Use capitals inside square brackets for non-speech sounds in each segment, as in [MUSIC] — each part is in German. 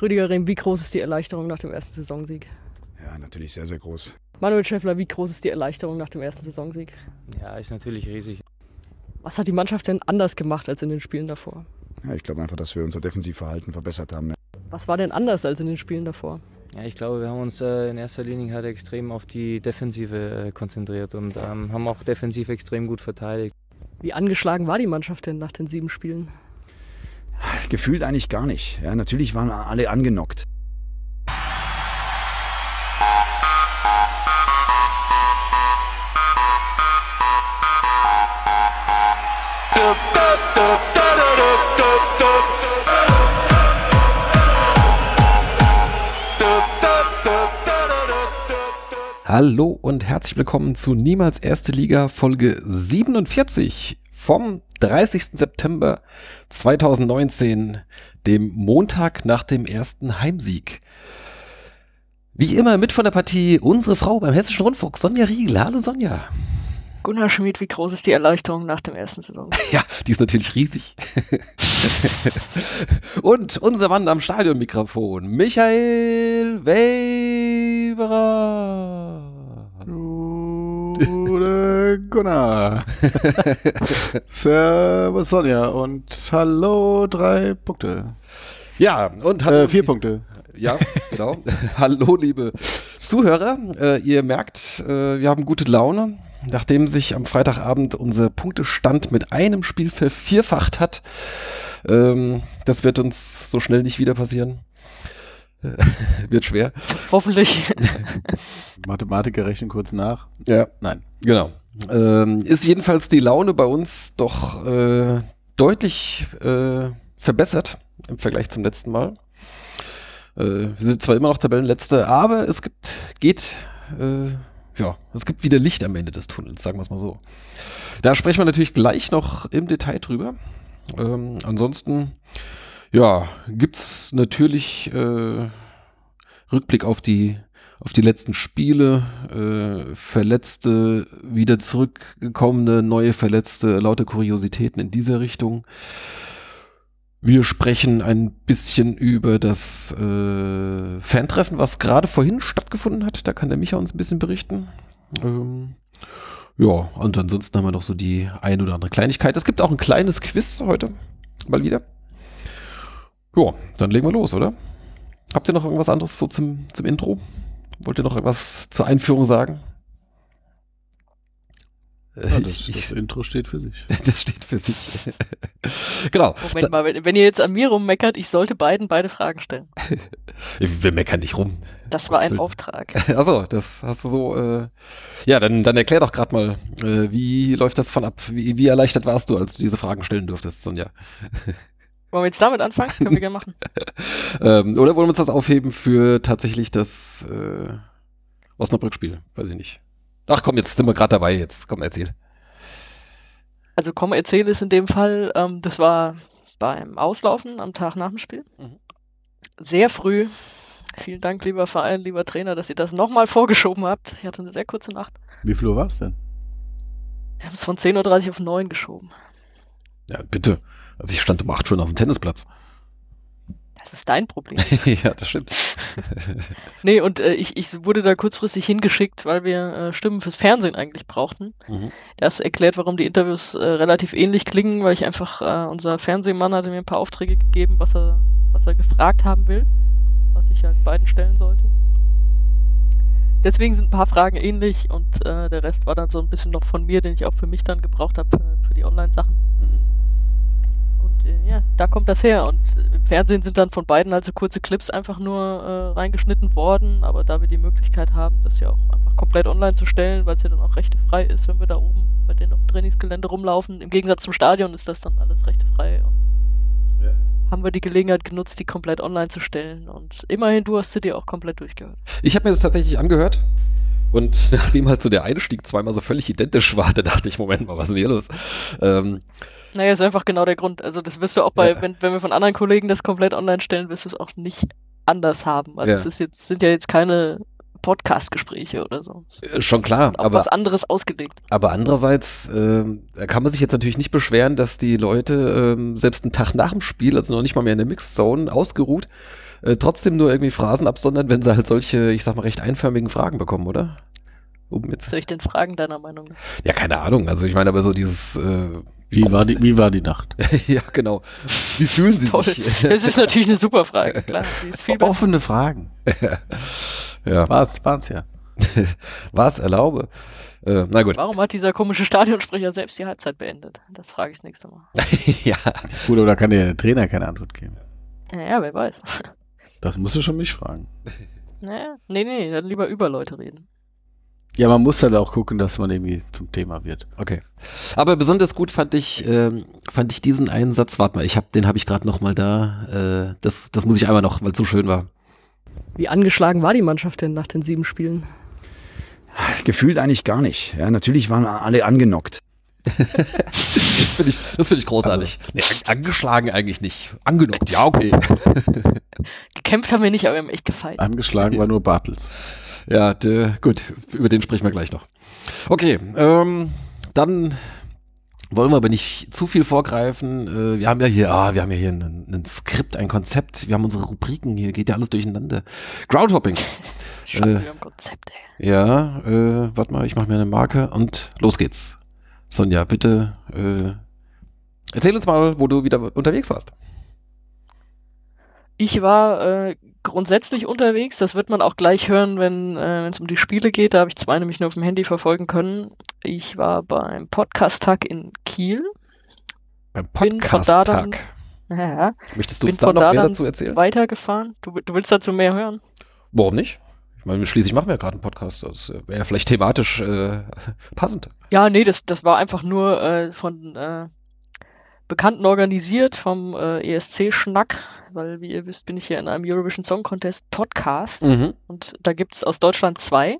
Rüdiger Rehm, wie groß ist die Erleichterung nach dem ersten Saisonsieg? Ja, natürlich sehr, sehr groß. Manuel Schäffler, wie groß ist die Erleichterung nach dem ersten Saisonsieg? Ja, ist natürlich riesig. Was hat die Mannschaft denn anders gemacht als in den Spielen davor? Ja, ich glaube einfach, dass wir unser Defensivverhalten verbessert haben. Was war denn anders als in den Spielen davor? Ja, ich glaube, wir haben uns äh, in erster Linie halt extrem auf die Defensive äh, konzentriert und ähm, haben auch defensiv extrem gut verteidigt. Wie angeschlagen war die Mannschaft denn nach den sieben Spielen? Gefühlt eigentlich gar nicht. Ja, natürlich waren alle angenockt. Hallo und herzlich willkommen zu Niemals Erste Liga Folge 47 vom 30. September 2019, dem Montag nach dem ersten Heimsieg. Wie immer mit von der Partie unsere Frau beim Hessischen Rundfunk, Sonja Riegel. Hallo Sonja. Gunnar Schmid, wie groß ist die Erleichterung nach dem ersten Saison? [LAUGHS] Ja, die ist natürlich riesig. [LAUGHS] Und unser Mann am Stadionmikrofon, Michael Weberer. Gute Gunnar. [LAUGHS] Servus Sonja und hallo drei Punkte. Ja, und hallo. Äh, vier Punkte. Ja, genau. [LAUGHS] hallo, liebe Zuhörer. Äh, ihr merkt, äh, wir haben gute Laune. Nachdem sich am Freitagabend unser Punktestand mit einem Spiel vervierfacht hat, ähm, das wird uns so schnell nicht wieder passieren. [LAUGHS] wird schwer. Hoffentlich. [LAUGHS] Mathematiker rechnen kurz nach. Ja. Nein. Genau. Ähm, ist jedenfalls die Laune bei uns doch äh, deutlich äh, verbessert im Vergleich zum letzten Mal. Äh, wir sind zwar immer noch Tabellenletzte, aber es gibt, geht äh, ja, es gibt wieder Licht am Ende des Tunnels, sagen wir es mal so. Da sprechen wir natürlich gleich noch im Detail drüber. Ähm, ansonsten, ja, gibt's natürlich äh, Rückblick auf die auf die letzten Spiele, äh, Verletzte, wieder zurückgekommene, neue Verletzte, lauter Kuriositäten in dieser Richtung. Wir sprechen ein bisschen über das äh, Fantreffen, was gerade vorhin stattgefunden hat. Da kann der Micha uns ein bisschen berichten. Ähm, ja, und ansonsten haben wir noch so die ein oder andere Kleinigkeit. Es gibt auch ein kleines Quiz heute, mal wieder. Ja, dann legen wir los, oder? Habt ihr noch irgendwas anderes so zum, zum Intro? Wollt ihr noch irgendwas zur Einführung sagen? Ja, das, das, Intro steht für sich. [LAUGHS] Das steht für sich. [LAUGHS] genau. Moment mal, wenn, wenn, ihr jetzt an mir rummeckert, ich sollte beiden beide Fragen stellen. [LAUGHS] Wir meckern nicht rum. Das war ein Auftrag. Achso, das hast du so. Äh, ja, dann, dann erklär doch gerade mal, äh, wie läuft das von ab? Wie, wie erleichtert warst du, als du diese Fragen stellen durftest, Sonja? Wollen wir jetzt damit anfangen? Können wir gerne machen. [LAUGHS] ähm, oder wollen wir uns das aufheben für tatsächlich das äh, Osnabrück-Spiel? Weiß ich nicht. Ach komm, jetzt sind wir gerade dabei. Jetzt komm, erzähl. Also komm, erzähl ist in dem Fall, ähm, das war beim Auslaufen am Tag nach dem Spiel. Mhm. Sehr früh. Vielen Dank, lieber Verein, lieber Trainer, dass ihr das nochmal vorgeschoben habt. Ich hatte eine sehr kurze Nacht. Wie viel Uhr war es denn? Wir haben es von 10.30 Uhr auf 9 geschoben. Ja, bitte. Also ich stand um 8 schon auf dem Tennisplatz. Das ist dein Problem. [LAUGHS] ja, das stimmt. [LAUGHS] nee, und äh, ich, ich wurde da kurzfristig hingeschickt, weil wir äh, Stimmen fürs Fernsehen eigentlich brauchten. Mhm. Das erklärt, warum die Interviews äh, relativ ähnlich klingen, weil ich einfach, äh, unser Fernsehmann hatte mir ein paar Aufträge gegeben, was er, was er gefragt haben will, was ich halt beiden stellen sollte. Deswegen sind ein paar Fragen ähnlich und äh, der Rest war dann so ein bisschen noch von mir, den ich auch für mich dann gebraucht habe äh, für die Online-Sachen. Mhm ja, da kommt das her. Und im Fernsehen sind dann von beiden also kurze Clips einfach nur äh, reingeschnitten worden. Aber da wir die Möglichkeit haben, das ja auch einfach komplett online zu stellen, weil es ja dann auch rechtefrei ist, wenn wir da oben bei denen auf dem Trainingsgelände rumlaufen. Im Gegensatz zum Stadion ist das dann alles rechtefrei. Und ja. haben wir die Gelegenheit genutzt, die komplett online zu stellen. Und immerhin, du hast sie dir auch komplett durchgehört. Ich habe mir das tatsächlich angehört. Und [LAUGHS] nachdem halt so der Einstieg zweimal so völlig identisch war, da dachte ich, Moment mal, was ist denn hier los? Ähm, naja, ist einfach genau der Grund. Also das wirst du auch bei, ja. wenn, wenn wir von anderen Kollegen das komplett online stellen, wirst du es auch nicht anders haben. Also ja. es ist jetzt, sind ja jetzt keine Podcast-Gespräche oder so. Äh, Schon klar, aber, was anderes ausgelegt. aber andererseits ähm, da kann man sich jetzt natürlich nicht beschweren, dass die Leute ähm, selbst einen Tag nach dem Spiel, also noch nicht mal mehr in der Mixzone, ausgeruht, äh, trotzdem nur irgendwie Phrasen absondern, wenn sie halt solche, ich sag mal, recht einförmigen Fragen bekommen, oder? Um jetzt, Soll ich denn fragen, deiner Meinung nach? ja, keine Ahnung. Also ich meine aber so dieses äh, Wie war, die, wie war die Nacht? [LAUGHS] ja, genau. Wie fühlen Sie [LAUGHS] sich? [LAUGHS] Das ist natürlich eine super Frage, klar. Die ist viel besser. Offene Fragen. ja, War's, war's ja. was erlaube. Äh, na gut. Warum hat dieser komische Stadionsprecher selbst die Halbzeit beendet? Das frage ich das nächste Mal. ja, Gut, oder kann der Trainer keine Antwort geben? Naja, wer weiß. Das musst du schon mich fragen. [LAUGHS] Naja, nee, nee, dann lieber über Leute reden. Ja, man muss halt auch gucken, dass man irgendwie zum Thema wird. okay. Aber besonders gut fand ich, ähm, fand ich diesen einen Satz. Warte mal, ich hab, den habe ich gerade noch mal da. Äh, das, das muss ich einmal noch, weil es so schön war. Wie angeschlagen war die Mannschaft denn nach den sieben Spielen? Gefühlt eigentlich gar nicht. Ja, natürlich waren alle angenockt. Find ich, das finde ich großartig. nee, an, angeschlagen eigentlich nicht. Angenockt, ja, okay. [LAUGHS] Gekämpft haben wir nicht, aber wir haben echt gefeiert. Angeschlagen war nur Bartels. ja, de, gut, über den sprechen wir gleich noch. Okay, ähm, dann wollen wir aber nicht zu viel vorgreifen. Äh, wir haben ja hier, ah, wir haben ja hier ein, ein Skript, ein Konzept, wir haben unsere Rubriken, hier geht ja alles durcheinander. Groundhopping. Schade, äh, wir haben Konzept, ey. Ja, äh, warte mal, ich mache mir eine Marke und los geht's. Sonja, bitte äh, erzähl uns mal, wo du wieder unterwegs warst. Ich war äh, grundsätzlich unterwegs, das wird man auch gleich hören, wenn äh, es um die Spiele geht. Da habe ich zwei nämlich nur auf dem Handy verfolgen können. Ich war beim Podcast-Tag in Kiel. Beim Podcast-Tag. Ja, Möchtest du uns da noch da mehr dazu erzählen? weitergefahren. Du, du willst dazu mehr hören? Warum nicht? Meine, schließlich machen wir ja gerade einen Podcast. Das wäre ja vielleicht thematisch äh, passend. Ja, nee, das, das war einfach nur äh, von äh, Bekannten organisiert, vom äh, ESC-Schnack, weil, wie ihr wisst, bin ich hier in einem Eurovision Song Contest Podcast Mhm. und da gibt's aus Deutschland zwei.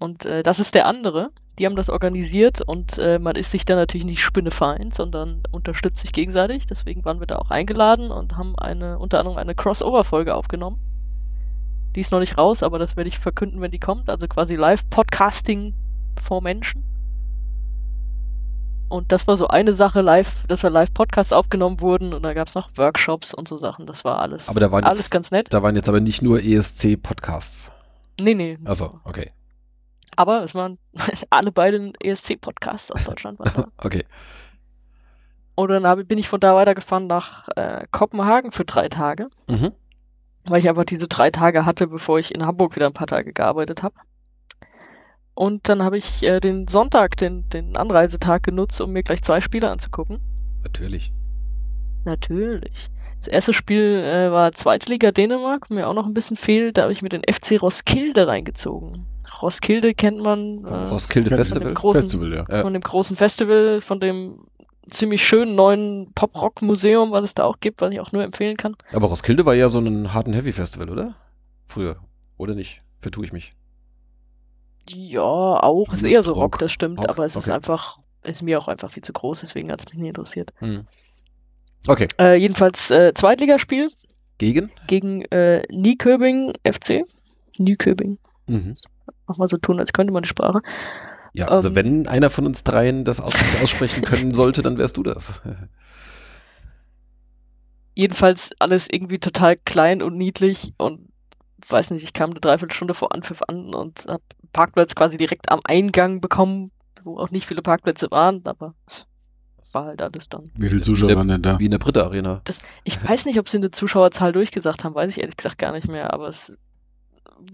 Und äh, das ist der andere. Die haben das organisiert und äh, man ist sich da natürlich nicht spinnefeind, sondern unterstützt sich gegenseitig. Deswegen waren wir da auch eingeladen und haben eine, unter anderem eine Crossover-Folge aufgenommen. Die ist noch nicht raus, aber das werde ich verkünden, wenn die kommt. Also quasi Live-Podcasting vor Menschen. Und das war so eine Sache live, dass da Live-Podcasts aufgenommen wurden und da gab es noch Workshops und so Sachen. Das war alles, Aber da waren alles jetzt- ganz nett. Da waren jetzt aber nicht nur ESC-Podcasts. Nee, nee. Also, okay. Aber es waren [LAUGHS] alle beiden ESC-Podcasts aus Deutschland. [LAUGHS] Okay. Und dann bin ich von da weitergefahren nach äh, Kopenhagen für drei Tage, Mhm. Weil ich einfach diese drei Tage hatte, bevor ich in Hamburg wieder ein paar Tage gearbeitet habe. Und dann habe ich äh, den Sonntag, den, den Anreisetag genutzt, um mir gleich zwei Spiele anzugucken. Natürlich. Natürlich. Das erste Spiel äh, war Zweitliga Dänemark, mir auch noch ein bisschen fehlt. Da habe ich mir den FC Roskilde reingezogen. Roskilde kennt man äh, Roskilde Festival. dem großen Festival. Ja. von dem großen Festival, von dem ziemlich schönen neuen Pop-Rock-Museum, was es da auch gibt, was ich auch nur empfehlen kann. Aber Roskilde war ja so ein Hard and Heavy Festival, oder? Früher. Oder nicht? Vertue ich mich. Ja, auch. Ist eher so Rock, Rock. das stimmt, Rock, aber es ist okay. einfach, ist mir auch einfach viel zu groß, deswegen hat es mich nie interessiert. Hm. Okay. Äh, jedenfalls äh, Zweitligaspiel Gegen? gegen äh, Nyköping FC. Nyköping. Mhm. Mach mal so tun, als könnte man die Sprache. Ja, also Ähm. wenn einer von uns dreien das aus aussprechen können sollte, dann wärst du das. Jedenfalls alles irgendwie total klein und niedlich und weiß nicht, ich kam eine Dreiviertelstunde vor Anpfiff an und hab Parkplatz quasi direkt am Eingang bekommen, wo auch nicht viele Parkplätze waren, aber war halt alles dann. Wie viele Zuschauer waren denn da? Wie in der Britta Arena. Das, ich weiß nicht, ob sie eine Zuschauerzahl durchgesagt haben, weiß ich ehrlich gesagt gar nicht mehr, aber es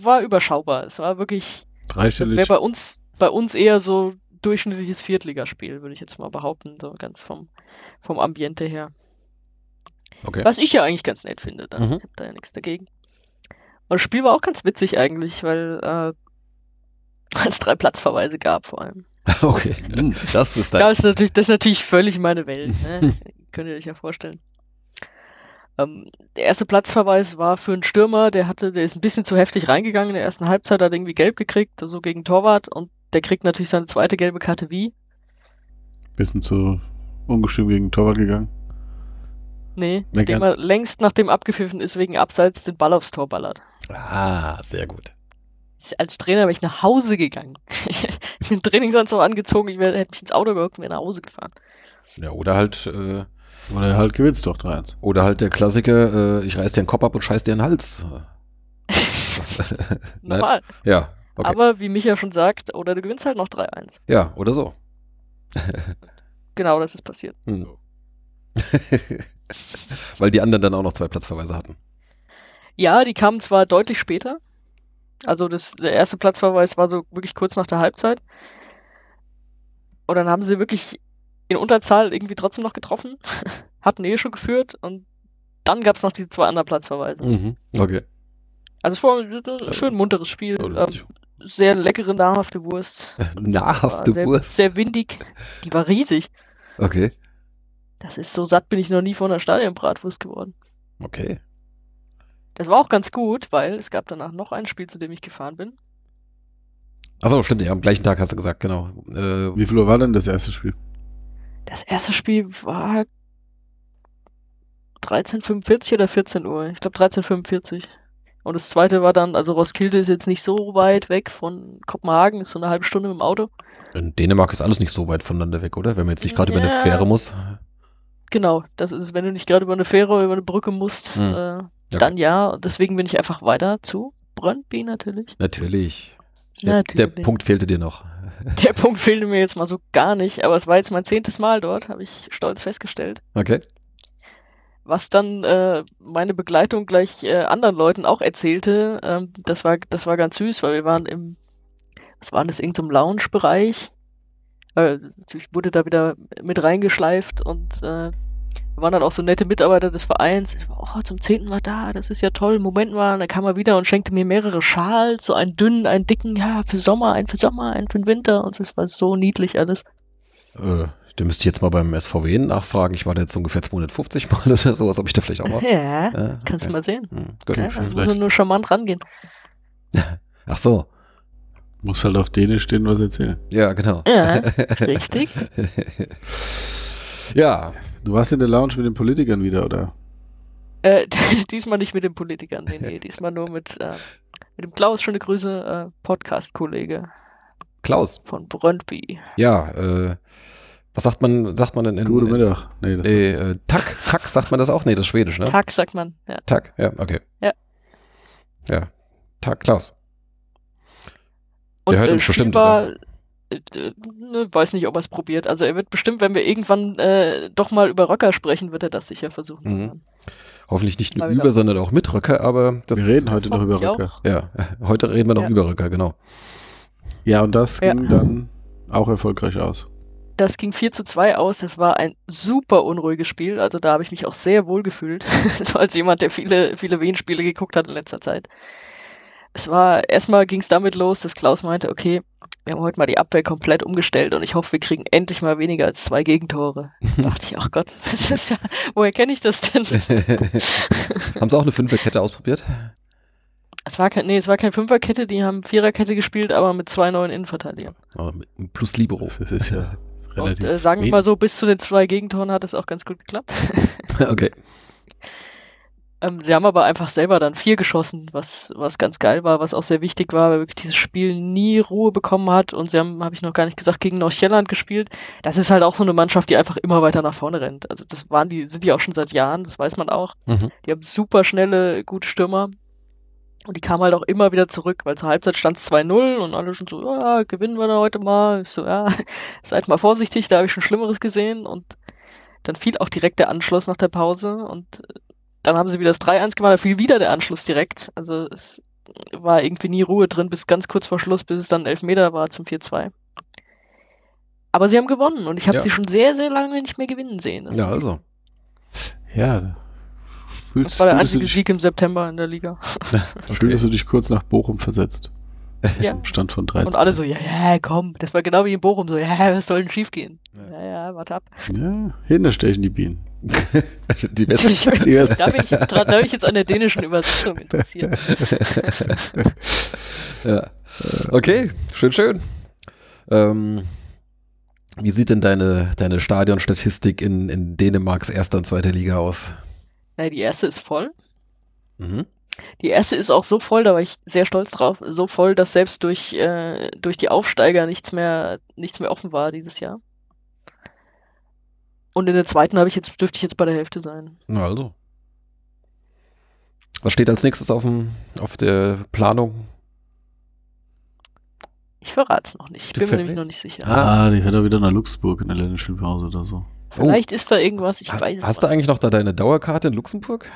war überschaubar. Es war wirklich, das wäre Dreistellig. bei uns, bei uns eher so durchschnittliches Viertligaspiel, würde ich jetzt mal behaupten, so ganz vom, vom Ambiente her. Okay. Was ich ja eigentlich ganz nett finde, dann. Mhm. Ich hab da ja nichts dagegen. Und das Spiel war auch ganz witzig eigentlich, weil äh, [LAUGHS] es drei Platzverweise gab vor allem. [LAUGHS] Okay. Das ist [LAUGHS] das ist natürlich, das ist natürlich völlig meine Welt. Ne? Könnt ihr euch ja vorstellen. Ähm, der erste Platzverweis war für einen Stürmer, der hatte, der ist ein bisschen zu heftig reingegangen in der ersten Halbzeit, hat irgendwie gelb gekriegt, so gegen Torwart und der kriegt natürlich seine zweite gelbe Karte wie? Bisschen zu ungestüm gegen Torwart gegangen. Nee, Meckern. indem er längst nachdem abgepfiffen ist, wegen Abseits den Ball aufs Tor ballert. Ah, sehr gut. Als Trainer wäre ich nach Hause gegangen. [LAUGHS] ich bin Trainingsanzug angezogen, ich wär, hätte mich ins Auto gehockt und wäre nach Hause gefahren. Ja, oder halt, äh, Oder halt gewinnst doch 3-1. oder halt der Klassiker, äh, ich reiß dir den Kopf ab und scheiß dir den Hals. [LAUGHS] [LAUGHS] Normal. Ja, okay. Aber wie Micha schon sagt, oder du gewinnst halt noch 3-1. ja, oder so. [LAUGHS] Genau, das ist passiert. Hm. [LAUGHS] Weil die anderen dann auch noch zwei Platzverweise hatten. Ja, die kamen zwar deutlich später. Also das, der erste Platzverweis war so wirklich kurz nach der Halbzeit. Und dann haben sie wirklich in Unterzahl irgendwie trotzdem noch getroffen. [LAUGHS] Hatten eh schon geführt. Und dann gab es noch diese zwei anderen Platzverweise. Mhm. Okay. Also es war ein schön munteres Spiel. Ähm, sehr leckere, nahrhafte Wurst. [LAUGHS] Nahrhafte sehr, Wurst. Sehr windig. Die war riesig. Okay. Das ist so satt bin ich noch nie von einer Stadionbratwurst geworden. Okay. Das war auch ganz gut, weil es gab danach noch ein Spiel, zu dem ich gefahren bin. Achso, stimmt, ja, am gleichen Tag hast du gesagt, genau. Äh, Wie viel Uhr war denn das erste Spiel? Das erste Spiel war 13.45 oder 14 Uhr. Ich glaube 13.45. Und das zweite war dann, also Roskilde ist jetzt nicht so weit weg von Kopenhagen, ist so eine halbe Stunde mit dem Auto. in Dänemark ist alles nicht so weit voneinander weg, oder? Wenn man jetzt nicht gerade über eine Ja. Fähre muss. Genau, das ist, es, wenn du nicht gerade über eine Fähre oder über eine Brücke musst, Hm. äh, dann ja. Deswegen bin ich einfach weiter zu Brøndby natürlich. Natürlich. Der, der. Punkt fehlte dir noch. [LAUGHS] Der Punkt fehlte mir jetzt mal so gar nicht, aber es war jetzt mein zehntes Mal dort, habe ich stolz festgestellt. Okay. Was dann äh, meine Begleitung gleich äh, anderen Leuten auch erzählte, ähm, das war das war ganz süß, weil wir waren im, was war das, irgendeinem Lounge-Bereich. Äh, ich wurde da wieder mit reingeschleift und äh, waren dann auch so nette Mitarbeiter des Vereins. Ich war, oh, zum zehnten Mal da, das ist ja toll. Moment mal, dann kam er wieder und schenkte mir mehrere Schals, so einen dünnen, einen dicken, ja, für Sommer, einen für Sommer, einen für den Winter und es war so niedlich alles. Äh, da müsste ich jetzt mal beim SVW nachfragen. Ich war da jetzt ungefähr 250 Mal [LAUGHS] oder sowas, ob ich da vielleicht auch mal. Ja, Ja, kannst du okay. mal sehen. Hm, gut. Ja, muss man nur charmant rangehen. [LAUGHS] Ach so. Muss halt auf Dänisch stehen, was erzählen. Ja, genau. Ja, [LAUGHS] richtig. ja, Du warst in der Lounge mit den Politikern wieder, oder? Äh, diesmal nicht mit den Politikern, nee, nee, diesmal nur mit, äh, mit dem Klaus, schöne Grüße, äh, Podcast-Kollege Klaus. von Brøndby. Ja, äh, was sagt man, sagt man denn in, Guten Mittag. Nee, das Nee, äh, Tak, Tak sagt man das auch? Nee, das ist Schwedisch, ne? Tag sagt man, ja. Tak, ja, okay. Ja. Ja, Tak, Klaus. Und Der hört äh, uns bestimmt, war, äh, äh, ne, weiß nicht, ob er es probiert. Also er wird bestimmt, wenn wir irgendwann äh, doch mal über Rocker sprechen, wird er das sicher versuchen zu Mhm. machen. Hoffentlich nicht nur über, sondern auch mit Röcker, aber das. Wir reden heute noch über Röcker. auch. Ja, [LAUGHS] heute reden wir noch Ja. über Röcker, genau. Ja, und das Ja. ging dann auch erfolgreich aus. Das ging 4 zu 2 aus. Das war ein super unruhiges Spiel. Also da habe ich mich auch sehr wohl gefühlt. [LAUGHS] so als jemand, der viele, viele Wien-Spiele geguckt hat in letzter Zeit. Es war, erstmal ging es damit los, dass Klaus meinte, okay, wir haben heute mal die Abwehr komplett umgestellt und ich hoffe, wir kriegen endlich mal weniger als zwei Gegentore. Da [LAUGHS] dachte ich, ach Gott, [LAUGHS] das ist ja, woher kenne ich das denn? Haben Sie auch eine Fünferkette ausprobiert? Es war kein, nee, es war keine Fünferkette, die haben Viererkette gespielt, aber mit zwei neuen Innenverteidigern. Mit einem Plus Libero. Das ist ja Und relativ. äh, sagen wir mal so, bis zu den zwei Gegentoren hat es auch ganz gut geklappt. [LAUGHS] [LAUGHS] okay. Ähm, sie haben aber einfach selber dann vier geschossen, was, was ganz geil war, was auch sehr wichtig war, weil wirklich dieses Spiel nie Ruhe bekommen hat und sie haben, habe ich noch gar nicht gesagt, gegen Nordsjælland gespielt. Das ist halt auch so eine Mannschaft, die einfach immer weiter nach vorne rennt. Also das waren die, sind die auch schon seit Jahren, das weiß man auch. Mhm. Die haben super schnelle, gute Stürmer. Und die kamen halt auch immer wieder zurück, weil zur Halbzeit stand es 2-0 und alle schon so, ja, gewinnen wir da heute mal. Ich so, ja, [LAUGHS] seid mal vorsichtig, da habe ich schon Schlimmeres gesehen. Und dann fiel auch direkt der Anschluss nach der Pause und äh, dann haben sie wieder das 3-1 gemacht, da fiel wieder der Anschluss direkt. Also es war irgendwie nie Ruhe drin, bis ganz kurz vor Schluss, bis es dann Elfmeter war zum 4-2. Aber sie haben gewonnen und ich habe Ja. sie schon sehr, sehr lange nicht mehr gewinnen sehen. Das, Ja, also. Ja. Fühlst, das war der einzige Sieg im September in der Liga. [LAUGHS] fühlst du dich kurz nach Bochum versetzt? Ja. Im Stand von 13. Und alle so, ja, ja, komm. Das war genau wie in Bochum so, ja, was soll denn schief gehen? Ja. Ja, ja, warte ab. Ja, hinter stechen die Bienen. [LAUGHS] Die besten. Ich, [LAUGHS] da, Yes. bin ich da bin ich jetzt an der dänischen Übersetzung interessiert. ja. Okay, schön, schön. Ähm, wie sieht denn deine, deine Stadionstatistik in, in Dänemarks erster und zweiter Liga aus? Na, die erste ist voll. Mhm. Die erste ist auch so voll, da war ich sehr stolz drauf, so voll, dass selbst durch, äh, durch die Aufsteiger nichts mehr, nichts mehr offen war dieses Jahr. Und in der zweiten habe ich jetzt, dürfte ich jetzt bei der Hälfte sein. Na also. Was steht als nächstes auf, dem, auf der Planung? Ich verrate es noch nicht. Ich bin mir nämlich noch nicht sicher. Ah, die fährt auch wieder nach Luxemburg in der Länderspielpause oder so. Vielleicht ist da irgendwas, ich Ha- weiß es Hast du noch eigentlich noch da deine Dauerkarte in Luxemburg?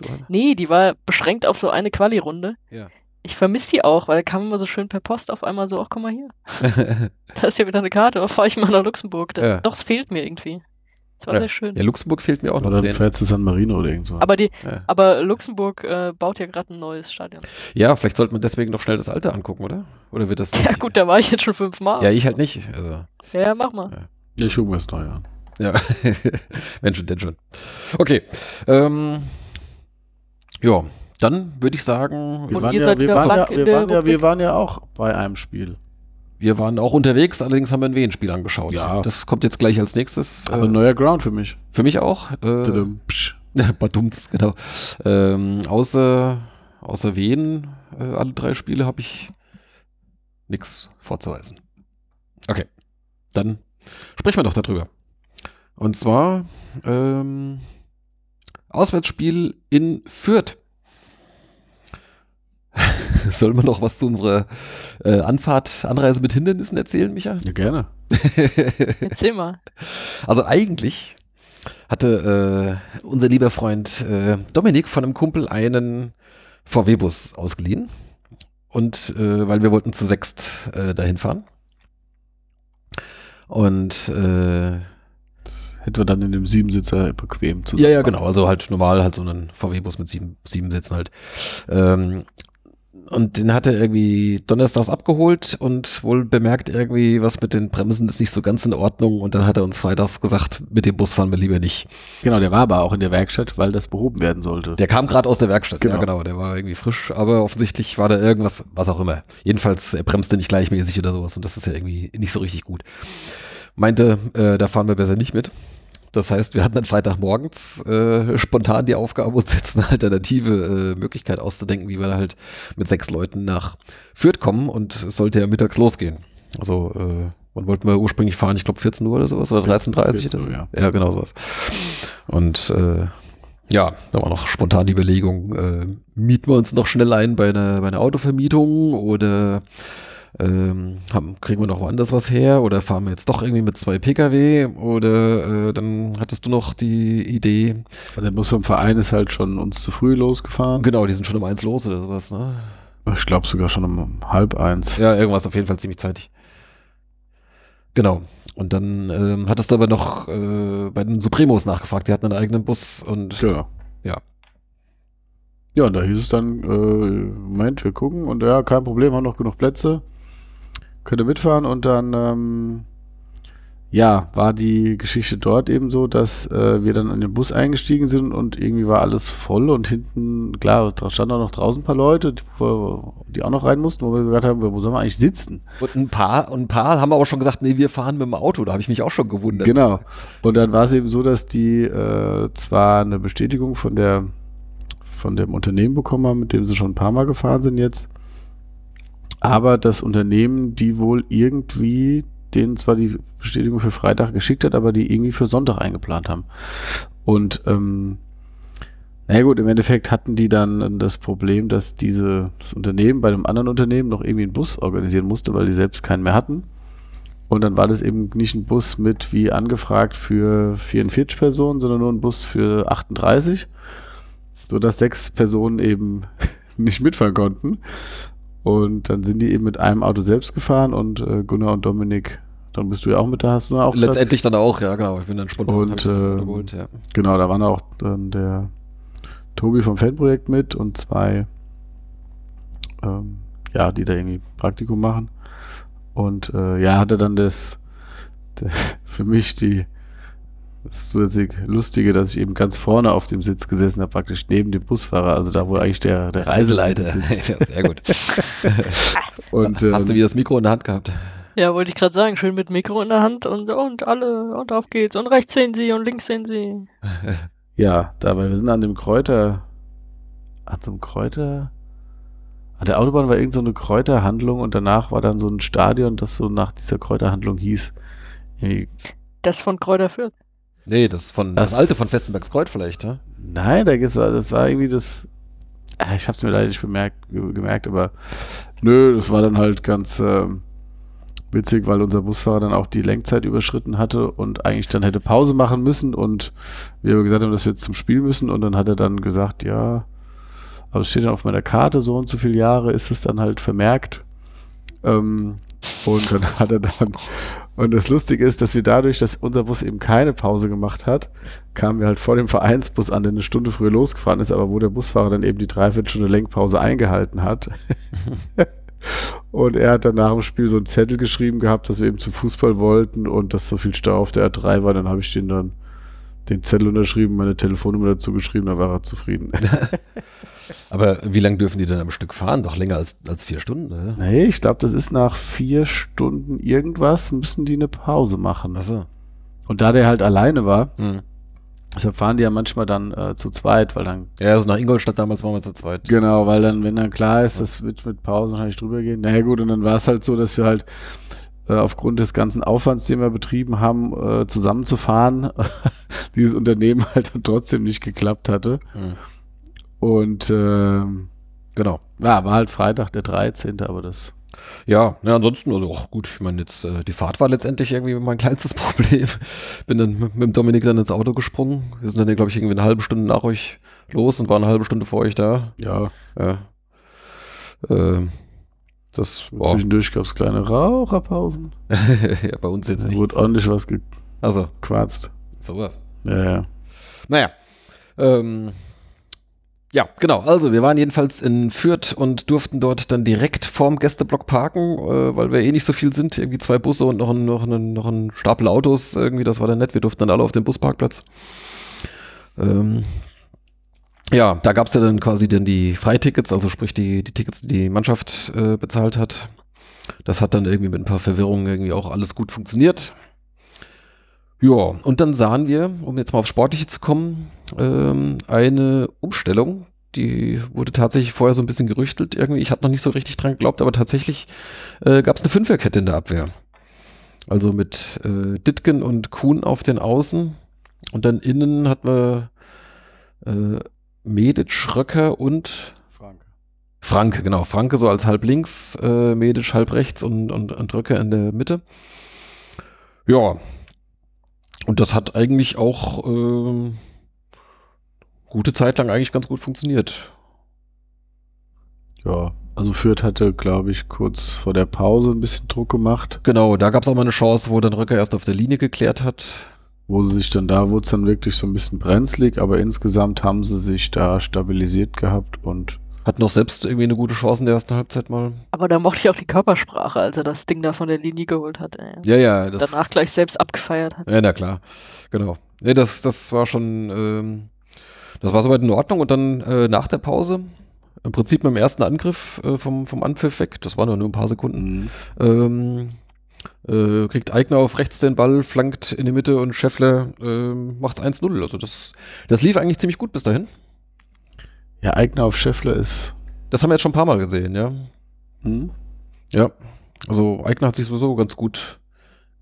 nicht. Nee, die war beschränkt auf so eine Quali-Runde. Ja. Ich vermisse die auch, weil da kam immer so schön per Post auf einmal so, ach komm mal hier. [LAUGHS] Da ist ja wieder eine Karte, da fahre ich mal nach Luxemburg. Das, Ja. Doch, es fehlt mir irgendwie. Das war Ja. sehr schön. ja, Luxemburg fehlt mir auch noch. Oder du Den- fährst zu San Marino oder irgend so. Aber, die, ja. aber Luxemburg äh, baut ja gerade ein neues Stadion. ja, vielleicht sollte man deswegen noch schnell das Alte angucken, oder? Oder wird das nicht? Ja gut, da war ich jetzt schon fünfmal. Ja, ich halt nicht. Also, Ja, ja, mach mal. Ja, ich gucke mir das neu an. Ja. [LAUGHS] Wenn schon, denn schon. Okay. Ähm, ja, dann würde ich sagen, Wir waren, ja, seid wir, wieder waren ja, Frank in wir, der waren ja, wir Rubrik? waren ja auch bei einem Spiel. wir waren auch unterwegs, allerdings haben wir ein Wien-Spiel angeschaut. Ja. Das kommt jetzt gleich als nächstes. Aber Äh, neuer Ground für mich. für mich auch. Äh. [LAUGHS] Badumts, genau. Ähm, außer, außer Wien, äh, alle drei Spiele habe ich nichts vorzuweisen. Okay, dann sprechen wir doch darüber. Und zwar ähm, Auswärtsspiel in Fürth. [LAUGHS] Soll man noch was zu unserer äh, Anfahrt, Anreise mit Hindernissen erzählen, Micha? Ja, gerne. [LAUGHS] Erzähl mal. Also eigentlich hatte äh, unser lieber Freund äh, Dominik von einem Kumpel einen VW-Bus ausgeliehen. Und äh, weil wir wollten zu sechst äh, dahin fahren. Und äh, Hätten wir dann in dem Siebensitzer bequem zu ja, ja, genau. Also halt normal, halt so einen VW-Bus mit sieben, sieben Sitzen halt. Ähm, und den hat er irgendwie donnerstags abgeholt und wohl bemerkt irgendwie, was mit den Bremsen ist nicht so ganz in Ordnung. Und dann hat er uns freitags gesagt, mit dem Bus fahren wir lieber nicht. Genau, der war aber auch in der Werkstatt, weil das behoben werden sollte. Der kam gerade aus der Werkstatt, ja Genau. genau, der war irgendwie frisch, aber offensichtlich war da irgendwas, was auch immer. Jedenfalls, er bremste nicht gleichmäßig oder sowas und das ist ja irgendwie nicht so richtig gut. Meinte, äh, da fahren wir besser nicht mit. Das heißt, wir hatten dann Freitagmorgens äh, spontan die Aufgabe, uns jetzt eine alternative äh, Möglichkeit auszudenken, wie wir da halt mit sechs Leuten nach Fürth kommen und es sollte ja mittags losgehen. Also, äh, wann wollten wir ursprünglich fahren? Ich glaube 14 Uhr oder sowas oder 13.30 Uhr. 14 Uhr, ja. ja, genau sowas. Und äh, ja, da war noch spontan die Überlegung, äh, mieten wir uns noch schnell ein bei einer, bei einer Autovermietung oder ähm, haben, kriegen wir noch woanders was her oder fahren wir jetzt doch irgendwie mit zwei Pkw oder äh, dann hattest du noch die Idee, Also der Bus vom Verein ist halt schon uns zu früh losgefahren. genau, die sind schon um eins los oder sowas, ne? Ich glaube sogar schon um halb eins. Ja, irgendwas auf jeden Fall ziemlich zeitig. Genau. Und dann ähm, hattest du aber noch äh, bei den Supremos nachgefragt, die hatten einen eigenen Bus und Genau. Ja. Ja, und da hieß es dann, äh, Moment, wir gucken und ja, kein Problem, haben noch genug Plätze. Könnt ihr mitfahren und dann, ähm, ja, war die Geschichte dort eben so, dass äh, wir dann in den Bus eingestiegen sind und irgendwie war alles voll und hinten, klar, da standen auch noch draußen ein paar Leute, die, die auch noch rein mussten, wo wir gesagt haben, wo sollen wir eigentlich sitzen? Und ein paar, und ein paar haben aber schon gesagt, nee, wir fahren mit dem Auto. Da habe ich mich auch schon gewundert. Genau. Und dann war es eben so, dass die äh, zwar eine Bestätigung von der von dem Unternehmen bekommen haben, mit dem sie schon ein paar Mal gefahren sind jetzt, aber das Unternehmen, die wohl irgendwie denen zwar die Bestätigung für Freitag geschickt hat, aber die irgendwie für Sonntag eingeplant haben. Und ähm, na ja gut, im Endeffekt hatten die dann das Problem, dass diese, das Unternehmen bei einem anderen Unternehmen noch irgendwie einen Bus organisieren musste, weil die selbst keinen mehr hatten. Und dann war das eben nicht ein Bus mit wie angefragt für 44 Personen, sondern nur ein Bus für 38, sodass sechs Personen eben [LAUGHS] nicht mitfahren konnten. Und dann sind die eben mit einem Auto selbst gefahren und äh, Gunnar und Dominik, dann bist du ja auch mit da, hast du auch Platz? Letztendlich dann auch, ja, genau. Ich bin dann spontan Und, das ähm, geholt, ja. Genau, da waren auch dann der Tobi vom Fanprojekt mit und zwei, ähm, ja, die da irgendwie Praktikum machen. Und äh, ja, hatte dann das, der, [LAUGHS] für mich die das zusätzlich Lustige, dass ich eben ganz vorne auf dem Sitz gesessen habe, praktisch neben dem Busfahrer, also da, wo eigentlich der, der Reiseleiter sitzt. ja, sehr gut. [LAUGHS] Und, Hast du ähm, wieder das Mikro in der Hand gehabt? Ja, wollte ich gerade sagen, schön mit Mikro in der Hand und, und alle, und auf geht's. Und rechts sehen Sie und links sehen Sie. [LAUGHS] Ja, dabei, wir sind an dem Kräuter an so einem Kräuter. An der Autobahn war irgend so eine Kräuterhandlung und danach war dann so ein Stadion, das so nach dieser Kräuterhandlung hieß. Irgendwie- Das von Kräuter Fürth. Nee, das von das, Das- alte von Festenbergskreuz vielleicht, ne? Nein, da geht's, das war irgendwie das. Ah, Ich habe es mir leider nicht bemerkt, ge- gemerkt, aber nö, das war dann halt ganz ähm, witzig, weil unser Busfahrer dann auch die Lenkzeit überschritten hatte und eigentlich dann hätte Pause machen müssen und wir aber gesagt haben, dass wir jetzt zum Spiel müssen und dann hat er dann gesagt, ja, aber es steht dann auf meiner Karte, so und so viele Jahre ist es dann halt vermerkt. Ähm, und dann [LAUGHS] hat er dann, und das Lustige ist, dass wir dadurch, dass unser Bus eben keine Pause gemacht hat, kamen wir halt vor dem Vereinsbus an, der eine Stunde früher losgefahren ist, aber wo der Busfahrer dann eben die Dreiviertelstunde Lenkpause eingehalten hat. [LAUGHS] und er hat dann nach dem Spiel so einen Zettel geschrieben gehabt, dass wir eben zum Fußball wollten und dass so viel Stau auf der R3 war. Dann habe ich den dann den Zettel unterschrieben, meine Telefonnummer dazu geschrieben, da war er zufrieden. [LAUGHS] Aber wie lange dürfen die denn am Stück fahren? Doch länger als, als vier Stunden, oder? nee, ich glaube, das ist nach vier Stunden irgendwas, müssen die eine Pause machen. Achso. Und da der halt alleine war, Hm. deshalb fahren die ja manchmal dann äh, zu zweit, weil dann Ja, also nach Ingolstadt damals waren wir zu zweit. Genau, weil dann, wenn dann klar ist, das wird mit Pausen wahrscheinlich drüber gehen. Naja gut, und dann war es halt so, dass wir halt äh, aufgrund des ganzen Aufwands, den wir betrieben haben, äh, zusammenzufahren, [LAUGHS] dieses Unternehmen halt dann trotzdem nicht geklappt hatte. Hm. Und ähm, Genau. ja, war halt Freitag der 13., aber das Ja, ja, ansonsten, also auch gut, ich meine, jetzt, äh, die Fahrt war letztendlich irgendwie mein kleinstes [LAUGHS] Problem. Bin dann mit, mit dem Dominik dann ins Auto gesprungen. Wir sind dann, glaube ich, irgendwie eine halbe Stunde nach euch los und waren eine halbe Stunde vor euch da. ja, Ja. Ähm, das war zwischendurch gab es kleine Raucherpausen. [LAUGHS] ja, bei uns jetzt nicht. wurde ordentlich was Also, gequarzt. sowas. Ja, ja. Naja. Ähm, ja, genau. Also, wir waren jedenfalls in Fürth und durften dort dann direkt vorm Gästeblock parken, äh, weil wir eh nicht so viel sind. Irgendwie zwei Busse und noch ein, noch ein, noch ein Stapel Autos. Irgendwie, das war dann nett. Wir durften dann alle auf den Busparkplatz. Ähm, ja, da gab es ja dann quasi dann die Freitickets, also sprich die, die Tickets, die die Mannschaft äh, bezahlt hat. Das hat dann irgendwie mit ein paar Verwirrungen irgendwie auch alles gut funktioniert. Ja, und dann sahen wir, um jetzt mal aufs Sportliche zu kommen, ähm, eine Umstellung. Die wurde tatsächlich vorher so ein bisschen gerüchtelt. Irgendwie, ich habe noch nicht so richtig dran geglaubt, aber tatsächlich äh, gab es eine Fünferkette in der Abwehr. Also mit äh, Ditgen und Kuhn auf den Außen. Und dann innen hatten wir äh, Medic, Schröcker und Frank. Franke, genau. Franke so als halb links, äh, Medic halb rechts und, und, und Röcker in der Mitte. Ja. Und das hat eigentlich auch ähm, gute Zeit lang eigentlich ganz gut funktioniert. Ja, also Fürth hatte, glaube ich, kurz vor der Pause ein bisschen Druck gemacht. Genau, da gab es auch mal eine Chance, wo dann Röcker erst auf der Linie geklärt hat. wo sie sich dann da wurde es dann wirklich so ein bisschen brenzlig, aber insgesamt haben sie sich da stabilisiert gehabt und Hat noch selbst irgendwie eine gute Chance in der ersten Halbzeit mal. Aber da mochte ich auch die Körpersprache, als er das Ding da von der Linie geholt hat. Ey. Ja, ja. Das, Danach gleich selbst abgefeiert hat. Ja, na klar. Genau. Nee, das, das war schon, ähm, das war soweit in Ordnung. Und dann äh, nach der Pause, im Prinzip mit dem ersten Angriff äh, vom, vom Anpfiff weg, das waren nur ein paar Sekunden, ähm, äh, kriegt Eigner auf rechts den Ball, flankt in die Mitte und Scheffler ähm, macht's 1-0. Also das, das lief eigentlich ziemlich gut bis dahin. ja, Eigner auf Scheffler ist Das haben wir jetzt schon ein paar Mal gesehen, ja. hm? Ja. Also Eigner hat sich sowieso ganz gut,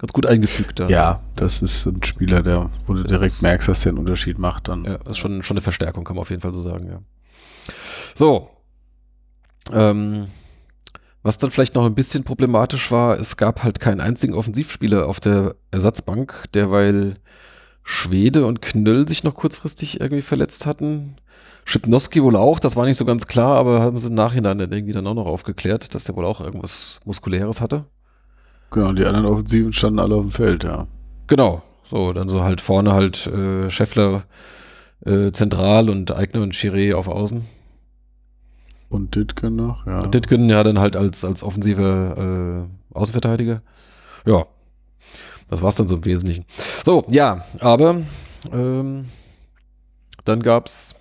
ganz gut eingefügt da. ja, das ist ein Spieler, der wo du Das direkt ist- merkst, dass der einen Unterschied macht dann. Ja, das ist schon, schon eine Verstärkung, kann man auf jeden Fall so sagen, ja. So. Ähm, was dann vielleicht noch ein bisschen problematisch war, es gab halt keinen einzigen Offensivspieler auf der Ersatzbank, derweil Schwede und Knöll sich noch kurzfristig irgendwie verletzt hatten. Schipnowski wohl auch, das war nicht so ganz klar, aber haben sie im Nachhinein dann irgendwie dann auch noch aufgeklärt, dass der wohl auch irgendwas Muskuläres hatte. Genau, und die anderen Offensiven standen alle auf dem Feld, ja. Genau. So, dann so halt vorne halt äh, Scheffler äh, zentral und Eigner und Chiré auf Außen. Und Ditken noch, ja. Und Ditgen ja dann halt als, als offensiver äh, Außenverteidiger. Ja. Das war's dann so im Wesentlichen. So, ja, aber ähm, dann gab's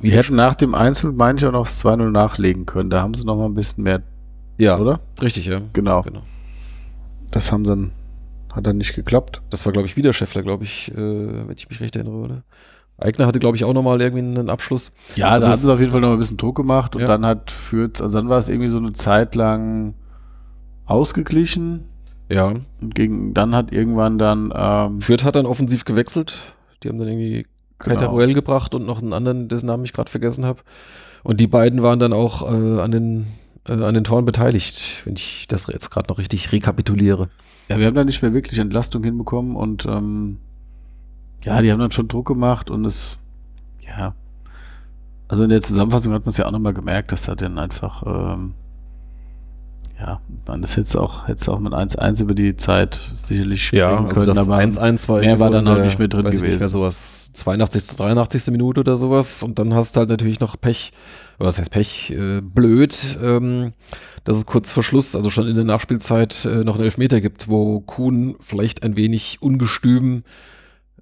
Wir hätten nach dem Einzel, meine ich, auch noch das 2-0 nachlegen können. Da haben sie noch mal ein bisschen mehr, ja, oder? richtig, ja. Genau. Genau. Das haben dann, hat dann nicht geklappt. Das war, glaube ich, wieder Scheffler, glaube ich, äh, wenn ich mich recht erinnere, oder? Eigner hatte, glaube ich, auch nochmal irgendwie einen Abschluss. Ja, Also da hat es- auf jeden Fall noch ein bisschen Druck gemacht und Ja. dann hat führt, also dann war es irgendwie so eine Zeit lang ausgeglichen Ja. und gegen, dann hat irgendwann dann, ähm, Fürth hat dann offensiv gewechselt. Die haben dann irgendwie Genau. Teruel gebracht und noch einen anderen, dessen Namen ich gerade vergessen habe. Und die beiden waren dann auch äh, an, den, äh, an den Toren beteiligt, wenn ich das jetzt gerade noch richtig rekapituliere. ja, wir haben da nicht mehr wirklich Entlastung hinbekommen und ähm, ja, die haben dann schon Druck gemacht und es, ja, also in der Zusammenfassung hat man es ja auch nochmal gemerkt, dass da dann einfach, ähm, ja, man, das hätte auch, hätte auch mit 1-1 über die Zeit sicherlich Ja, also können, das aber 1-1 war mehr war dann auch nicht mehr drin gewesen. Nicht mehr sowas 82., 83. Minute oder sowas. Und dann hast du halt natürlich noch Pech, oder was heißt Pech, äh, blöd, ähm, dass es kurz vor Schluss, also schon in der Nachspielzeit, äh, noch einen Elfmeter gibt, wo Kuhn vielleicht ein wenig ungestüm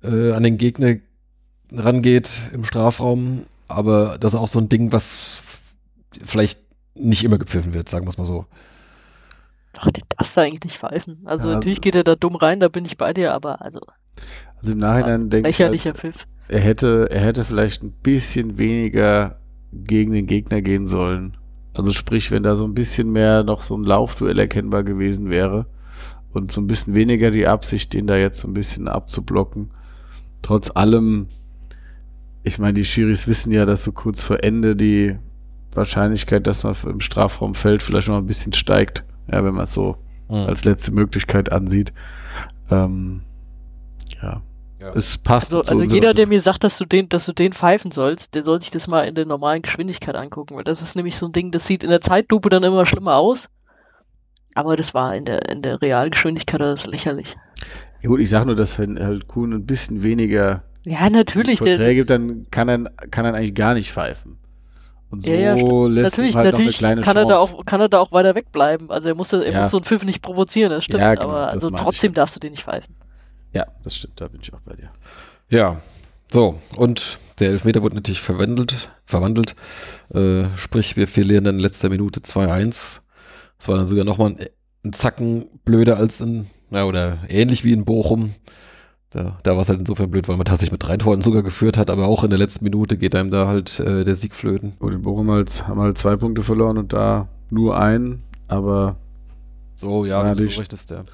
äh, an den Gegner rangeht im Strafraum. Aber das ist auch so ein Ding, was vielleicht nicht immer gepfiffen wird, sagen wir es mal so. Ach, den darfst du eigentlich nicht pfeifen. Also Ja, natürlich geht er da dumm rein, da bin ich bei dir, aber also also im Nachhinein denke ich, halt, lächerlicher Pfiff. er hätte, er hätte vielleicht ein bisschen weniger gegen den Gegner gehen sollen. Also sprich, wenn da so ein bisschen mehr noch so ein Laufduell erkennbar gewesen wäre und so ein bisschen weniger die Absicht, den da jetzt so ein bisschen abzublocken. Trotz allem, ich meine, die Schiris wissen ja, dass so kurz vor Ende die Wahrscheinlichkeit, dass man im Strafraum fällt, vielleicht noch ein bisschen steigt. Ja, wenn man es so als letzte Möglichkeit ansieht. Ähm, ja. Ja. Es passt. Also, also jeder, der mir sagt, dass du den, dass du den pfeifen sollst, der soll sich das mal in der normalen Geschwindigkeit angucken, weil das ist nämlich so ein Ding, das sieht in der Zeitlupe dann immer schlimmer aus. Aber das war in der, in der Realgeschwindigkeit das lächerlich. Ja gut, ich sag nur, dass wenn halt Kuhn ein bisschen weniger Ja, natürlich. Porträt gibt, dann kann er, kann er eigentlich gar nicht pfeifen. Und so Ja, ja, lässt natürlich, ihm halt natürlich noch eine kleine kann er, Chance. da auch, kann er da auch weiter wegbleiben. Also er muss, er Ja. muss so einen Pfiff nicht provozieren, das stimmt. Ja, genau, aber also trotzdem darfst du den nicht pfeifen. Ja, das stimmt, da bin ich auch bei dir. Ja, so, und der Elfmeter wurde natürlich verwandelt, verwandelt. Äh, sprich, wir verlieren dann in letzter Minute 2-1. Das war dann sogar nochmal ein, ein Zacken blöder als in, na, oder ähnlich wie in Bochum. Da, da war es halt insofern blöd, weil man tatsächlich mit drei Toren sogar geführt hat, aber auch in der letzten Minute geht einem da halt äh, der Sieg flöten. Und in Bochum halt, haben halt zwei Punkte verloren und da nur einen, aber So, ja, Ja, du die- rechtest, ja.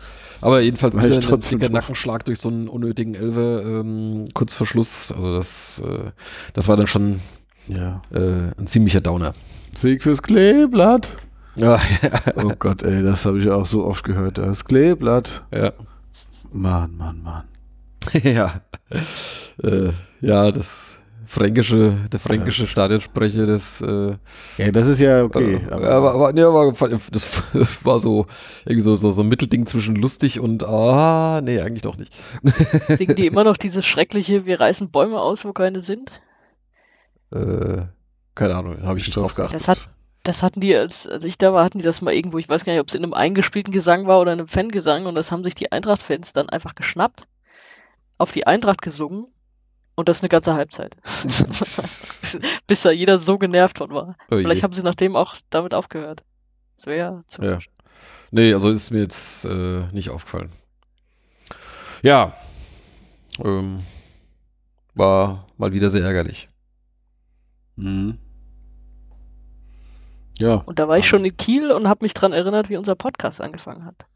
Aber jedenfalls wieder ein dicker. Nackenschlag durch so einen unnötigen Elfer ähm, kurz vor Schluss. Also das, äh, das war dann schon ja. äh, ein ziemlicher Downer. Sieg fürs Kleeblatt. Ja, [LAUGHS] Oh Gott, ey, das habe ich auch so oft gehört. Das Kleeblatt. ja. Mann, Mann, Mann. [LAUGHS] ja. Äh, ja, das fränkische, der fränkische Das- Stadionsprecher, das äh, Ja, das ist ja okay. äh, aber, aber, nee, aber [LAUGHS] das war so irgendwie so, so, so ein Mittelding zwischen lustig und ah, nee, eigentlich doch nicht. Singen die [LAUGHS] immer noch dieses schreckliche, wir reißen Bäume aus, wo keine sind? Äh, keine Ahnung, habe ich nicht drauf geachtet. Das hat, das hatten die, als, als ich da war, hatten die das mal irgendwo, ich weiß gar nicht, ob es in einem eingespielten Gesang war oder in einem Fangesang und das haben sich die Eintracht-Fans dann einfach geschnappt, auf die Eintracht gesungen und das eine ganze Halbzeit. bis, [LAUGHS] bis da jeder so genervt von war. Oh. Vielleicht haben sie nachdem auch damit aufgehört. Das wäre ja zu Ja. Nee, also ist mir jetzt äh, nicht aufgefallen. Ja. Ähm, war mal wieder sehr ärgerlich. Mhm. Ja. Und da war ich schon in Kiel und habe mich dran erinnert, wie unser Podcast angefangen hat.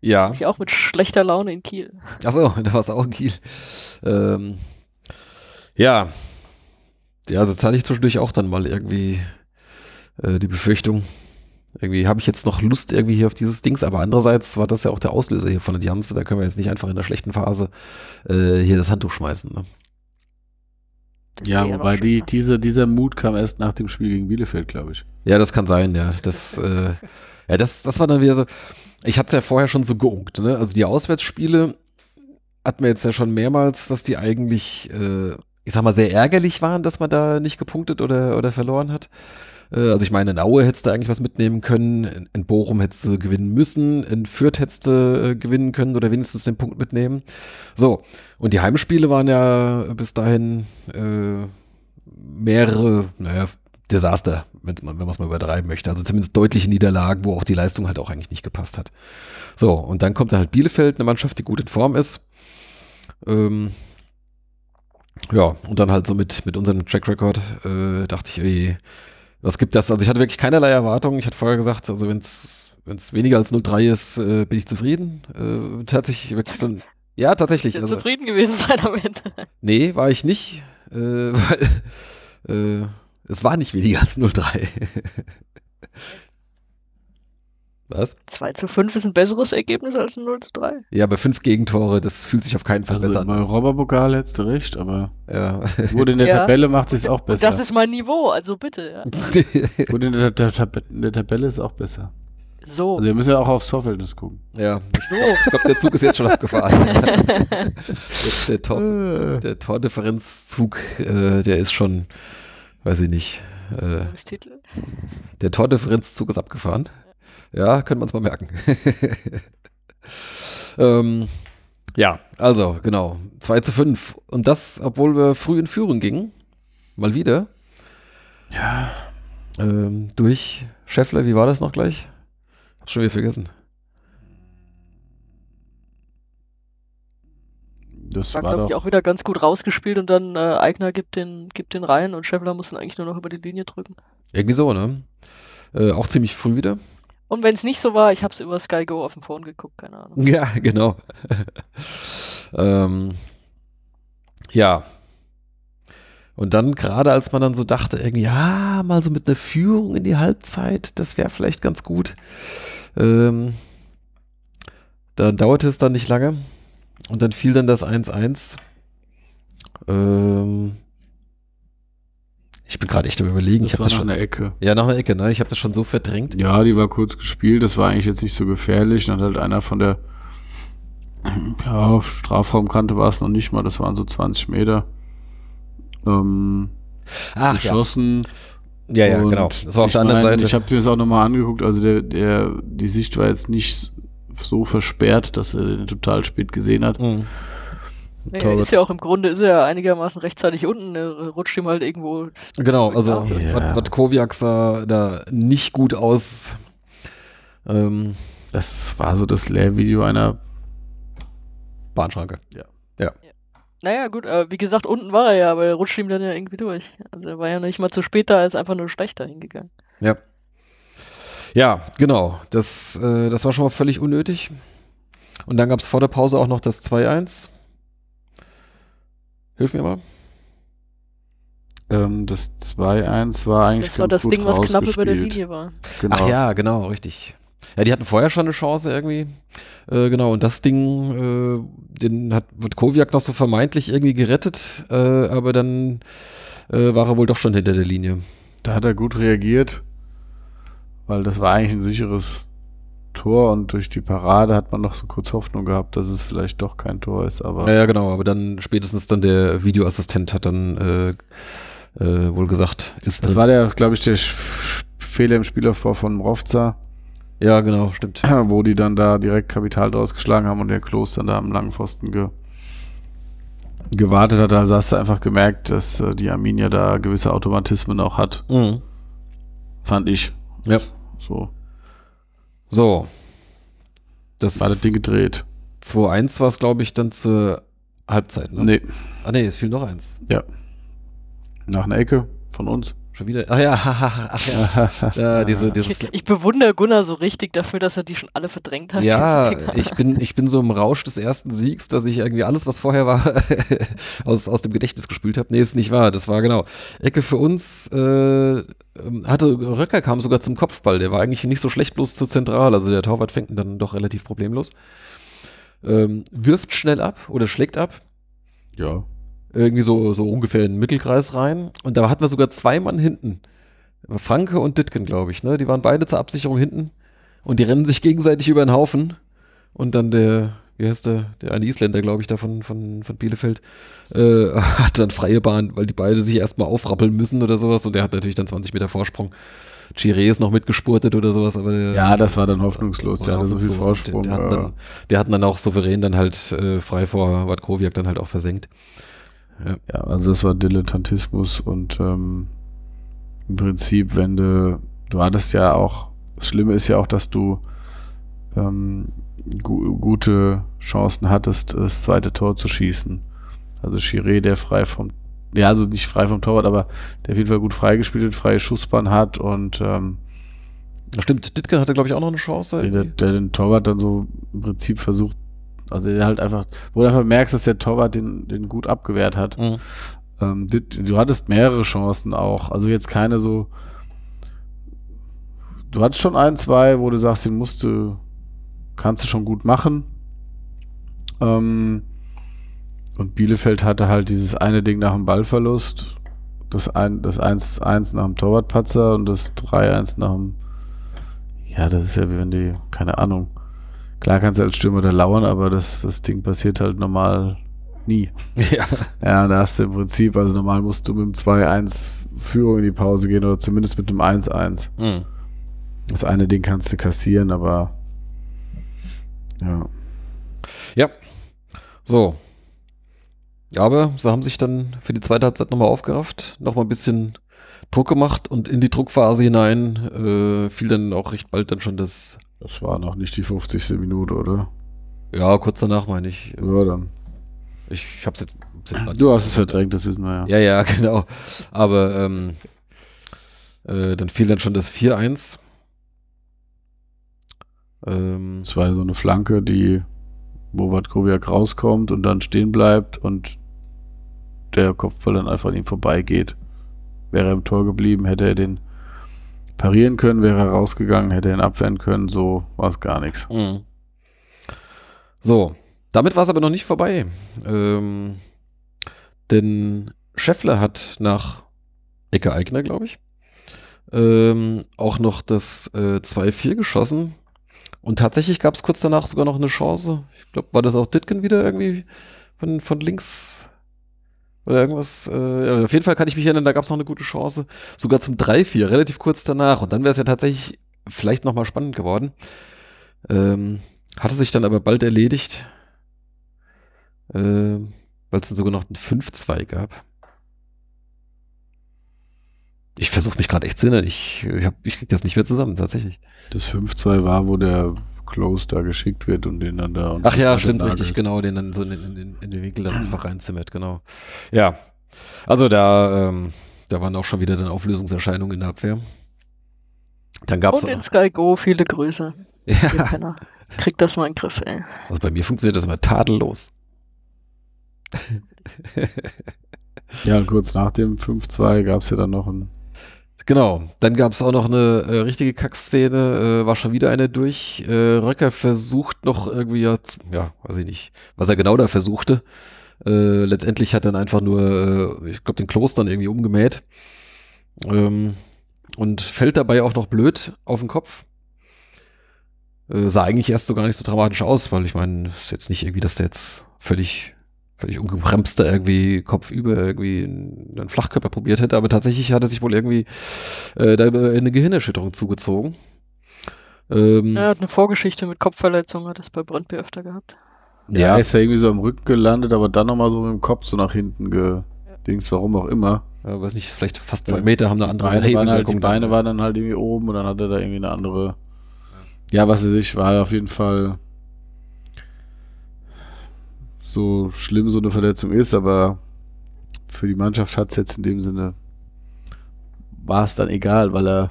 Ja. Ich auch mit schlechter Laune in Kiel. Achso, [LAUGHS] da war es auch in Kiel. Ähm, ja. Ja, das hatte ich zwischendurch auch dann mal irgendwie äh, die Befürchtung. Irgendwie habe ich jetzt noch Lust irgendwie hier auf dieses Dings, aber andererseits war das ja auch der Auslöser hier von der Janze. Da können wir jetzt nicht einfach in der schlechten Phase äh, hier das Handtuch schmeißen. Ne? Das Ja, wobei die, diese, dieser Mut kam erst nach dem Spiel gegen Bielefeld, glaube ich. Ja, das kann sein, ja. Das, äh, ja, das, das war dann wieder so. Ich hatte es ja vorher schon so geunkt, ne? Also die Auswärtsspiele hatten wir jetzt ja schon mehrmals, dass die eigentlich, äh, ich sag mal, sehr ärgerlich waren, dass man da nicht gepunktet oder, oder verloren hat. Äh, also ich meine, in Aue hättest du eigentlich was mitnehmen können, in, in Bochum hättest du gewinnen müssen, in Fürth hättest du äh, gewinnen können oder wenigstens den Punkt mitnehmen. So, und die Heimspiele waren ja bis dahin äh, mehrere, naja, Desaster, wenn's mal, wenn man es mal übertreiben möchte. Also zumindest deutliche Niederlagen, wo auch die Leistung halt auch eigentlich nicht gepasst hat. So, und dann kommt da halt Bielefeld, eine Mannschaft, die gut in Form ist. Ähm, ja, und dann halt so mit, mit unserem Track Record äh, dachte ich, ey, was gibt das? Also ich hatte wirklich keinerlei Erwartungen. Ich hatte vorher gesagt, also wenn es weniger als 0,3 ist, äh, bin ich zufrieden. Äh, tatsächlich wirklich so ein, ja, tatsächlich. Ich Also, zufrieden gewesen [LAUGHS] sein am Ende. nee, war ich nicht, äh, [LAUGHS] weil äh, es war nicht weniger als 0,3. Was? 2 zu 5 ist ein besseres Ergebnis als ein 0 zu 3. Ja, bei fünf Gegentore, das fühlt sich auf keinen Fall Also besser im an. Europapokal hättest du recht, aber Ja. wurde in der [LAUGHS] Ja. Tabelle macht es auch besser. das ist mein Niveau, also bitte. Ja. [LAUGHS] Wurde in der, der, Tab in der Tabelle ist es auch besser. So. Also wir müssen ja auch aufs Torverhältnis gucken. ja, so. ich glaube, der Zug ist jetzt schon abgefahren. [LAUGHS] der, der, Tor, der Tordifferenzzug, äh, der ist schon, weiß ich nicht. Äh, der Tordifferenzzug ist abgefahren. Ja, können wir uns mal merken. [LAUGHS] ähm, ja, also, genau. 2 zu 5. Und das, obwohl wir früh in Führung gingen. Mal wieder. Ja. Ähm, durch Scheffler, wie war das noch gleich? Hab's schon wieder vergessen. Das War, war, glaube ich, auch wieder ganz gut rausgespielt und dann äh, Eigner gibt den, gibt den rein und Scheffler muss dann eigentlich nur noch über die Linie drücken. Irgendwie so, ne? Äh, auch ziemlich früh wieder. Und wenn es nicht so war, ich habe es über Sky Go auf dem Phone geguckt, keine Ahnung. Ja, [LAUGHS] genau. ähm, ja. Und dann gerade als man dann so dachte, irgendwie, ja, mal so mit einer Führung in die Halbzeit, das wäre vielleicht ganz gut. Ähm, dann dauerte es dann nicht lange. Und dann fiel dann das 1-1. Ähm, ich bin gerade echt am überlegen. das ich habe war das nach schon. einer Ecke. Ja, nach einer Ecke, ne? Ich habe das schon so verdrängt. Ja, die war kurz gespielt, das war eigentlich jetzt nicht so gefährlich. Dann hat halt einer von der ja, Strafraumkante war es noch nicht mal, das waren so 20 Meter. Ähm, Ach ja. geschossen. Ja, ja, Und genau. Das war auf der anderen mein, Seite. Ich habe mir das auch nochmal angeguckt, also der, der, die Sicht war jetzt nicht so versperrt, dass er den total spät gesehen hat. Mhm. Torwart. ist ja auch im Grunde, ist er ja einigermaßen rechtzeitig unten, er rutscht ihm halt irgendwo. Genau, also Ja. was, was Koviak sah da nicht gut aus. Ähm, Das war so das Lehrvideo einer. Bahnschranke. Naja, gut, äh, wie gesagt, unten war er ja, aber er rutscht ihm dann ja irgendwie durch. Also er war ja nicht mal zu spät da, er ist einfach nur schlechter hingegangen. Ja. Ja, genau. Das, äh, das war schon mal völlig unnötig. Und dann gab es vor der Pause auch noch das 2-1. Hilf mir mal. Ähm, das 2-1 war eigentlich Das war das gut Ding, was knapp über der. Linie war. Genau. Ach ja, genau, richtig. Ja, die hatten vorher schon eine Chance irgendwie. Äh, genau, und das Ding, äh, den hat wird Koviak noch so vermeintlich irgendwie gerettet, äh, aber dann äh, war er wohl doch schon hinter der Linie. Da hat er gut reagiert, weil das war eigentlich ein sicheres Tor und durch die Parade hat man noch so kurz Hoffnung gehabt, dass es vielleicht doch kein Tor ist, aber Ja, ja, genau, aber dann spätestens dann der Videoassistent hat dann äh, äh, wohl gesagt, ist das drin. war der, glaube ich, der Fehler im Spielaufbau von Mrovza, Ja, genau, stimmt. [CLEARS THROAT] wo die dann da direkt Kapital draus geschlagen haben und der Klos dann da am langen Pfosten ge gewartet hat. Also hast du einfach gemerkt, dass äh, die Arminia da gewisse Automatismen auch hat, Mhm. fand ich. Ja. So, So. Das war das Ding gedreht. 2-1 war es, glaube ich, dann zur Halbzeit, ne? Nee, Ah, nee, es fiel noch eins. nach einer Ecke von uns. Schon wieder. Ach ja, [LAUGHS] ach ja. [LAUGHS] ja diese, Ich, dieses, ich bewundere Gunnar so richtig dafür, dass er die schon alle verdrängt hat. ja, ich bin, ich bin so im Rausch des ersten Siegs, dass ich irgendwie alles, was vorher war, [LAUGHS] aus, aus dem Gedächtnis gespült habe. Nee, ist nicht wahr. Das war genau. Ecke für uns, äh, ähm, hatte, Röcker kam sogar zum Kopfball. Der war eigentlich nicht so schlecht, bloß zu zentral. Also der Torwart fängt ihn dann doch relativ problemlos. Ähm, wirft schnell ab oder schlägt ab. Ja. Irgendwie so, so ungefähr in den Mittelkreis rein. Und da hatten wir sogar zwei Mann hinten. Franke und Ditken, glaube ich. Ne? Die waren beide zur Absicherung hinten. Und die rennen sich gegenseitig über den Haufen. Und dann der, wie heißt der, der eine Isländer, glaube ich, da von, von, von Bielefeld, äh, [LAUGHS] hat dann freie Bahn, weil die beide sich erstmal aufrappeln müssen oder sowas. Und der hat natürlich dann 20 Meter Vorsprung. Chiré ist noch mitgespurtet oder sowas, aber der, Ja, das war dann hoffnungslos. hatte so viel. Vorsprung. Der, der, hat äh, dann, der hat dann auch souverän dann halt äh, frei vor Watkowiak dann halt auch versenkt. Ja, also das war Dilettantismus und ähm, im Prinzip, wenn du, du hattest ja auch, das Schlimme ist ja auch, dass du ähm, gu gute Chancen hattest, das zweite Tor zu schießen. Also Chiré, der frei vom, ja, also nicht frei vom Torwart, aber der auf jeden Fall gut freigespielt hat, freie Schussbahn hat und ähm, Stimmt, Ditke hatte, glaube ich, auch noch eine Chance. der, der den Torwart dann so im Prinzip versucht, also der halt einfach, wo du einfach merkst, dass der Torwart den, den gut abgewehrt hat. Mhm. Ähm, dit- du hattest mehrere Chancen auch. Also jetzt keine so. Du hattest schon ein, zwei, wo du sagst, den musst du, kannst du schon gut machen. Ähm, und Bielefeld hatte halt dieses eine Ding nach dem Ballverlust. Das, ein, das 1-1 nach dem Torwartpatzer und das 3-1 nach dem. Ja, das ist ja wie wenn die, keine Ahnung. Klar kannst du als Stürmer da lauern, aber das, das Ding passiert halt normal nie. [LAUGHS] Ja. Ja, da hast du im Prinzip, also normal musst du mit dem 2-1 Führung in die Pause gehen oder zumindest mit dem 1-1. Mhm. Das eine Ding kannst du kassieren, aber ja. Ja. So. Aber sie haben sich dann für die zweite Halbzeit nochmal aufgerafft, nochmal ein bisschen Druck gemacht und in die Druckphase hinein äh, fiel dann auch recht bald dann schon das, Das war noch nicht die 50. Minute, oder? ja, kurz danach meine ich. Ja, dann. Ich, hab's jetzt. hab's jetzt Du hast es verdrängt, das wissen wir ja. Ja, ja, [LAUGHS] genau. Aber ähm, äh, dann fiel dann schon das 4-1. Ähm, Es war so eine Flanke, die, wo Watkowiak rauskommt und dann stehen bleibt und der Kopfball dann einfach an ihm vorbeigeht. Wäre er im Tor geblieben, hätte er den parieren können, wäre er rausgegangen, hätte er ihn abwehren können, so war es gar nichts. Mhm. So, damit war es aber noch nicht vorbei. Ähm, denn Scheffler hat nach Ecke Eigner, glaube ich, ähm, auch noch das äh, 2-4 geschossen. Und tatsächlich gab es kurz danach sogar noch eine Chance. Ich glaube, war das auch Ditken wieder irgendwie von, von links oder irgendwas. Äh, auf jeden Fall kann ich mich erinnern, da gab es noch eine gute Chance. Sogar zum 3-4, relativ kurz danach. Und dann wäre es ja tatsächlich vielleicht nochmal spannend geworden. Ähm, hatte sich dann aber bald erledigt, äh, weil es dann sogar noch ein 5-2 gab. Ich versuche mich gerade echt zu erinnern. Ich, ich, hab, ich krieg das nicht mehr zusammen, tatsächlich. Das 5-2 war, wo der Close da geschickt wird und den dann da. und Ach ja, stimmt, nagelt. richtig, genau, den dann so in, in, in, den Winkel dann einfach reinzimmert, genau. Ja, also da, ähm, da waren auch schon wieder dann Auflösungserscheinungen in der Abwehr. Dann gab's Und in Sky Go viele Grüße. Ja. Kriegt das mal in den Griff, ey. also bei mir funktioniert das immer tadellos. Ja, und kurz nach dem 5-2 gab es ja dann noch ein. Genau, dann gab es auch noch eine äh, richtige Kackszene, äh, war schon wieder eine durch. Äh, Röcker versucht noch irgendwie, ja, ja, weiß ich nicht, was er genau da versuchte. Äh, letztendlich hat dann einfach nur, äh, ich glaube, den Kloß irgendwie umgemäht. Ähm, und fällt dabei auch noch blöd auf den Kopf. Äh, sah eigentlich erst so gar nicht so dramatisch aus, weil ich meine, ist jetzt nicht irgendwie, dass der jetzt völlig völlig ungebremst da irgendwie kopfüber irgendwie einen Flachkörper probiert hätte, aber tatsächlich hat er sich wohl irgendwie äh, da eine Gehirnerschütterung zugezogen. Ähm, Er hat eine Vorgeschichte mit Kopfverletzung, hat es bei Brøndby öfter gehabt. Ja, ist ja irgendwie so am Rücken gelandet, aber dann nochmal so mit dem Kopf so nach hinten gedings, warum auch immer. ja, weiß nicht, vielleicht fast zwei Ja. Meter haben eine andere Beine, waren halt, die Beine waren dann halt irgendwie oben und dann hat er da irgendwie eine andere. Ja, was weiß ich, war auf jeden Fall so schlimm so eine Verletzung ist, aber für die Mannschaft hat es jetzt in dem Sinne war es dann egal, weil er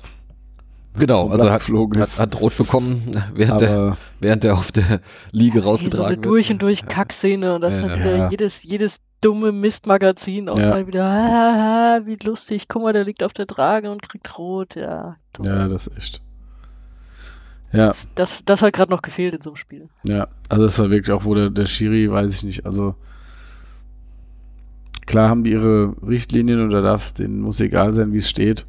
Genau, also hat, geflogen hat, hat rot bekommen, [LAUGHS] während der, während der auf der Liege so rausgetragen eine wird. durch und durch Ja. Kackszene und das Ja, ja. wieder jedes, jedes dumme Mistmagazin auch Ja. mal wieder, haha, wie lustig, guck mal, der liegt auf der Trage und kriegt rot, ja. toll. ja, das ist echt. Ja, Das, das, das hat gerade noch gefehlt in so einem Spiel. Ja, also es war wirklich auch, wo der, der Schiri, weiß ich nicht, also klar haben die ihre Richtlinien und da darf es, denen muss egal sein, wie es steht.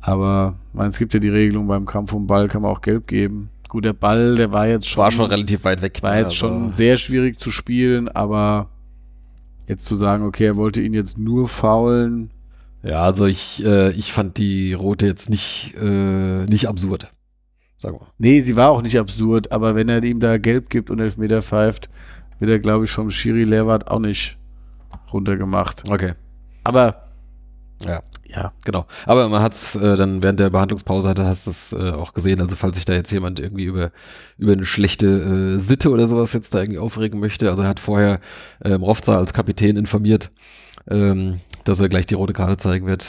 Aber ich meine, es gibt ja die Regelung, beim Kampf um den Ball kann man auch gelb geben. Gut, der Ball, der war jetzt schon, War schon relativ weit weg. war ne, jetzt also- schon sehr schwierig zu spielen, aber jetzt zu sagen, okay, er wollte ihn jetzt nur faulen, Ja, also ich, äh, ich fand die rote jetzt nicht, äh, nicht absurd. Wir mal. Nee, sie war auch nicht absurd, aber wenn er ihm da gelb gibt und Elfmeter pfeift, wird er, glaube ich, vom Schiri Lehrwart auch nicht runtergemacht. Okay. Aber Ja, Ja. genau. Aber man hat es äh, dann während der Behandlungspause hat, hast du es äh, auch gesehen. Also falls sich da jetzt jemand irgendwie über über eine schlechte äh, Sitte oder sowas jetzt da irgendwie aufregen möchte, also er hat vorher ähm, Rovza als Kapitän informiert, ähm, dass er gleich die rote Karte zeigen wird.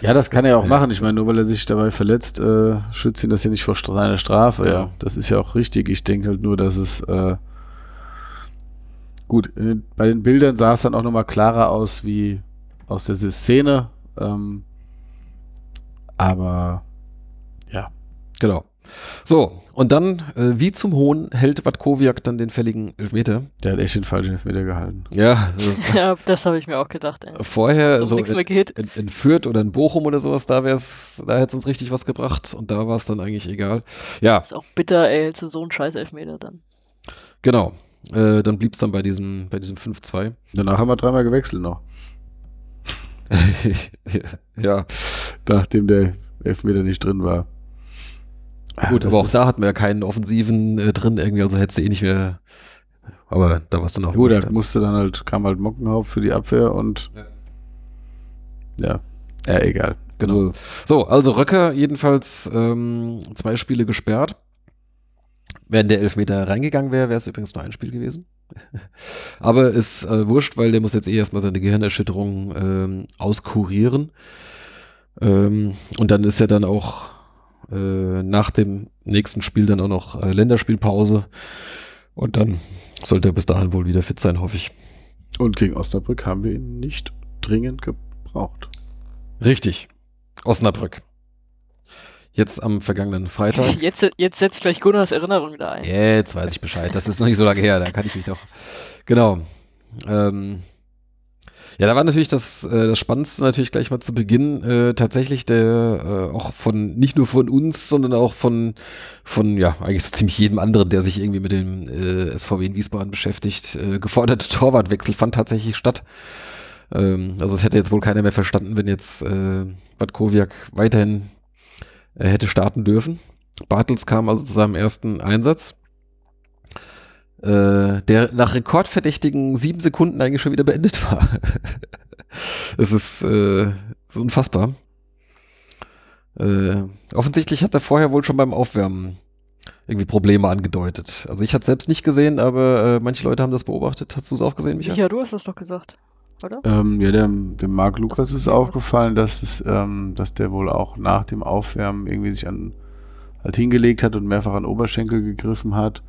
Ja, das kann er auch Ja. machen. Ich meine, nur weil er sich dabei verletzt, äh, schützt ihn das ja nicht vor seiner Strafe. Ja. Ja. Das ist ja auch richtig. Ich denke halt nur, dass es äh, gut, äh, bei den Bildern sah es dann auch nochmal klarer aus wie aus der Szene. Ähm, aber ja, Genau. So, und dann, äh, wie zum Hohn, hält Watkowiak dann den fälligen Elfmeter. der hat echt den falschen Elfmeter gehalten. Ja, [LAUGHS] also Ja, das habe ich mir auch gedacht. Ey. vorher So in, mehr geht. in, in Fürth oder in Bochum oder sowas, da wär's, da hätte es uns richtig was gebracht und da war es dann eigentlich egal. Ja, Ist auch bitter, ey, zu so einem scheiß Elfmeter dann. genau. Äh, dann blieb es dann bei diesem, bei diesem 5-2. Danach haben wir dreimal gewechselt noch, [LAUGHS] ja, nachdem der Elfmeter nicht drin war. Ja, gut, das aber auch da hatten wir ja keinen Offensiven äh, drin irgendwie, also hättest du eh nicht mehr. Aber da warst du noch. Gut, da musste dann halt, kam halt Mockenhaupt für die Abwehr und ja, ja, egal. Genau. Also, So, also Röcker jedenfalls ähm, zwei Spiele gesperrt. Wenn der Elfmeter reingegangen wäre, wäre es übrigens nur ein Spiel gewesen. [LAUGHS] Aber ist äh, wurscht, weil der muss jetzt eh erstmal seine Gehirnerschütterung ähm, auskurieren. Ähm, und dann ist ja dann auch äh, nach dem nächsten Spiel dann auch noch äh, Länderspielpause. Und dann sollte er bis dahin wohl wieder fit sein, hoffe ich. und gegen Osnabrück haben wir ihn nicht dringend gebraucht. Richtig. Osnabrück. Jetzt am vergangenen Freitag. [LAUGHS] Jetzt, jetzt setzt gleich Gunnars Erinnerung wieder ein. Jetzt weiß ich Bescheid. Das ist noch nicht so lange her, da kann ich mich doch. Genau. Ähm, ja, da war natürlich das, äh, das Spannendste natürlich gleich mal zu Beginn äh, tatsächlich der äh, auch von nicht nur von uns, sondern auch von von ja eigentlich so ziemlich jedem anderen, der sich irgendwie mit dem äh, SVW in Wiesbaden beschäftigt, äh, geforderte [LAUGHS] Torwartwechsel fand tatsächlich statt. Ähm, also es hätte jetzt wohl keiner mehr verstanden, wenn jetzt äh, Watkowiak weiterhin äh, hätte starten dürfen. Bartels kam also zu seinem ersten Einsatz, äh, der nach rekordverdächtigen sieben Sekunden eigentlich schon wieder beendet war. [LAUGHS] Es ist äh, so unfassbar. Äh, offensichtlich hat er vorher wohl schon beim Aufwärmen irgendwie Probleme angedeutet. Also ich hatte selbst nicht gesehen, aber äh, manche Leute haben das beobachtet. Hast du es auch gesehen, Michael? Micha, du hast das doch gesagt, oder? Ähm, ja, dem, dem Marc Lukas ist ist aufgefallen, dass, es, ähm, dass der wohl auch nach dem Aufwärmen irgendwie sich an halt hingelegt hat und mehrfach an Oberschenkel gegriffen hat.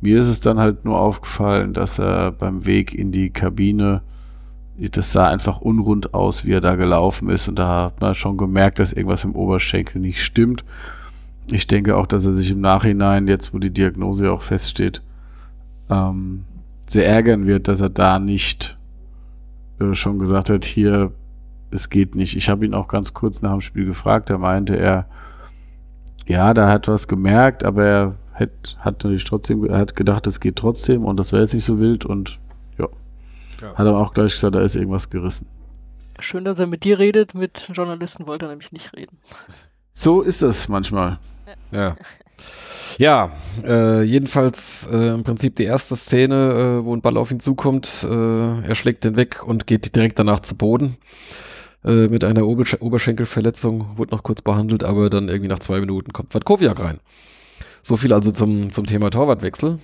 Mir ist es dann halt nur aufgefallen, dass er beim Weg in die Kabine, das sah einfach unrund aus, wie er da gelaufen ist. Und da hat man schon gemerkt, dass irgendwas im Oberschenkel nicht stimmt. Ich denke auch, dass er sich im Nachhinein, jetzt wo die Diagnose auch feststeht, ähm, sehr ärgern wird, dass er da nicht äh, schon gesagt hat, hier, es geht nicht. Ich habe ihn auch ganz kurz nach dem Spiel gefragt. Da meinte er, ja, da hat was gemerkt, aber er hat, hat natürlich trotzdem, er hat gedacht, es geht trotzdem und das wäre jetzt nicht so wild und ja. Ja. Hat aber auch gleich gesagt, da ist irgendwas gerissen. Schön, dass er mit dir redet, mit Journalisten wollte er nämlich nicht reden. So ist das manchmal. Ja. Ja, äh, jedenfalls äh, im Prinzip die erste Szene, äh, wo ein Ball auf ihn zukommt. Äh, er schlägt den weg und geht direkt danach zu Boden. Äh, mit einer Obersch Oberschenkelverletzung, wurde noch kurz behandelt, aber dann irgendwie nach zwei Minuten kommt Watkowiak rein. So viel also zum, zum Thema Torwartwechsel.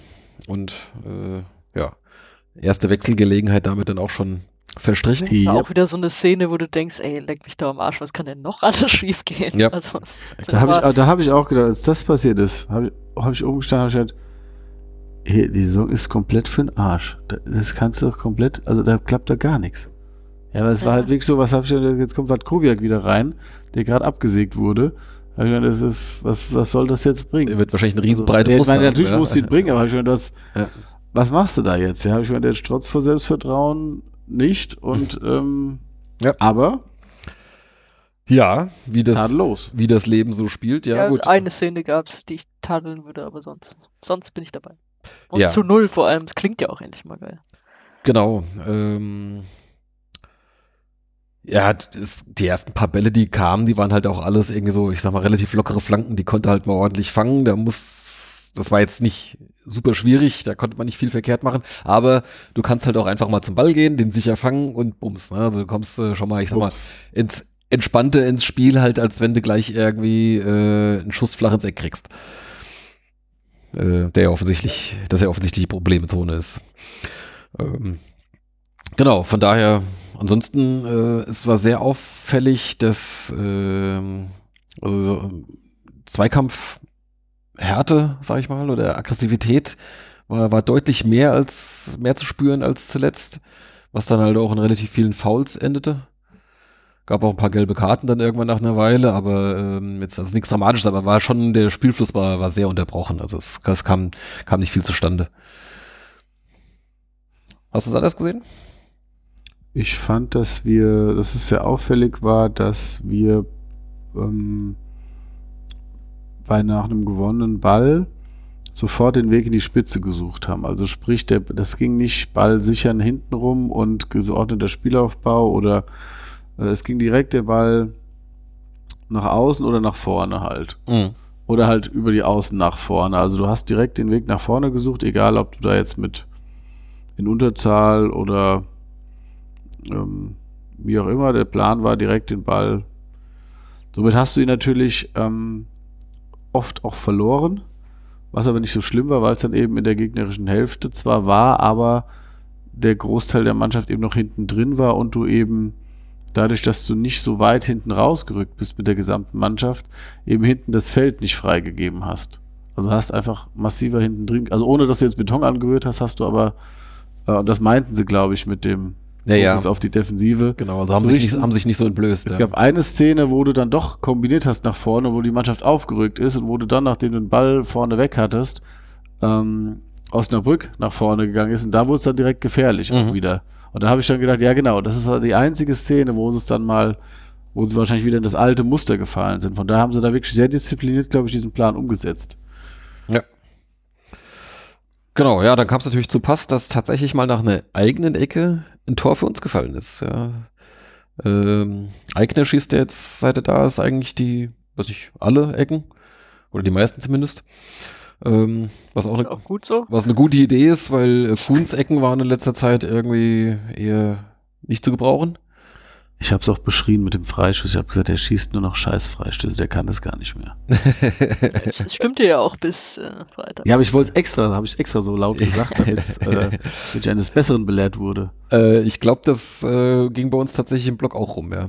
Und äh, ja, erste Wechselgelegenheit damit dann auch schon verstrichen. Das war Ja. auch wieder so eine Szene, wo du denkst, ey, leck mich da am Arsch, was kann denn noch alles schief gehen? Ja. Also, Da habe war- ich, da hab ich auch gedacht, als das passiert ist, habe ich, hab ich umgestanden und gedacht, hey, die Saison ist komplett für den Arsch. Da- Das kannst du doch komplett, also da klappt da gar nichts. Ja, aber es war Ja. halt wirklich so, was habe ich denn, jetzt kommt Watkowiak wieder rein, der gerade abgesägt wurde. Gedacht, das ist, was, was soll das jetzt bringen? Er wird wahrscheinlich eine Also, riesenbreite der, Brust meine, haben, Natürlich ja. muss ihn bringen, aber ich gedacht, das, Ja. was machst du da jetzt? Ja, habe ich gedacht, der strotzt vor Selbstvertrauen nicht und, [LAUGHS] ähm, Ja. aber Ja, wie das, tadellos. wie das Leben so spielt. Ja, ja, gut. eine Szene gab es, die ich tadeln würde, aber sonst, sonst bin ich dabei. Und Ja. zu null vor allem, es klingt ja auch endlich mal geil. Genau. Ähm, ja, das, die ersten paar Bälle, die kamen, die waren halt auch alles irgendwie so, ich sag mal, relativ lockere Flanken, die konnte halt mal ordentlich fangen. Da muss, das war jetzt nicht super schwierig, da konnte man nicht viel verkehrt machen, aber du kannst halt auch einfach mal zum Ball gehen, den sicher fangen und bums. Ne? Also du kommst äh, schon mal, ich sag mal, ins entspannter ins Spiel halt, als wenn du gleich irgendwie äh, einen Schuss flach ins Eck kriegst. Äh, der ja offensichtlich, dass er offensichtlich die Problemzone ist. Ähm, genau, von daher, ansonsten, äh, es war sehr auffällig, dass ähm, also so, Zweikampfhärte, sag ich mal, oder Aggressivität war, war deutlich mehr als mehr zu spüren als zuletzt, was dann halt auch in relativ vielen Fouls endete. Gab auch ein paar gelbe Karten dann irgendwann nach einer Weile, aber ähm, jetzt also nichts Dramatisches, aber war schon, der Spielfluss war, war sehr unterbrochen. Also es, es kam, kam nicht viel zustande. Hast du es anders gesehen? Ich fand, dass wir, dass es sehr auffällig war, dass wir ähm, bei nach einem gewonnenen Ball sofort den Weg in die Spitze gesucht haben. Also sprich, der, das ging nicht Ball sichern hintenrum und geordneter Spielaufbau oder äh, es ging direkt der Ball nach außen oder nach vorne halt. Mhm. Oder halt über die Außen nach vorne. Also du hast direkt den Weg nach vorne gesucht, egal ob du da jetzt mit in Unterzahl oder ähm, wie auch immer. Der Plan war direkt den Ball. Somit hast du ihn natürlich ähm, oft auch verloren, was aber nicht so schlimm war, weil es dann eben in der gegnerischen Hälfte zwar war, aber der Großteil der Mannschaft eben noch hinten drin war und du eben dadurch, dass du nicht so weit hinten rausgerückt bist mit der gesamten Mannschaft, eben hinten das Feld nicht freigegeben hast. Also hast einfach massiver hinten drin, also ohne dass du jetzt Beton angerührt hast, hast du aber, äh, und das meinten sie, glaube ich, mit dem Ja, ja. Auf die Defensive. Genau, also haben, So sich richtig- nicht, haben sich nicht so entblößt. Es ja. gab eine Szene, wo du dann doch kombiniert hast nach vorne, wo die Mannschaft aufgerückt ist und wo du dann, nachdem du den Ball vorne weg hattest, ähm, Osnabrück nach vorne gegangen ist und da wurde es dann direkt gefährlich auch Mhm. wieder. Und da habe ich dann gedacht, ja genau, das ist die einzige Szene, wo sie es dann mal, wo sie wahrscheinlich wieder in das alte Muster gefallen sind. Von daher haben sie da wirklich sehr diszipliniert, glaube ich, diesen Plan umgesetzt. Genau, ja, dann kam es natürlich zu Pass, dass tatsächlich mal nach einer eigenen Ecke ein Tor für uns gefallen ist. Ja. Ähm, Eigner schießt ja jetzt, seit er da ist, eigentlich die, weiß ich, alle Ecken. Oder die meisten zumindest. Ähm, was auch eine auch so. was eine gute Idee ist, weil äh, Kuhns Ecken waren in letzter Zeit irgendwie eher nicht zu gebrauchen. Ich habe es auch beschrien mit dem Freischuss. Ich habe gesagt, er schießt nur noch scheiß Freistöße, der kann das gar nicht mehr. Es stimmte ja auch bis äh, Freitag. Ja, aber ich wollte es extra, habe ich extra so laut gesagt, damit [LAUGHS] äh, ich eines Besseren belehrt wurde. Äh, ich glaube, das äh, ging bei uns tatsächlich im Blog auch rum, ja.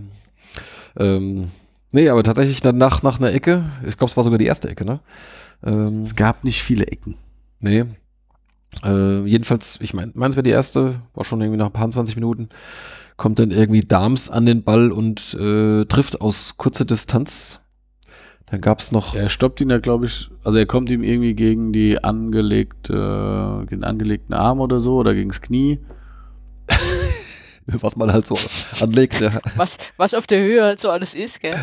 Ähm, nee, aber tatsächlich dann nach, nach einer Ecke, ich glaube, es war sogar die erste Ecke, ne? Ähm, Es gab nicht viele Ecken. nee. Äh, jedenfalls, ich meine, meins wäre die erste, war schon irgendwie nach ein paar 20 Minuten, kommt dann irgendwie Dams an den Ball und äh, trifft aus kurzer Distanz. Dann gab es noch, Er stoppt ihn ja, glaube ich, also er kommt ihm irgendwie gegen die angelegte, den angelegten Arm oder so oder gegens Knie. [LAUGHS] was man halt so anlegt. Ja. Was, was auf der Höhe halt so alles ist, gell?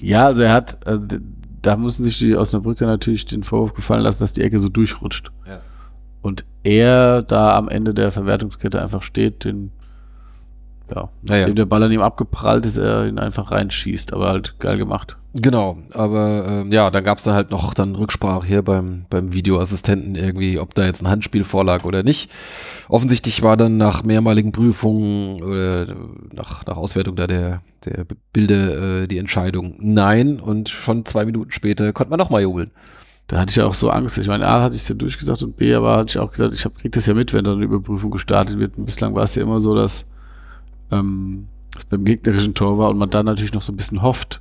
Ja, also er hat, also da mussten sich die Osnabrücker natürlich den Vorwurf gefallen lassen, dass die Ecke so durchrutscht. Ja. Und er da am Ende der Verwertungskette einfach steht, den, ja, Naja. dem der Ball an ihm abgeprallt ist, er ihn einfach reinschießt, aber halt geil gemacht. Genau, aber ähm, ja, dann gab es da halt noch dann Rücksprache hier beim, beim Videoassistenten irgendwie, ob da jetzt ein Handspiel vorlag oder nicht. Offensichtlich war dann nach mehrmaligen Prüfungen oder nach, nach Auswertung da der, der Bilder äh, die Entscheidung nein und schon zwei Minuten später konnte man nochmal jubeln. Da hatte ich ja auch so Angst. Ich meine, A hatte ich es ja durchgesagt und B, aber hatte ich auch gesagt, ich hab, krieg das ja mit, wenn dann eine Überprüfung gestartet wird. Und bislang war es ja immer so, dass ähm, es beim gegnerischen Tor war und man dann natürlich noch so ein bisschen hofft.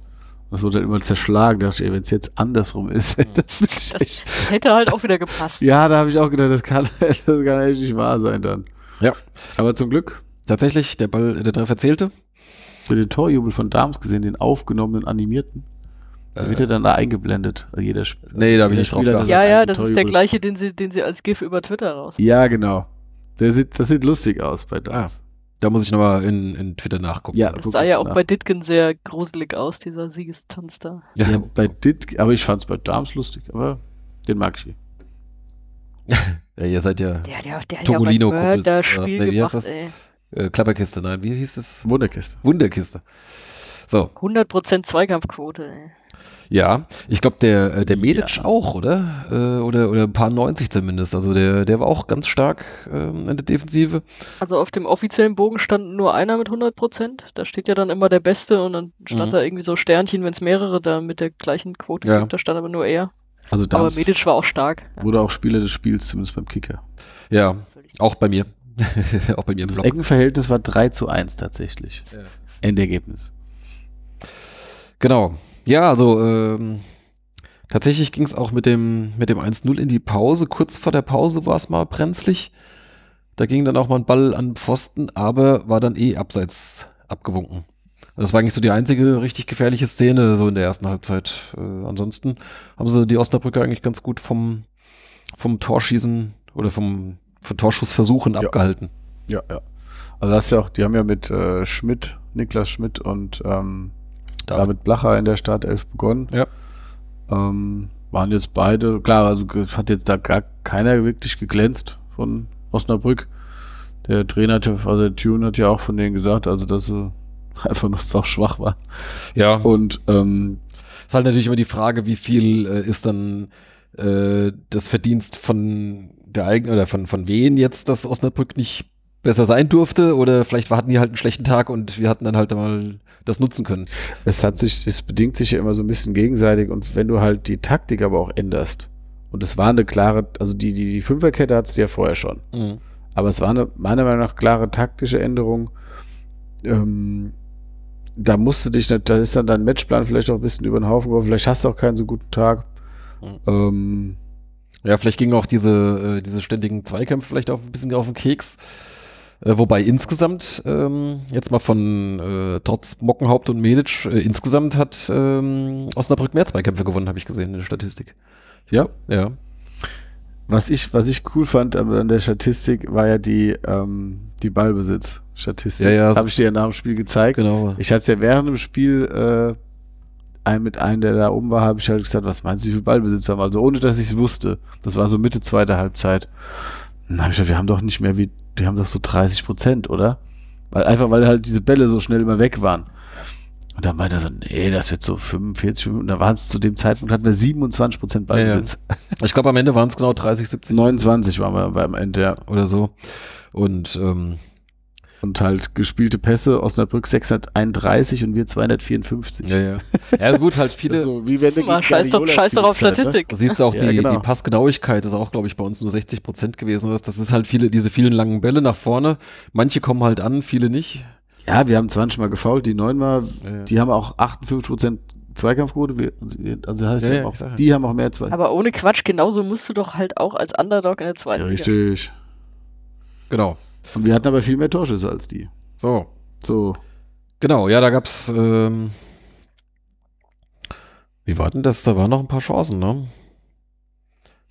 Das wurde dann immer zerschlagen. Da dachte ich, wenn es jetzt andersrum ist, [LAUGHS] dann bin ich echt, Das hätte halt auch wieder gepasst. Ja, da habe ich auch gedacht, das kann, [LAUGHS] das kann echt nicht wahr sein dann. Ja. Aber zum Glück, Tatsächlich, der Ball, der Treffer zählte. für den Torjubel von Dams gesehen, den aufgenommenen, animierten, da wird er dann da eingeblendet. Also jeder nee, da hab ich nicht drauf geachtet. Ja, ja, das ist der gleiche, den sie, den sie als GIF über Twitter raus. Ja, genau. Der sieht, das sieht lustig aus bei Ah, Dams. Da muss ich nochmal in, in Twitter nachgucken. Ja. Das sah ja auch nach. bei Ditken sehr gruselig aus, dieser Siegestanz da. Ja, bei Dit, aber ich fand es bei Dams lustig, aber den mag ich. [LAUGHS] ja, ihr seid ja Der, der, ja ne, wie heißt das? ey. äh, Klapperkiste, nein, wie hieß es? Wunderkiste. Wunderkiste. So, 100% Zweikampfquote, ey. Ja, ich glaube, der, äh, der Medic auch, oder? Äh, oder? Oder ein paar 90 zumindest. Also der, der war auch ganz stark ähm, in der Defensive. Also auf dem offiziellen Bogen stand nur einer mit 100 Prozent. Da steht ja dann immer der Beste und dann stand Mhm. da irgendwie so Sternchen, wenn es mehrere da mit der gleichen Quote Ja. gibt. Da stand aber nur er. Also Aber Medic war auch stark. Ja. wurde auch Spieler des Spiels, zumindest beim Kicker. Ja, auch bei mir. [LAUGHS] auch bei mir im Das Blog. Eckenverhältnis war 3 zu 1 tatsächlich. Ja. Endergebnis. Genau. Ja, also ähm, tatsächlich ging es auch mit dem, mit dem 1-0 in die Pause. Kurz vor der Pause war es mal brenzlig. Da ging dann auch mal ein Ball an Pfosten, aber war dann eh abseits abgewunken. Das war eigentlich so die einzige richtig gefährliche Szene so in der ersten Halbzeit. Äh, ansonsten haben sie die Osnabrücker eigentlich ganz gut vom, vom Torschießen oder vom, von Torschussversuchen Ja. abgehalten. Ja, ja. Also das ist ja auch, die haben ja mit äh, Schmidt, Niklas Schmidt und ähm, David Blacher in der Startelf begonnen. Ja. Ähm, waren jetzt beide, klar, also hat jetzt da gar keiner wirklich geglänzt von Osnabrück. Der Trainer, also der Tune hat ja auch von denen gesagt, also dass sie [LAUGHS] einfach nur sau schwach war. Ja. Und ähm, Ist halt natürlich immer die Frage, wie viel äh, ist dann äh, das Verdienst von der eigenen oder von, von wen jetzt, dass Osnabrück nicht besser sein durfte oder vielleicht hatten die halt einen schlechten Tag und wir hatten dann halt mal das nutzen können. es hat sich, es bedingt sich ja immer so ein bisschen gegenseitig und wenn du halt die Taktik aber auch änderst, und es war eine klare, also die, die, die Fünferkette hat es ja vorher schon. Aber es war eine, meiner Meinung nach, klare taktische Änderung. Ähm, da musst du dich, nicht- da ist dann dein Matchplan vielleicht auch ein bisschen über den Haufen geworfen. Vielleicht hast du auch keinen so guten Tag. Mhm. Ähm, Ja, vielleicht gingen auch diese, äh, diese ständigen Zweikämpfe vielleicht auch ein bisschen auf den Keks. Äh, wobei insgesamt, ähm, jetzt mal von äh, trotz Mockenhaupt und Medic, äh, insgesamt hat ähm, Osnabrück mehr Zweikämpfe gewonnen, habe ich gesehen in der Statistik. ja, Ja. was ich, was ich cool fand an an der Statistik, war ja die, ähm, die Ballbesitz-Statistik. Ja, ja. Habe ich dir ja nach dem Spiel gezeigt. Genau. Ich hatte es ja während dem Spiel äh, ein, mit einem, der da oben war, habe ich halt gesagt, was meinst du, wie viel Ballbesitz wir haben? Also ohne, dass ich es wusste. Das war so Mitte zweiter Halbzeit. Dann habe ich gesagt, wir haben doch nicht mehr wie, wir haben doch so 30 Prozent, oder? Weil einfach, weil halt diese Bälle so schnell immer weg waren. Und dann war der so, nee, das wird so 45 Minuten. Da waren es zu dem Zeitpunkt, hatten wir 27 Prozent Ballbesitz. Ich glaube, am Ende waren es genau 30, 70 29 waren wir beim Ende, ja. oder so. Und ähm, Und halt gespielte Pässe, Osnabrück 631 und wir 254. ja, ja. Ja, gut, halt viele. So, wie wenn mal, scheiß doch, scheiß doch auf Statistik. Siehst du auch, Ja, die, genau. die Passgenauigkeit ist auch, glaube ich, bei uns nur 60 Prozent gewesen. Das das ist halt viele, diese vielen langen Bälle nach vorne. Manche kommen halt an, viele nicht. Ja, wir haben 20 Mal gefault, die 9 Mal, Ja, ja. die haben auch 58% Zweikampfquote. Wir, also heißt Ja, die, ja, haben auch, die haben auch mehr Zweikampf. Aber ohne Quatsch, genauso musst du doch halt auch als Underdog in der zweiten Liga. richtig. Genau. Und wir hatten aber viel mehr Torschüsse als die. So. So, Genau, ja, da gab's. Ähm, wie war denn das? Da waren noch ein paar Chancen, ne?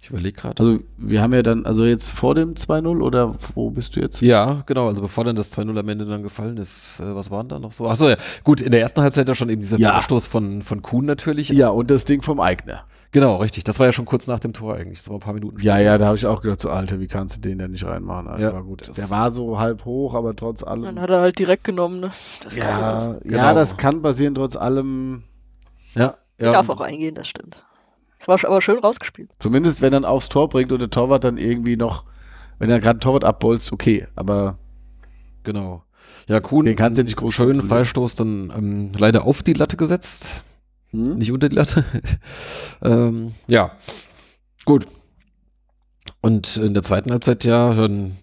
Ich überlege gerade. also wir haben ja dann, also jetzt vor dem 2-0 oder wo bist du jetzt? Ja, genau, also bevor dann das 2-0 am Ende dann gefallen ist, äh, was waren da noch so? Achso, ja, gut, in der ersten Halbzeit ja schon eben dieser Ja. Vorstoß von, von Kuhn natürlich. Ja, und das Ding vom Eigner. Genau, richtig. Das war ja schon kurz nach dem Tor eigentlich. Das war ein paar Minuten Ja, später. ja, da habe ich auch gedacht, so Alter, wie kannst du den denn nicht reinmachen? Ja, aber gut. das- Der war so halb hoch, aber trotz allem. Dann hat er halt direkt genommen, ne? Das kann ja, ja, Genau. ja, das kann passieren, trotz allem. Ja, ja. darf auch eingehen, das stimmt. Es war aber schön rausgespielt. Zumindest wenn er dann aufs Tor bringt und der Torwart dann irgendwie noch, wenn er gerade einen Torwart abbolzt, okay, aber Genau. Ja, Kuhn, Den kannst du nicht groß schönen kontrollieren. Freistoß dann ähm, leider auf die Latte gesetzt, hm? nicht unter die Latte. [LAUGHS] ähm, ja, gut. Und in der zweiten Halbzeit ja, dann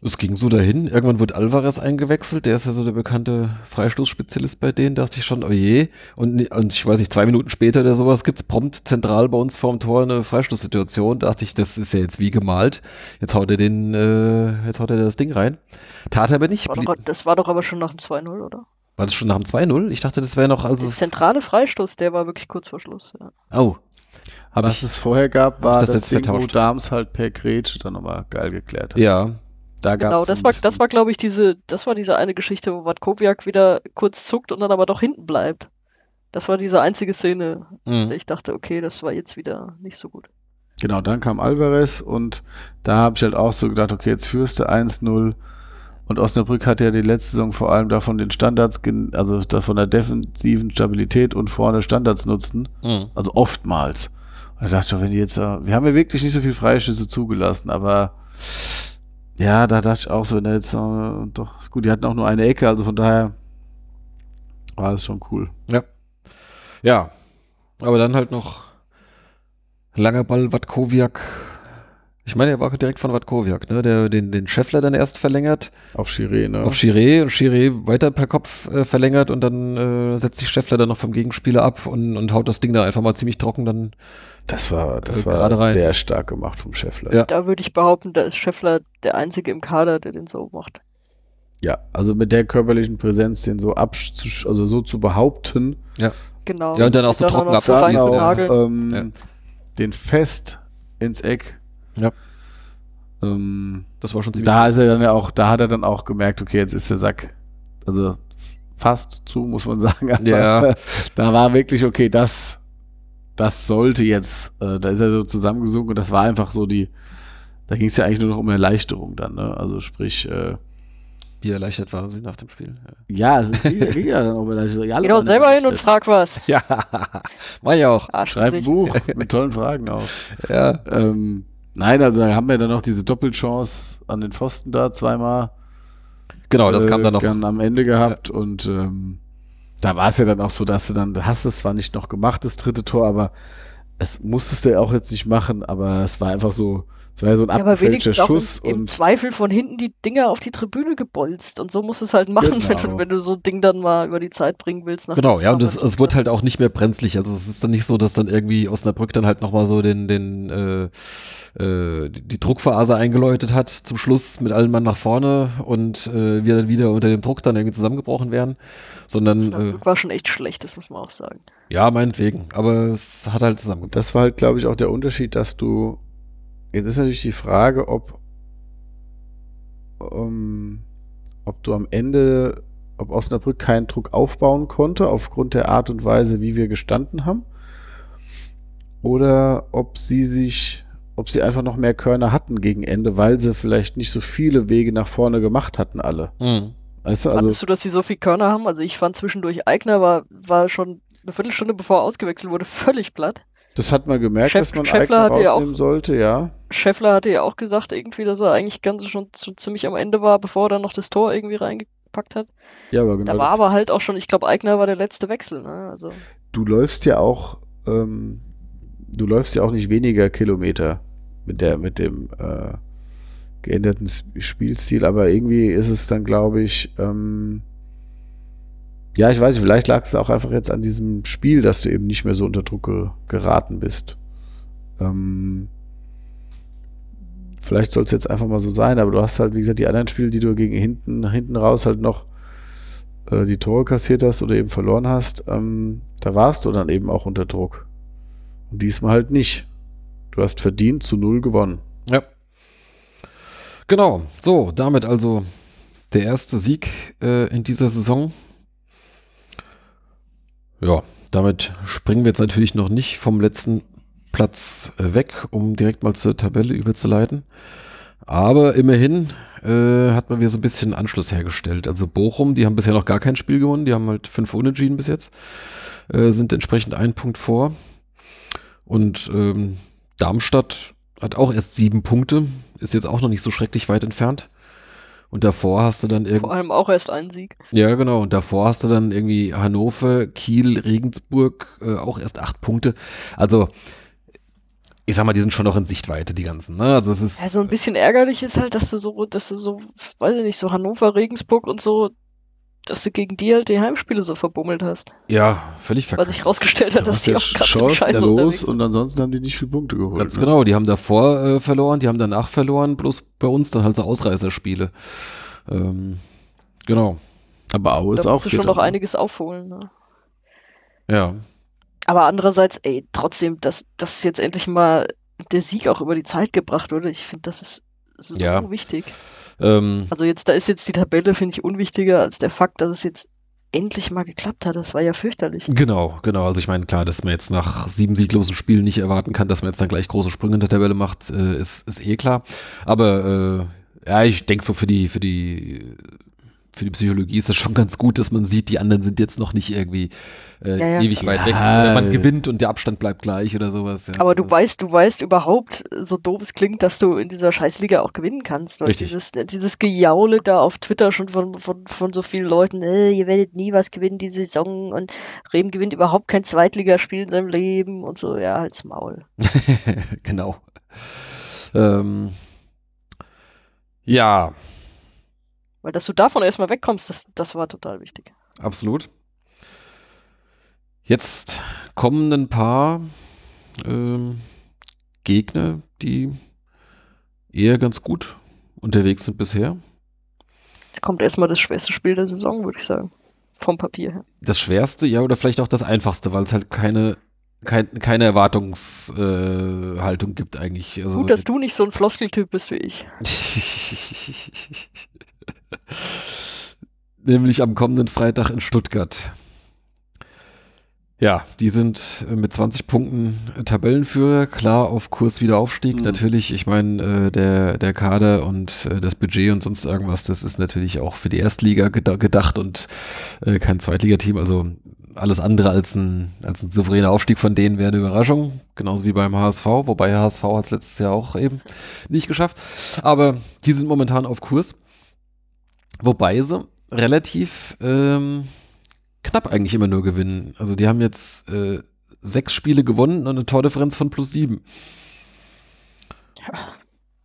es ging so dahin. Irgendwann wurde Alvarez eingewechselt, der ist ja so der bekannte Freistoßspezialist bei denen, dachte ich schon, oh je. Und, und ich weiß nicht, zwei Minuten später oder sowas gibt's prompt zentral bei uns vorm Tor eine Freistoßsituation. Dachte ich, das ist ja jetzt wie gemalt. Jetzt haut er den, äh, jetzt haut er das Ding rein. Tat er aber nicht. War doch, das war doch aber schon nach dem 2-0, oder? War das schon nach dem 2-0? Ich dachte, das wäre noch, als Der zentrale Freistoß, der war wirklich kurz vor Schluss. Ja. Oh. Hab Was ich, es vorher gab, war das das, jetzt Ding, wo vertauscht? Dams halt per Grätsche dann nochmal geil geklärt hat. ja. Da Genau, das war, das war, glaube ich, diese, das war diese eine Geschichte, wo Watkowiak wieder kurz zuckt und dann aber doch hinten bleibt. Das war diese einzige Szene, Mhm. ich dachte, okay, das war jetzt wieder nicht so gut. Genau, dann kam Alvarez und da habe ich halt auch so gedacht, okay, jetzt führst du 1-0 Und Osnabrück hat ja die letzte Saison vor allem davon den Standards, also davon der defensiven Stabilität und vorne Standards nutzen. Mhm. Also oftmals. Und dachte ich, doch, wenn die jetzt, äh, wir haben ja wirklich nicht so viel Freischüsse zugelassen, aber ja, da dachte ich auch so, wenn er jetzt äh, doch, gut, die hatten auch nur eine Ecke, also von daher war das schon cool. Ja, aber dann halt noch langer Ball Watkowiak. Ich meine, er war direkt von Watkowiak, ne? Der den, den Scheffler dann erst verlängert Auf Chiré, ne? auf Chiré und Chiré weiter per Kopf äh, verlängert und dann äh, setzt sich Scheffler dann noch vom Gegenspieler ab und, und haut das Ding da einfach mal ziemlich trocken dann. das war, das Äh, war sehr stark gemacht vom Scheffler. Ja. Da würde ich behaupten, da ist Scheffler der Einzige im Kader, der den so macht. Ja, also mit der körperlichen Präsenz, den so absch zu, also so zu behaupten, Genau. Ja, und dann auch so trocken so dann zu ja. ähm, den fest ins Eck. Ja. Ähm, Das war schon ziemlich. da ist er dann ja auch, da hat er dann auch gemerkt, okay, jetzt ist der Sack, also fast zu, muss man [LAUGHS] sagen. Aber Ja. Da war wirklich, okay, das, das sollte jetzt, äh, da ist er so zusammengesunken und das war einfach so die, da ging es ja eigentlich nur noch um Erleichterung dann, ne? Also sprich, äh, Wie erleichtert waren sie nach dem Spiel? ja, es ging, ja dann um Erleichterung. Alle Geh doch selber hin und erleichtert. frag was. [LAUGHS] Ja, war ja auch. Schreib ein. Buch mit tollen Fragen auch. Ja. Ähm, nein, also da haben wir dann noch diese Doppelchance an den Pfosten da zweimal. Genau, das äh, kam dann noch. Dann am Ende gehabt und ähm, da war es ja dann auch so, dass du dann, du hast es zwar nicht noch gemacht, das dritte Tor, aber es musstest du ja auch jetzt nicht machen, aber es war einfach so, es war ja so ein Ja, aber abgefälschter wenigstens auch Schuss im, im und Zweifel von hinten die Dinger auf die Tribüne gebolzt. Und so musst du es halt machen, [LAUGHS] wenn, Genau. du, wenn du so ein Ding dann mal über die Zeit bringen willst. nach Genau, ja, und es, es wird halt auch nicht mehr brenzlig. Also es ist dann nicht so, dass dann irgendwie Osnabrück dann halt nochmal so den, den, äh, äh, die, Druckphase eingeläutet hat zum Schluss mit allen Mann nach vorne und äh, wir dann wieder unter dem Druck dann irgendwie zusammengebrochen werden, sondern äh, Osnabrück war schon echt schlecht, das muss man auch sagen. ja, meinetwegen. Aber es hat halt zusammengebrochen. das war halt, glaube ich, auch der Unterschied, dass du, jetzt ist natürlich die Frage, ob, ähm, ob du am Ende, ob Osnabrück keinen Druck aufbauen konnte, aufgrund der Art und Weise, wie wir gestanden haben, oder ob sie sich, ob sie einfach noch mehr Körner hatten gegen Ende, weil sie vielleicht nicht so viele Wege nach vorne gemacht hatten, alle. Mhm. Weißt du, also, Fandest du, dass sie so viel Körner haben? Also ich fand zwischendurch Eigner war, war schon eine Viertelstunde bevor er ausgewechselt wurde völlig platt. das hat man gemerkt, Scheff- dass man Scheffler Eigner hatte ja auch- rausnehmen sollte, ja. Scheffler hatte ja auch gesagt irgendwie, dass er eigentlich ganz schon so ziemlich am Ende war, bevor er dann noch das Tor irgendwie reingepackt hat. Ja, aber genau. da war aber halt auch schon, ich glaube, Eigner war der letzte Wechsel. Ne? Also du läufst ja auch, ähm, du läufst ja auch nicht weniger Kilometer mit der, mit dem äh, geänderten Spielstil, aber irgendwie ist es dann, glaube ich, ähm, ja, ich weiß nicht, vielleicht lag es auch einfach jetzt an diesem Spiel, dass du eben nicht mehr so unter Druck ge geraten bist. Ähm, vielleicht soll es jetzt einfach mal so sein, aber du hast halt, wie gesagt, die anderen Spiele, die du gegen hinten, hinten raus halt noch äh, die Tore kassiert hast oder eben verloren hast, ähm, da warst du dann eben auch unter Druck. Und diesmal halt nicht. Du hast verdient zu null gewonnen. Ja. Genau, so, damit also der erste Sieg äh, in dieser Saison. Ja, damit springen wir jetzt natürlich noch nicht vom letzten Platz äh, weg, um direkt mal zur Tabelle überzuleiten. Aber immerhin äh, hat man wieder so ein bisschen Anschluss hergestellt. Also Bochum, die haben bisher noch gar kein Spiel gewonnen, die haben halt fünf Unentschieden bis jetzt, äh, sind entsprechend einen Punkt vor. Und ähm, Darmstadt hat auch erst sieben Punkte, ist jetzt auch noch nicht so schrecklich weit entfernt. Und davor hast du dann vor irgendwie. allem auch erst ein Sieg. Ja, genau. Und davor hast du dann irgendwie Hannover, Kiel, Regensburg, äh, auch erst acht Punkte. Also, ich sag mal, die sind schon noch in Sichtweite, die ganzen. Ne? Also, es ist. Ja, so ein bisschen ärgerlich ist halt, dass du so, dass du so, weiß ich nicht, so Hannover, Regensburg und so, dass du gegen die halt die Heimspiele so verbummelt hast. ja, völlig Weil verkackt. sich rausgestellt hat, Du dass die auch krass im Chance Scheiß los unterwegs und ansonsten haben die nicht viele Punkte geholt. Ganz ne? genau, die haben davor äh, verloren, die haben danach verloren, bloß bei uns dann halt so Ausreißerspiele. Ähm, genau, Aber Aue ist Da auch musst du schon noch einiges aufholen. Ne? ja. Aber andererseits, ey, trotzdem, dass, dass jetzt endlich mal der Sieg auch über die Zeit gebracht wurde, ich finde, das ist so Ja. wichtig. Ähm, Also jetzt, da ist jetzt die Tabelle, finde ich, unwichtiger als der Fakt, dass es jetzt endlich mal geklappt hat. Das war ja fürchterlich. Genau, genau. Also ich meine, klar, dass man jetzt nach sieben sieglosen Spielen nicht erwarten kann, dass man jetzt dann gleich große Sprünge in der Tabelle macht, äh, ist, ist eh klar. Aber äh, Ja, ich denke so für die, für die, für die Psychologie ist es schon ganz gut, dass man sieht, die anderen sind jetzt noch nicht irgendwie äh, Ja, ja. ewig weit Ja. weg. Oder man gewinnt und der Abstand bleibt gleich oder sowas. Ja. Aber du Also, weißt, du weißt überhaupt, so doof es klingt, dass du in dieser Scheißliga auch gewinnen kannst. Weil Richtig. Dieses, dieses Gejaule da auf Twitter schon von, von, von so vielen Leuten, äh, ihr werdet nie was gewinnen die Saison und Bremen gewinnt überhaupt kein Zweitligaspiel in seinem Leben und so, ja, halt's Maul. [LAUGHS] genau. Ähm, ja, Weil dass du davon erstmal wegkommst, das, das war total wichtig. absolut. Jetzt kommen ein paar ähm, Gegner, die eher ganz gut unterwegs sind bisher. Jetzt kommt erstmal das schwerste Spiel der Saison, würde ich sagen. Vom Papier her. Das schwerste, ja, oder vielleicht auch das einfachste, weil es halt keine, kein, keine Erwartungshaltung äh, gibt eigentlich. Also, Gut, dass du nicht so ein Floskeltyp bist wie ich. [LAUGHS] [LAUGHS] Nämlich am kommenden Freitag in Stuttgart. Ja, die sind äh, mit 20 Punkten äh, Tabellenführer, klar auf Kurs wieder Aufstieg. Mhm. Natürlich, ich meine, äh, der, der Kader und äh, das Budget und sonst irgendwas, das ist natürlich auch für die Erstliga geda gedacht und äh, kein Zweitligateam. Also alles andere als ein, als ein souveräner Aufstieg von denen wäre eine Überraschung. Genauso wie beim HSV, wobei HSV hat es letztes Jahr auch eben nicht geschafft. Aber die sind momentan auf Kurs. Wobei sie relativ ähm, knapp eigentlich immer nur gewinnen. Also die haben jetzt äh, sechs Spiele gewonnen und eine Tordifferenz von plus sieben.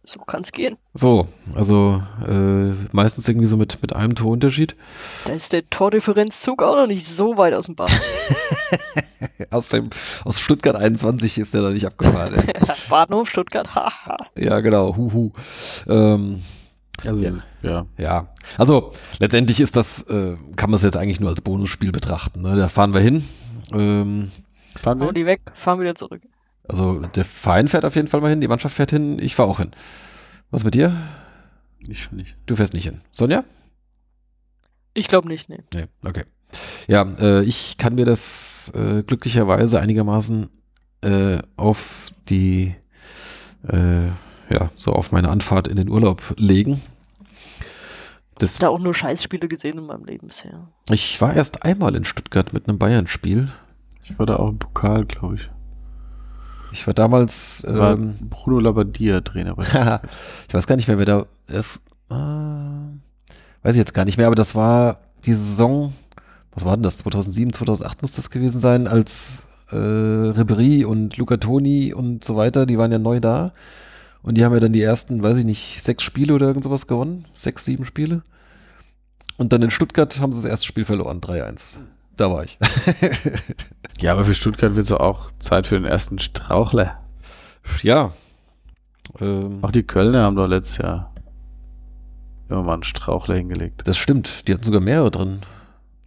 So kann's gehen. So, also äh, meistens irgendwie so mit, mit einem Torunterschied. Da ist der Tordifferenzzug auch noch nicht so weit aus dem Bad. [LAUGHS] Aus dem aus Stuttgart 21 ist der noch nicht abgefahren. [LAUGHS] Bahnhof, Stuttgart, haha. ja, genau, huhu. Ähm, Also, Ja. ja. ja, also letztendlich ist das, äh, kann man es jetzt eigentlich nur als Bonusspiel betrachten. Ne? Da fahren wir hin. Ähm, Fahren wir? die weg, fahren wieder zurück. Also der Verein fährt auf jeden Fall mal hin, die Mannschaft fährt hin, ich fahre auch hin. Was mit dir? Ich fahr nicht. Du fährst nicht hin. Sonja? Ich glaube nicht, nee. Nee, okay. Ja, äh, ich kann mir das äh, glücklicherweise einigermaßen äh, auf die, äh, ja, so auf meine Anfahrt in den Urlaub legen. Das, Da auch nur Scheißspiele gesehen in meinem Leben bisher. ich war erst einmal in Stuttgart mit einem Bayern-Spiel. Ich war da auch im Pokal, glaube ich. Ich war damals, War ähm, Bruno Labbadia Trainer. Bei [LAUGHS] ich weiß gar nicht mehr, wer da ist. Äh, weiß ich jetzt gar nicht mehr, aber das war die Saison, was war denn das? 2007, 2008 muss das gewesen sein, als äh, Ribéry und Luca Toni und so weiter, die waren ja neu da. Und die haben ja dann die ersten, weiß ich nicht, sechs Spiele oder irgend sowas gewonnen. Sechs, sieben Spiele. Und dann in Stuttgart haben sie das erste Spiel verloren, 3-1. Da war ich. [LAUGHS] ja, aber für Stuttgart wird es auch Zeit für den ersten Strauchler. ja. Ähm, Auch die Kölner haben doch letztes Jahr immer mal einen Strauchler hingelegt. das stimmt, die hatten sogar mehrere drin.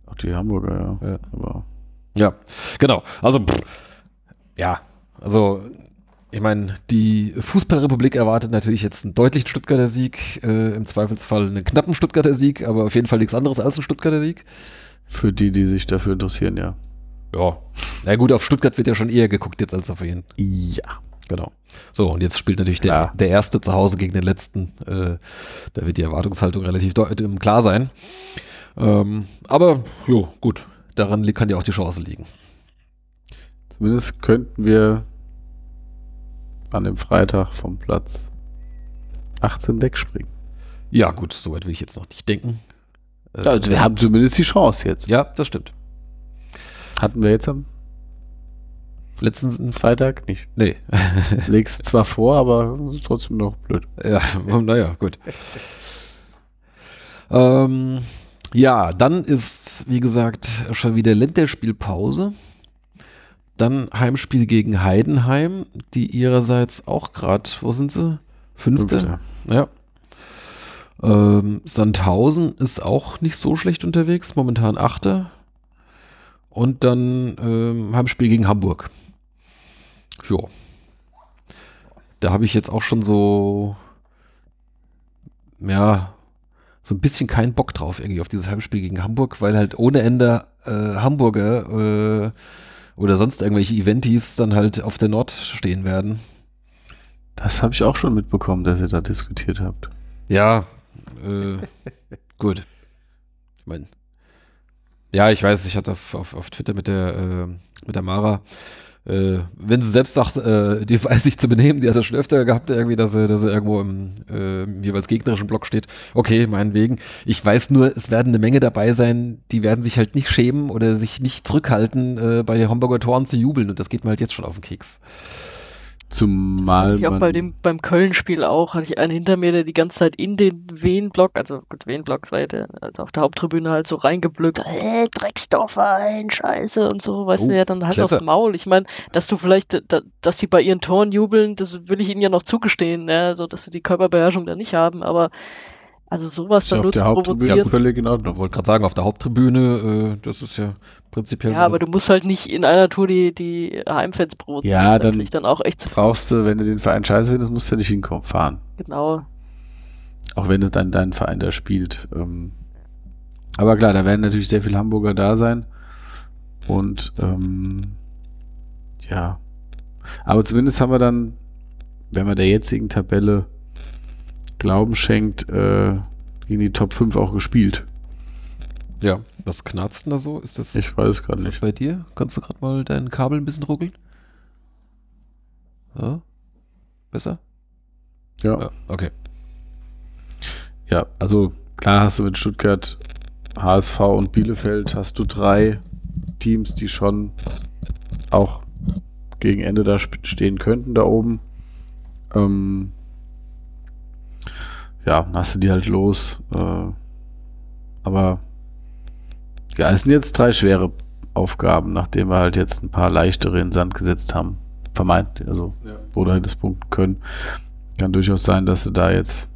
Auch die Hamburger, ja. Ja. Aber Ja, genau. Also, pff, ja, also, ich meine, die Fußballrepublik erwartet natürlich jetzt einen deutlichen Stuttgarter Sieg, äh, im Zweifelsfall einen knappen Stuttgarter Sieg, aber auf jeden Fall nichts anderes als ein Stuttgarter Sieg. für die, die sich dafür interessieren, ja. Ja. Na gut, auf Stuttgart wird ja schon eher geguckt jetzt als auf ihn. Ja. Genau. So, und jetzt spielt natürlich der, der Erste zu Hause gegen den Letzten. Äh, da wird die Erwartungshaltung relativ ähm, klar sein. Ähm, aber, jo, gut. Daran kann ja auch die Chance liegen. Zumindest könnten wir an dem Freitag vom Platz 18 wegspringen. Ja, gut, soweit will ich jetzt noch nicht denken. Äh, Also wir haben zumindest die Chance jetzt. Ja, das stimmt. Hatten wir jetzt am Letzten Freitag nicht. Nee. [LAUGHS] Legst zwar vor, aber trotzdem noch blöd. ja, [LAUGHS] naja, gut. ähm, ja, dann ist, wie gesagt, schon wieder Länderspielpause. Dann Heimspiel gegen Heidenheim, die ihrerseits auch gerade, wo sind sie? Fünfte? Fünfte. Ja. Ähm, Sandhausen ist auch nicht so schlecht unterwegs, momentan Achter. Und dann ähm, Heimspiel gegen Hamburg. Jo. Da habe ich jetzt auch schon so, ja, so ein bisschen keinen Bock drauf irgendwie auf dieses Heimspiel gegen Hamburg, weil halt ohne Ende äh, Hamburger äh, oder sonst irgendwelche Eventis dann halt auf der Nord stehen werden. Das habe ich auch schon mitbekommen, dass ihr da diskutiert habt. Ja, äh, [LAUGHS] gut. Ich meine, ja, ich weiß, ich hatte auf, auf, auf Twitter mit der, äh, mit der Mara, äh, wenn sie selbst sagt, äh, die weiß sich zu benehmen, die hat das schon öfter gehabt, irgendwie, dass sie, dass sie irgendwo im, äh, im jeweils gegnerischen Block steht. Okay, meinetwegen. Ich weiß nur, es werden eine Menge dabei sein, die werden sich halt nicht schämen oder sich nicht zurückhalten, äh, bei den Hamburger Toren zu jubeln und das geht mir halt jetzt schon auf den Keks. Zumal Ich auch bei dem, beim Köln-Spiel auch, hatte ich einen hinter mir, der die ganze Zeit in den Wien-Block, also gut, Wien-Block war der, also auf der Haupttribüne halt so reingeblökt, hey, Drecksdorfverein, Scheiße und so, weißt Oh, du, ja, dann halt clever. aufs Maul. Ich meine, dass du vielleicht, da, dass die bei ihren Toren jubeln, das will ich ihnen ja noch zugestehen, ja, so, dass sie die Körperbeherrschung da nicht haben, aber also sowas ist dann auf nur zu der Haupttribüne provozieren. völlig in Ich Ordnung. wollte gerade sagen, auf der Haupttribüne, äh, das ist ja prinzipiell. Ja, aber du musst halt nicht in einer Tour die, die Heimfans provozieren. Ja, da dann- dann auch echt zu Brauchst du, wenn du den Verein scheiße findest, musst du ja nicht hinkommen, fahren. genau. Auch wenn dann dein Verein da spielt. Ähm, aber klar, da werden natürlich sehr viele Hamburger da sein. Und ähm, ja. Aber zumindest haben wir dann, wenn man der jetzigen Tabelle Glauben schenkt, äh, gegen die Top 5 auch gespielt. Ja, was knarzt denn da so? Ist das, Ich weiß gerade ist das nicht. bei dir? Kannst du gerade mal dein Kabel ein bisschen ruckeln? Ja? Besser? Ja. Ja, okay. Ja, also klar hast du mit Stuttgart, HSV und Bielefeld hast du drei Teams, die schon auch gegen Ende da stehen könnten da oben. Ähm, ja, dann hast du die halt los. Äh, aber ja, es sind jetzt drei schwere Aufgaben, nachdem wir halt jetzt ein paar leichtere in den Sand gesetzt haben. Vermeintlich, also wo du halt das punkten können. Kann durchaus sein, dass du da jetzt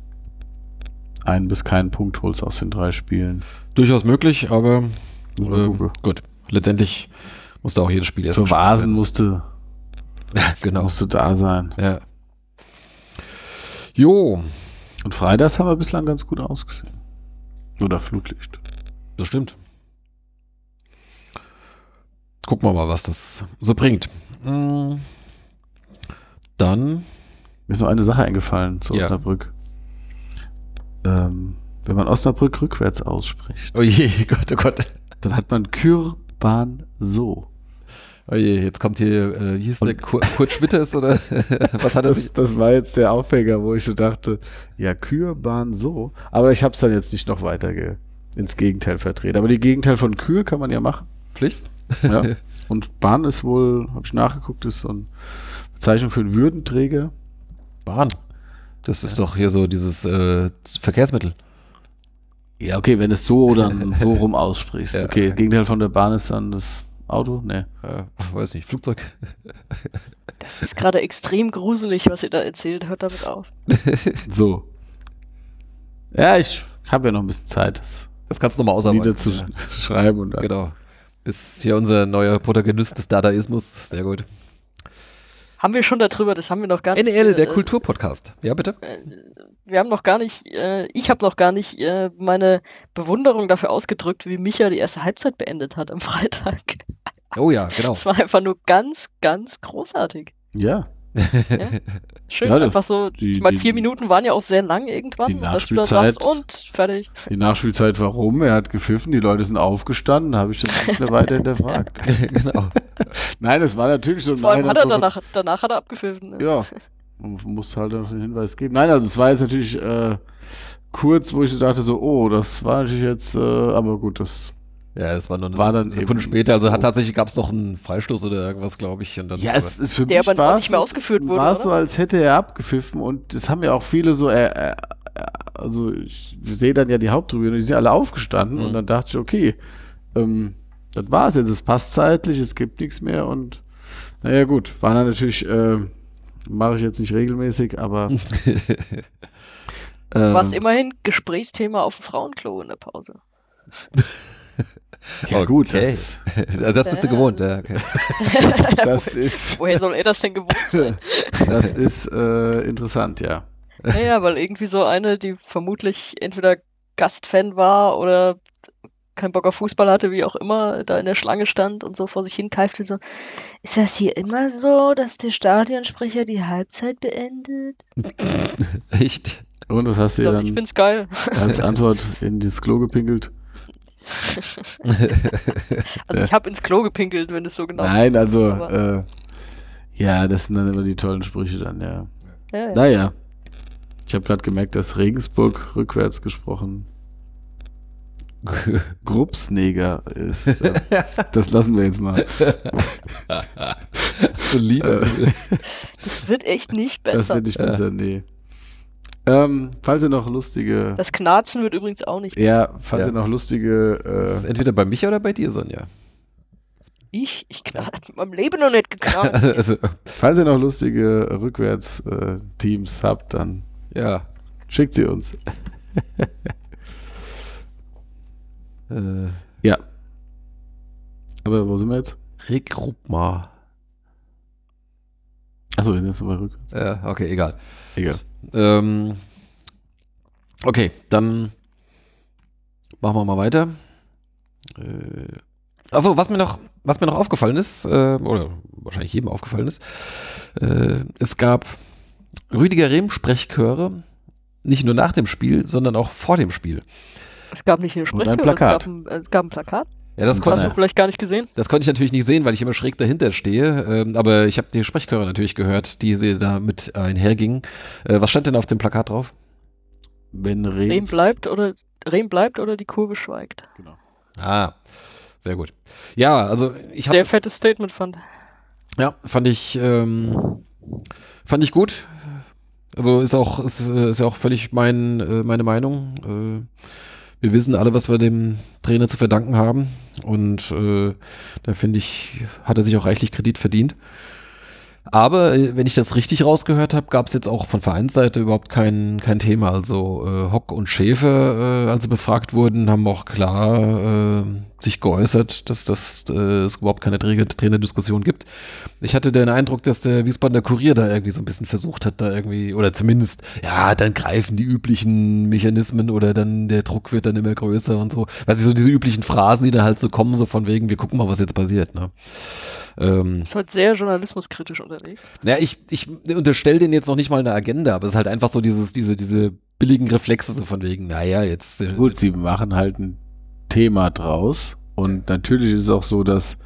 einen bis keinen Punkt holst aus den drei Spielen. Durchaus möglich, aber gucken. gut. Letztendlich musste auch jedes Spiel erst gespielt Vasen musste, [LAUGHS] genau. musste da sein. Ja. Jo, Und Freitags haben wir bislang ganz gut ausgesehen. Oder Flutlicht. das stimmt. Gucken wir mal, was das so bringt. Mm. Dann, Mir ist noch eine Sache eingefallen zu Ja. Osnabrück. Ähm, wenn man Osnabrück rückwärts ausspricht, oh je, [LAUGHS] Gott, oh Gott. dann hat man Kürban so. Oh je, jetzt kommt hier, äh, wie hieß der, Kur Kurt Schwitters oder [LAUGHS] was hat er? Das, das war jetzt der Aufhänger, wo ich so dachte, ja, Kürbahn so. Aber ich habe es dann jetzt nicht noch weiter ge ins Gegenteil verdreht. Aber die Gegenteil von Kür kann man ja machen. Pflicht? Ja. [LAUGHS] Und Bahn ist wohl, habe ich nachgeguckt, ist so eine Bezeichnung für einen Würdenträger. Bahn. Das ist doch hier so dieses äh, Verkehrsmittel. Ja, okay, wenn du es so oder so [LAUGHS] rum aussprichst. Ja. Okay, das Gegenteil von der Bahn ist dann das Auto? Nee. Äh, weiß nicht, Flugzeug. Das ist gerade extrem gruselig, was ihr da erzählt. Hört damit auf. [LAUGHS] So. Ja, ich habe ja noch ein bisschen Zeit, das Das kannst du nochmal ausarbeiten. niederzu Ja, [LAUGHS] schreiben und dann. genau. Bis hier unser neuer Protagonist des Dadaismus. Sehr gut. Haben wir schon darüber, das haben wir noch gar nicht. NEL, der äh, Kulturpodcast. Ja, bitte? Wir haben noch gar nicht, äh, ich habe noch gar nicht äh, meine Bewunderung dafür ausgedrückt, wie Micha die erste Halbzeit beendet hat am Freitag. Oh ja, genau. Das war einfach nur ganz, ganz großartig. Ja. Schön, Ja, das- einfach so. die- ich meine, die- vier Minuten waren ja auch sehr lang irgendwann. die Nachspielzeit- sagst, und fertig. Die Nachspielzeit war rum, er hat gepfiffen, die Leute sind aufgestanden, habe ich das nicht mehr weiter hinterfragt. [LAUGHS] genau. Nein, es war natürlich so Vor allem Nein, hat er danach, danach hat er abgepfiffen. ne? Ja, man muss halt noch den Hinweis geben. Nein, also es war jetzt natürlich äh, kurz, wo ich so dachte so, oh, das war natürlich jetzt, äh, aber gut, das Ja, es war nur eine War dann Sekunde später. Also hat so. tatsächlich gab es noch einen Freistoß oder irgendwas, glaube ich. Und dann Ja, es ist für Der mich aber nicht mehr ausgeführt wurde, War es so, als hätte er abgepfiffen und das haben ja auch viele so, äh, äh, also ich sehe dann ja die Haupttribüne, die sind alle aufgestanden Mhm. und dann dachte ich, okay, ähm, das war's jetzt, es passt zeitlich, es gibt nichts mehr und naja gut, war dann natürlich, äh, mache ich jetzt nicht regelmäßig, aber War es äh, immerhin Gesprächsthema auf dem Frauenklo in der Pause. [LAUGHS] ja gut, Okay. das, [LAUGHS] das bist du gewohnt, ja. Okay. [LAUGHS] das ist, Woher soll er das denn gewohnt sein? [LAUGHS] das ist äh, interessant, ja. Naja, weil irgendwie so eine, die vermutlich entweder Gastfan war oder keinen Bock auf Fußball hatte, wie auch immer, da in der Schlange stand und so vor sich hin keifte, so, ist das hier immer so, dass der Stadionsprecher die Halbzeit beendet? Echt? Und was hast du Ich, dir glaub, ich dann find's geil. als Antwort in dieses Klo gepinkelt? [LAUGHS] also ich habe ins Klo gepinkelt, wenn es so genau Nein, also, äh, ja, das sind dann immer die tollen Sprüche dann, ja. Ja, ja. Naja. Ich habe gerade gemerkt, dass Regensburg rückwärts gesprochen [LAUGHS] Grubsneger ist. Äh, [LAUGHS] Das lassen wir jetzt mal. Äh, Das wird echt nicht das besser. wird nicht besser, nee. Ähm, falls ihr noch lustige, Das Knarzen wird übrigens auch nicht ja, falls Ja. ihr noch lustige, Das ist äh, entweder bei mich oder bei dir, Sonja. Ich? Ich knall in meinem Leben noch nicht geknallt. [LAUGHS] also, falls ihr noch lustige Rückwärts-Teams habt, dann ja. schickt sie uns. [LAUGHS] Äh, Ja. Aber wo sind wir jetzt? Regroupement. Achso, wir sind jetzt nochmal rückwärts. Ja, okay, egal. Egal. Ähm, okay, dann machen wir mal weiter. Äh, achso, was mir noch, was mir noch aufgefallen ist, äh, oder wahrscheinlich jedem aufgefallen ist, äh, es gab Rüdiger Rehm Sprechchöre, nicht nur nach dem Spiel, sondern auch vor dem Spiel. Es gab nicht eine ein Sprechchöre. Es, gab ein, es gab ein Plakat. Ja, das konnte, Hast du vielleicht gar nicht gesehen? das konnte ich natürlich nicht sehen, weil ich immer schräg dahinter stehe. Ähm, aber ich habe die Sprechchöre natürlich gehört, die sie da mit einhergingen. Äh, was stand denn auf dem Plakat drauf? Wenn Rehm Rehm bleibt oder Rehm bleibt oder die Kurve schweigt. Genau. Ah, sehr gut. Ja, also ich Sehr habe fettes Statement fand. Ja, fand ich, ähm, fand ich gut. Also ist auch, ist, äh, ist ja auch völlig mein, äh, meine Meinung. Äh, wir wissen alle, was wir dem Trainer zu verdanken haben. Und äh, da finde ich, hat er sich auch reichlich Kredit verdient. Aber äh, wenn ich das richtig rausgehört habe, gab es jetzt auch von Vereinsseite überhaupt kein, kein Thema. Also äh, Hock und Schäfer, äh, als sie befragt wurden, haben auch klar äh, sich geäußert, dass, das, äh, es überhaupt keine Trainer- Trainerdiskussion gibt. Ich hatte den Eindruck, dass der Wiesbadener Kurier da irgendwie so ein bisschen versucht hat, da irgendwie, oder zumindest, ja, dann greifen die üblichen Mechanismen oder dann der Druck wird dann immer größer und so. Weißt du, so diese üblichen Phrasen, die da halt so kommen, so von wegen, wir gucken mal, was jetzt passiert. Ne? Ähm, Ist halt sehr journalismuskritisch unterwegs. ja, ich, ich unterstelle denen jetzt noch nicht mal eine Agenda, aber es ist halt einfach so dieses, diese, diese billigen Reflexe so von wegen, naja, jetzt. äh, Gut, sie machen halt ein Thema draus. Und natürlich ist es auch so, dass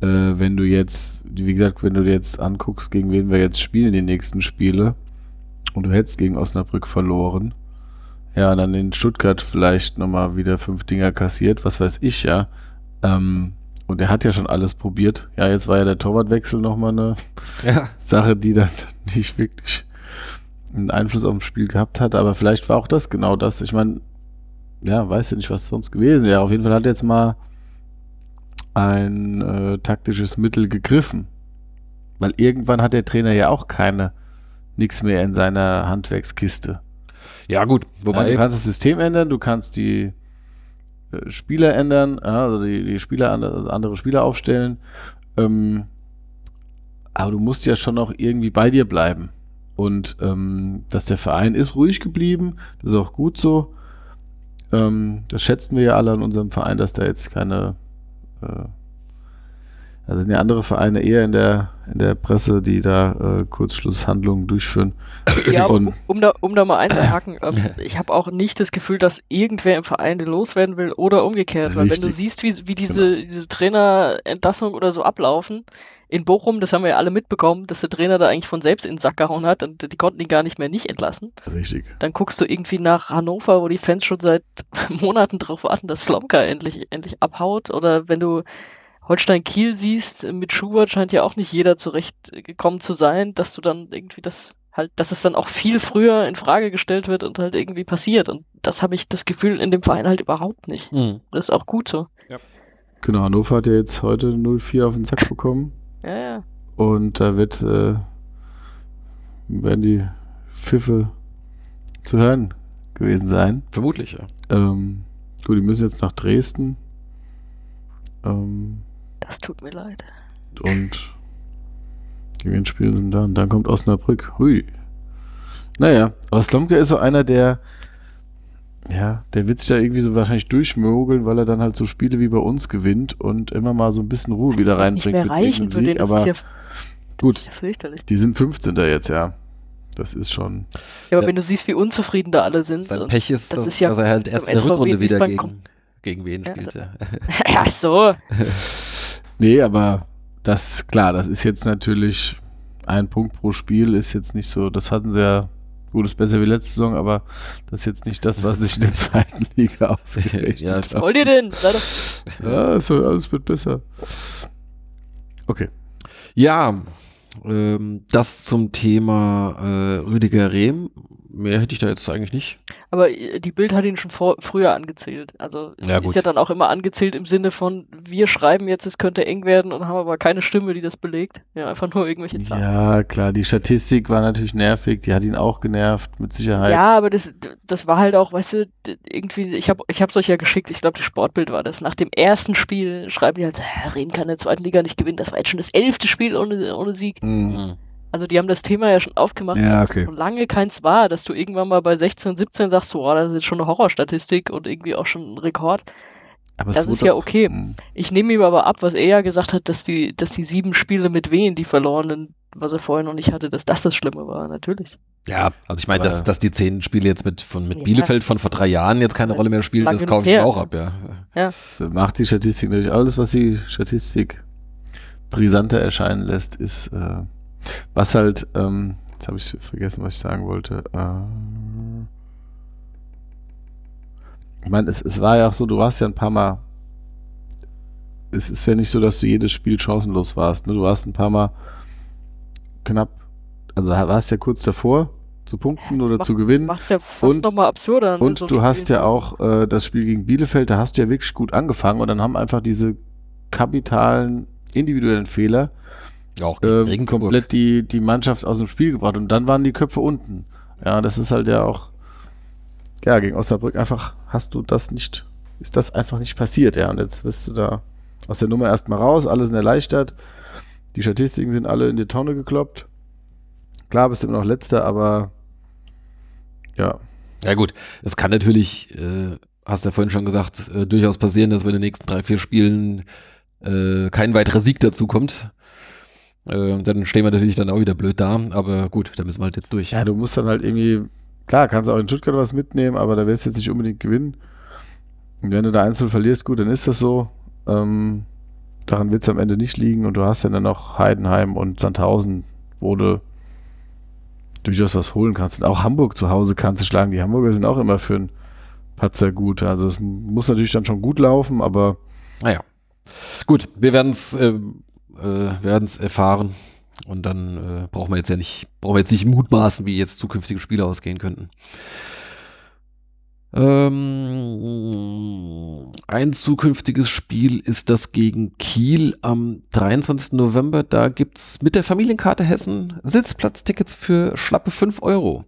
äh, wenn du jetzt, wie gesagt, wenn du dir jetzt anguckst, gegen wen wir jetzt spielen, die nächsten Spiele, und du hättest gegen Osnabrück verloren, ja, dann in Stuttgart vielleicht nochmal wieder fünf Dinger kassiert, was weiß ich ja. Ähm, und er hat ja schon alles probiert. Ja, jetzt war ja der Torwartwechsel nochmal eine Ja, Sache, die dann [LAUGHS] nicht wirklich einen Einfluss auf das Spiel gehabt hat, aber vielleicht war auch das genau das. Ich meine, ja, weiß ja nicht, was sonst gewesen wäre. Auf jeden Fall hat er jetzt mal ein äh, taktisches Mittel gegriffen. Weil irgendwann hat der Trainer ja auch keine, nichts mehr in seiner Handwerkskiste. ja gut, Ja, wobei. du kannst das System ändern, du kannst die Spieler ändern, also die, die Spieler, andere, andere Spieler aufstellen. Ähm, aber du musst ja schon noch irgendwie bei dir bleiben. Und ähm, dass der Verein ist ruhig geblieben, das ist auch gut so. Ähm, das schätzen wir ja alle an unserem Verein, dass da jetzt keine. Äh, da sind ja andere Vereine eher in der, in der Presse, die da äh, Kurzschlusshandlungen durchführen. [LAUGHS] Ja, um, um, da, um da mal einzuhaken, ähm, ich habe auch nicht das Gefühl, dass irgendwer im Verein den loswerden will oder umgekehrt. Weil wenn du Richtig. siehst, wie, wie diese, diese Trainerentlassung oder so ablaufen, in Bochum, das haben wir ja alle mitbekommen, dass der Trainer da eigentlich von selbst in den Sack gehauen hat und die konnten ihn gar nicht mehr nicht entlassen. Richtig. Dann guckst du irgendwie nach Hannover, wo die Fans schon seit [LAUGHS] Monaten drauf warten, dass Slomka endlich, endlich abhaut. Oder wenn du Holstein Kiel siehst, mit Schubert scheint ja auch nicht jeder zurechtgekommen zu sein, dass du dann irgendwie das halt, dass es dann auch viel früher in Frage gestellt wird und halt irgendwie passiert. Und das habe ich das Gefühl in dem Verein halt überhaupt nicht. Hm. Das ist auch gut so. Genau, Hannover hat ja jetzt heute 0-4 auf den Sack bekommen. Ja, ja. Und da wird, äh, werden die Pfiffe zu hören gewesen sein. Vermutlich, ja. Ähm, gut, die müssen jetzt nach Dresden. Ähm, Das tut mir leid. und gegen wen spielen sie denn dann? Dann kommt Osnabrück. Hui. Naja, aber Slomka ist so einer, der, ja, der wird sich da irgendwie so wahrscheinlich durchmogeln, weil er dann halt so Spiele wie bei uns gewinnt und immer mal so ein bisschen Ruhe wieder Das wird nicht reinbringt. mehr mit reichen für den. Das aber ja, gut. das ist ja fürchterlich. Die sind 15. jetzt, ja. Das ist schon. Ja, aber Ja. wenn du siehst, wie unzufrieden da alle sind. Sein und- Pech ist, das dass, ist ja dass er halt erst in der Rückrunde wieder gegen, gegen wen Ja, spielte. [LAUGHS] [LAUGHS] Ach so. [LAUGHS] Nee, aber das, klar, das ist jetzt natürlich ein Punkt pro Spiel, ist jetzt nicht so, das hatten sie ja, gut, ist besser wie letzte Saison, aber das ist jetzt nicht das, was sich in der zweiten [LAUGHS] Liga [LAUGHS] ausgerechnet Ja. Was wollt ihr denn? Ja, so, alles wird besser. Okay. Ja, ähm, das zum Thema äh, Rüdiger Rehm. Mehr hätte ich da jetzt eigentlich nicht. Aber äh, die Bild hat ihn schon vor, früher angezählt. Also Ja, ist gut. ja dann auch immer angezählt im Sinne von, wir schreiben jetzt, es könnte eng werden und haben aber keine Stimme, die das belegt. Ja, einfach nur irgendwelche Zahlen. Ja, klar, die Statistik war natürlich nervig, die hat ihn auch genervt, mit Sicherheit. Ja, aber das, das war halt auch, weißt du, irgendwie, ich habe ich hab's euch ja geschickt, ich glaube, die Sportbild war das. Nach dem ersten Spiel schreiben die halt, so, "Hä, Rehm kann in der zweiten Liga nicht gewinnen. Das war jetzt schon das elfte Spiel ohne, ohne Sieg. Mhm. Also die haben das Thema ja schon aufgemacht, Ja, dass okay. schon lange keins war, dass du irgendwann mal bei 16, 17 sagst, so, oh, das ist jetzt schon eine Horrorstatistik und irgendwie auch schon ein Rekord. aber das ist ja okay. Mhm. Ich nehme ihm aber ab, was er ja gesagt hat, dass die, dass die sieben Spiele mit Wehen, die verlorenen, was er vorher noch nicht hatte, dass das das Schlimme war, natürlich. Ja, also ich meine, dass, dass die zehn Spiele jetzt mit, von, mit Ja. Bielefeld von vor drei Jahren jetzt keine Ja, Rolle mehr spielen, das kaufe ich auch ab, ja. macht die Statistik natürlich alles, was die Statistik brisanter erscheinen lässt, ist, äh, was halt, ähm, jetzt habe ich vergessen, was ich sagen wollte. Äh, ich meine, es, es war ja auch so, du warst ja ein paar Mal, es ist ja nicht so, dass du jedes Spiel chancenlos warst. Ne? Du warst ein paar Mal knapp, also warst ja kurz davor zu punkten das oder macht- zu gewinnen. Macht's ja fast Und- nochmal absurder. ne, Und so du hast ja auch äh, das Spiel gegen Bielefeld, da hast du ja wirklich gut angefangen und dann haben einfach diese kapitalen individuellen Fehler Ja, auch äh, Regensburg. komplett die, die Mannschaft aus dem Spiel gebracht und dann waren die Köpfe unten. Ja, das ist halt ja auch, ja, gegen Osnabrück einfach hast du das nicht, ist das einfach nicht passiert, ja, und jetzt bist du da aus der Nummer erstmal raus, alle sind erleichtert, die Statistiken sind alle in die Tonne gekloppt. Klar bist du immer noch letzter, aber ja, Ja gut, es kann natürlich, äh, hast du ja vorhin schon gesagt, äh, durchaus passieren, dass bei den nächsten drei, vier Spielen äh, kein weiterer Sieg dazu kommt. Äh, dann stehen wir natürlich dann auch wieder blöd da, aber gut, da müssen wir halt jetzt durch. Ja, du musst dann halt irgendwie, klar, kannst du auch in Stuttgart was mitnehmen, aber da wirst du jetzt nicht unbedingt gewinnen. Und wenn du da einzeln verlierst, gut, dann ist das so. Ähm, daran wird es am Ende nicht liegen und du hast ja dann noch Heidenheim und Sandhausen, wo du durchaus was holen kannst. Und auch Hamburg zu Hause kannst du schlagen. Die Hamburger sind auch immer für einen Patzer gut. Also es muss natürlich dann schon gut laufen, aber Naja. Gut, wir werden es äh, äh, werden's erfahren und dann äh, brauchen wir jetzt ja nicht, brauchen wir jetzt nicht mutmaßen, wie jetzt zukünftige Spiele ausgehen könnten. Ähm, ein zukünftiges Spiel ist das gegen Kiel am 23. November. Da gibt es mit der Familienkarte Hessen Sitzplatztickets für schlappe 5 Euro.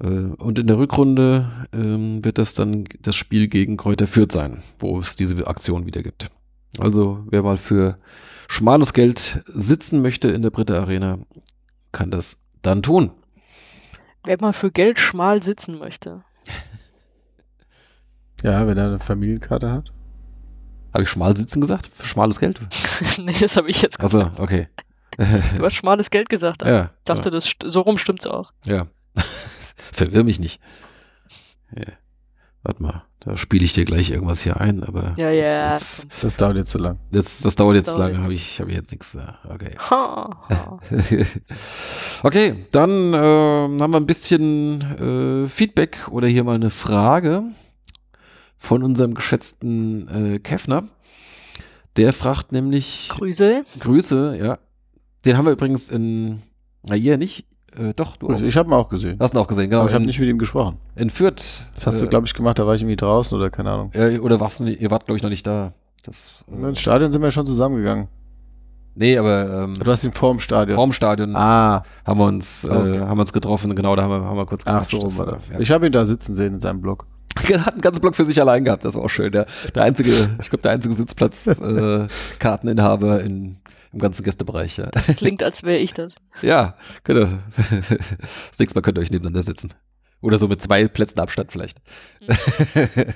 Äh, Und in der Rückrunde ähm, wird das dann das Spiel gegen Kräuter Fürth sein, wo es diese Aktion wieder gibt. Also wer mal für schmales Geld sitzen möchte in der Britta Arena, kann das dann tun. Wer mal für Geld schmal sitzen möchte. [LAUGHS] ja, wenn er eine Familienkarte hat. Habe ich schmal sitzen gesagt? Für schmales Geld? [LAUGHS] nee, das habe ich jetzt Also, gesagt. okay. [LAUGHS] Du hast schmales Geld gesagt. aber ja, Ich dachte, das st- so rum stimmt's auch. ja. Verwirr mich nicht. Ja. Warte mal, da spiele ich dir gleich irgendwas hier ein, aber Ja, ja. Jetzt- Das dauert jetzt zu lang. das, das dauert jetzt Dauert lange, jetzt. habe ich, hab ich jetzt nichts. ja, Okay. Ha, ha. [LAUGHS] okay, dann ähm, haben wir ein bisschen äh, Feedback oder hier mal eine Frage von unserem geschätzten äh, Kefner. Der fragt nämlich Grüße. Grüße, ja. Den haben wir übrigens in, na ihr nicht, äh, doch, du auch. Ich habe ihn auch gesehen. hast ihn auch gesehen, genau. aber ich habe nicht mit ihm gesprochen. in Fürth. Das hast du, äh, glaube ich, gemacht, da war ich irgendwie draußen oder keine Ahnung. äh, oder warst du, nicht- ihr wart, glaube ich, noch nicht da. Das, äh, Ins Stadion sind wir schon zusammengegangen. nee, aber ähm, Du hast ihn vorm Stadion. vorm Stadion ah, haben wir uns, Okay. äh, haben wir uns getroffen, genau, da haben wir, haben wir kurz ach so rum war Das, das. äh, Ich habe ihn da sitzen sehen in seinem Blog. [LAUGHS] Er hat einen ganzen Block für sich allein gehabt, das war auch schön. Der, der einzige, ich glaube, der einzige Sitzplatz [LAUGHS] äh, in, im ganzen Gästebereich. Ja, Klingt, als wäre ich das. [LAUGHS] ja könnt ihr, [LAUGHS] das nächste Mal könnt ihr euch nebeneinander sitzen. Oder so mit zwei Plätzen Abstand vielleicht. [LAUGHS]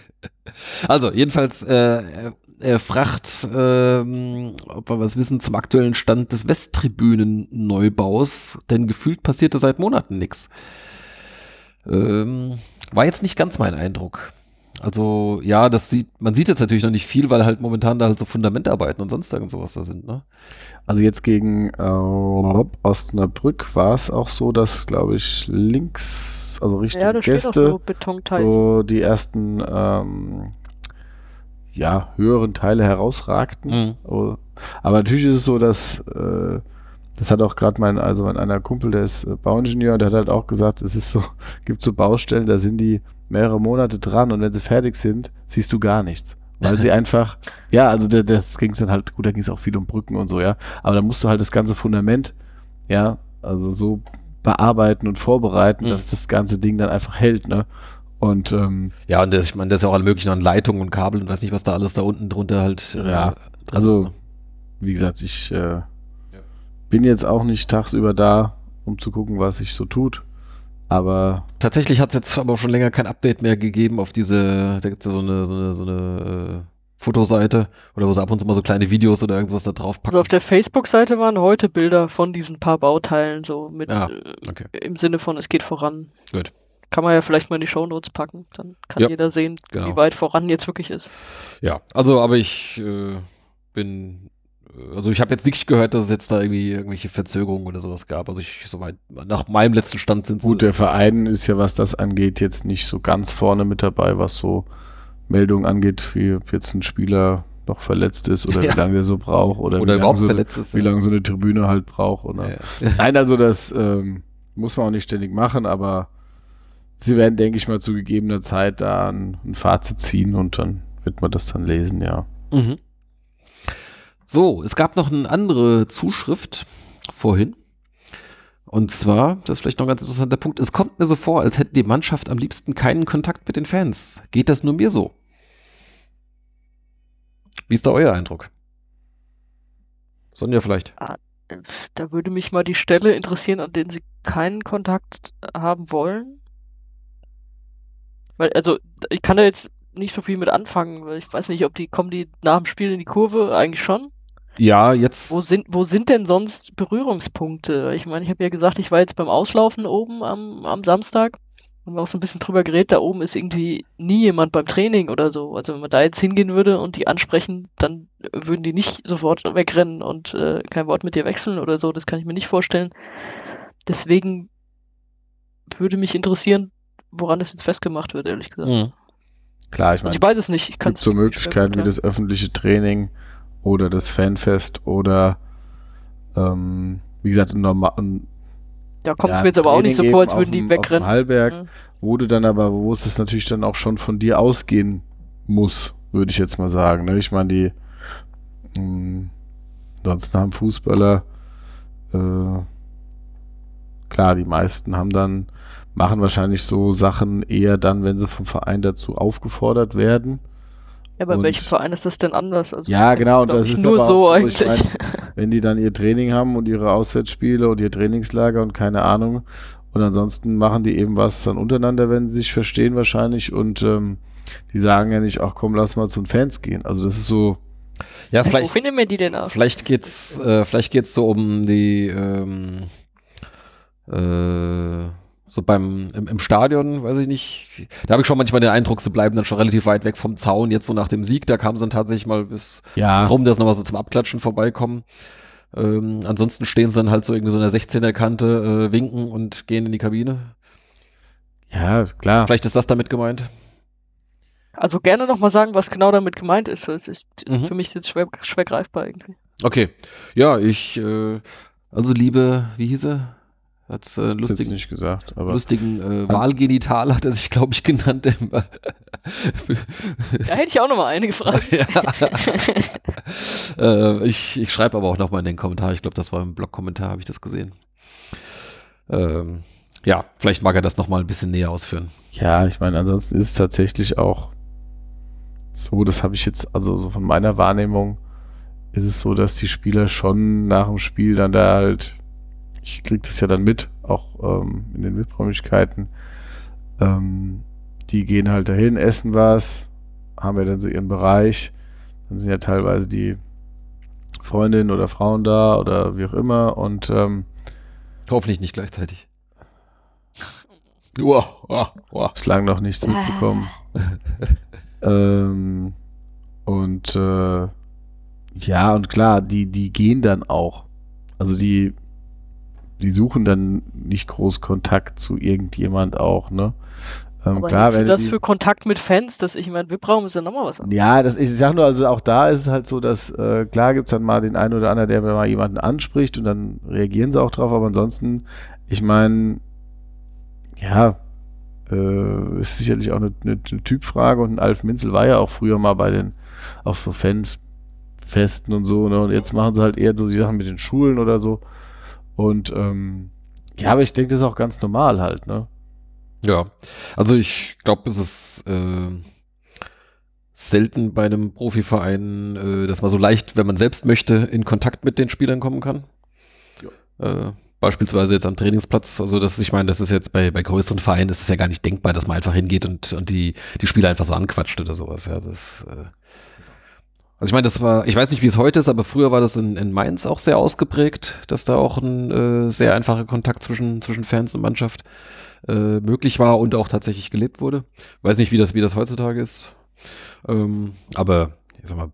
also, jedenfalls, äh, er fragt, ähm, ob wir was wissen zum aktuellen Stand des Westtribünen-Neubaus, denn gefühlt passierte seit Monaten nichts. Ähm, war jetzt nicht ganz mein Eindruck. Also ja, das sieht, man sieht jetzt natürlich noch nicht viel, weil halt momentan da halt so Fundamentarbeiten und sonst irgend sowas da sind, ne? Also jetzt gegen äh, Osnabrück war es auch so, dass, glaube ich, links, also Richtung Ja, da steht auch Gäste, so so die ersten ähm, ja, höheren Teile herausragten. Mhm. Oh, Aber natürlich ist es so, dass äh, das hat auch gerade mein, also mein einer Kumpel, der ist äh, Bauingenieur, der hat halt auch gesagt, es ist so, [LAUGHS] gibt so Baustellen, da sind die mehrere Monate dran und wenn sie fertig sind, siehst du gar nichts. Weil sie [LAUGHS] einfach, ja, also da- das ging es dann halt, gut, da ging es auch viel um Brücken und so, ja. Aber da musst du halt das ganze Fundament, ja, also so bearbeiten und vorbereiten, Mhm. dass das ganze Ding dann einfach hält, ne? Und ähm, Ja, und das, ich meine, das ist ja auch alle möglichen an Leitungen und Kabel und weiß nicht, was da alles da unten drunter halt. äh, Ja, also- ist, ne? wie gesagt, ich äh, bin jetzt auch nicht tagsüber da, um zu gucken, was sich so tut. Aber Tatsächlich hat es jetzt aber schon länger kein Update mehr gegeben auf diese, da gibt es ja so eine, so eine, so eine äh, Fotoseite oder wo sie ab und zu mal so kleine Videos oder irgendwas da drauf packen. Also auf der Facebook-Seite waren heute Bilder von diesen paar Bauteilen, so mit Ah, äh, okay. im Sinne von es geht voran. Gut. Kann man ja vielleicht mal in die Shownotes packen, dann kann Ja, jeder sehen, genau. wie weit voran jetzt wirklich ist. Ja, also aber ich äh, bin, äh, also ich habe jetzt nicht gehört, dass es jetzt da irgendwie irgendwelche Verzögerungen oder sowas gab. Also ich, soweit, nach meinem letzten Stand sind gut, der Verein ist ja, was das angeht, jetzt nicht so ganz vorne mit dabei, was so Meldungen angeht, wie ob jetzt ein Spieler noch verletzt ist oder [LAUGHS] Ja. wie lange der so braucht oder, oder wie, überhaupt lange so, verletzt ist. wie lange so eine Tribüne halt braucht. Oder. Ja, ja. [LAUGHS] Nein, also das ähm, muss man auch nicht ständig machen, aber sie werden, denke ich mal, zu gegebener Zeit da ein, ein Fazit ziehen und dann wird man das dann lesen, ja. Mhm. So, es gab noch eine andere Zuschrift vorhin. Und zwar, das ist vielleicht noch ein ganz interessanter Punkt, es kommt mir so vor, als hätte die Mannschaft am liebsten keinen Kontakt mit den Fans. Geht das nur mir so? Wie ist da euer Eindruck? Sonja vielleicht. Da würde mich mal die Stelle interessieren, an denen sie keinen Kontakt haben wollen. Weil, also, ich kann da jetzt nicht so viel mit anfangen, weil ich weiß nicht, ob die, kommen die nach dem Spiel in die Kurve? Eigentlich schon. Ja, jetzt. Wo sind, wo sind denn sonst Berührungspunkte? Ich meine, ich habe ja gesagt, ich war jetzt beim Auslaufen oben am, am Samstag. Haben wir auch so ein bisschen drüber geredet, da oben ist irgendwie nie jemand beim Training oder so. Also wenn man da jetzt hingehen würde und die ansprechen, dann würden die nicht sofort wegrennen und äh, kein Wort mit dir wechseln oder so. Das kann ich mir nicht vorstellen. Deswegen würde mich interessieren, woran das jetzt festgemacht wird, ehrlich gesagt. Mhm. Klar, ich Also meine, ich weiß es nicht. Ich es kann gibt so Möglichkeiten wie das öffentliche Training oder das Fanfest oder ähm, wie gesagt, ein normal, Da kommt es ja, mir jetzt aber auch nicht so vor, als würden die wegrennen. Hallberg, Ja. wo du dann aber, wo es natürlich dann auch schon von dir ausgehen muss, würde ich jetzt mal sagen. Ne? Ich meine, die mh, ansonsten haben Fußballer äh, klar, die meisten haben dann, machen wahrscheinlich so Sachen eher dann, wenn sie vom Verein dazu aufgefordert werden. Ja, bei Und- welchem Verein ist das denn anders? Also Ja, genau, und das ist nur aber so auch so, ich eigentlich. [LAUGHS] wenn die dann ihr Training haben und ihre Auswärtsspiele und ihr Trainingslager und keine Ahnung. Und ansonsten machen die eben was dann untereinander, wenn sie sich verstehen wahrscheinlich. Und ähm, die sagen ja nicht, ach komm, lass mal zu den Fans gehen. Also das ist so, Ja, Wo vielleicht, finden wir die denn aus? vielleicht geht's, äh, vielleicht geht's so um die, ähm, äh, so beim, im, im Stadion, weiß ich nicht. Da habe ich schon manchmal den Eindruck, sie bleiben dann schon relativ weit weg vom Zaun. Jetzt so nach dem Sieg, da kamen sie dann tatsächlich mal bis, ja, bis rum, dass nochmal so zum Abklatschen vorbeikommen. Ähm, ansonsten stehen sie dann halt so irgendwie so in der 16er Kante, äh, winken und gehen in die Kabine. ja, klar. Vielleicht ist das damit gemeint. Also gerne nochmal sagen, was genau damit gemeint ist. Es ist Mhm. für mich jetzt schwer, schwer greifbar irgendwie. Okay. Ja, ich, äh, also liebe, wie hieß er? Hat's äh, Hat's jetzt lustigen, nicht gesagt, aber lustigen äh, Wahlgenital hat er sich, glaube ich, genannt. [LAUGHS] Da hätte ich auch nochmal eine gefragt. [LAUGHS] ja. äh, ich ich schreibe aber auch nochmal in den Kommentar. Ich glaube, das war im Blog-Kommentar, habe ich das gesehen. Ähm, ja, vielleicht mag er das nochmal ein bisschen näher ausführen. ja, ich meine, ansonsten ist es tatsächlich auch so, das habe ich jetzt, also so von meiner Wahrnehmung ist es so, dass die Spieler schon nach dem Spiel dann da halt, ich krieg das ja dann mit, auch ähm, in den Miträumlichkeiten, ähm, die gehen halt dahin, essen was, haben ja dann so ihren Bereich, dann sind ja teilweise die Freundinnen oder Frauen da oder wie auch immer und ähm, Hoffentlich nicht gleichzeitig. Uah, uah, uah. bislang noch nichts mitbekommen. [LAUGHS] ähm, und äh, ja, und klar, die, die gehen dann auch. Also die, die suchen dann nicht groß Kontakt zu irgendjemand auch, ne? Ähm, Aber klar, wenn das für Kontakt mit Fans, dass ich meine, VIP-Raum ist ja nochmal was anderes. Ja, das, ich sag nur, also auch da ist es halt so, dass äh, klar gibt's dann mal den einen oder anderen, der mal jemanden anspricht und dann reagieren sie auch drauf, aber ansonsten, ich meine, ja, äh, ist sicherlich auch eine, eine, eine Typfrage und ein Alf Minzel war ja auch früher mal bei den, auch so Fansfesten und so, ne? Und jetzt machen sie halt eher so die Sachen mit den Schulen oder so. Und ähm, ja, aber ich denke, das ist auch ganz normal halt, ne? Ja, also ich glaube, es ist äh, selten bei einem Profiverein, äh, dass man so leicht, wenn man selbst möchte, in Kontakt mit den Spielern kommen kann. Äh, beispielsweise jetzt am Trainingsplatz. Also das, ich meine, das ist jetzt bei, bei größeren Vereinen, das ist ja gar nicht denkbar, dass man einfach hingeht und, und die, die Spieler einfach so anquatscht oder sowas. Ja, das äh, also ich meine, das war, ich weiß nicht, wie es heute ist, aber früher war das in, in Mainz auch sehr ausgeprägt, dass da auch ein äh, sehr einfacher Kontakt zwischen, zwischen Fans und Mannschaft äh, möglich war und auch tatsächlich gelebt wurde. Weiß nicht, wie das, wie das heutzutage ist. Ähm, aber ich sag mal,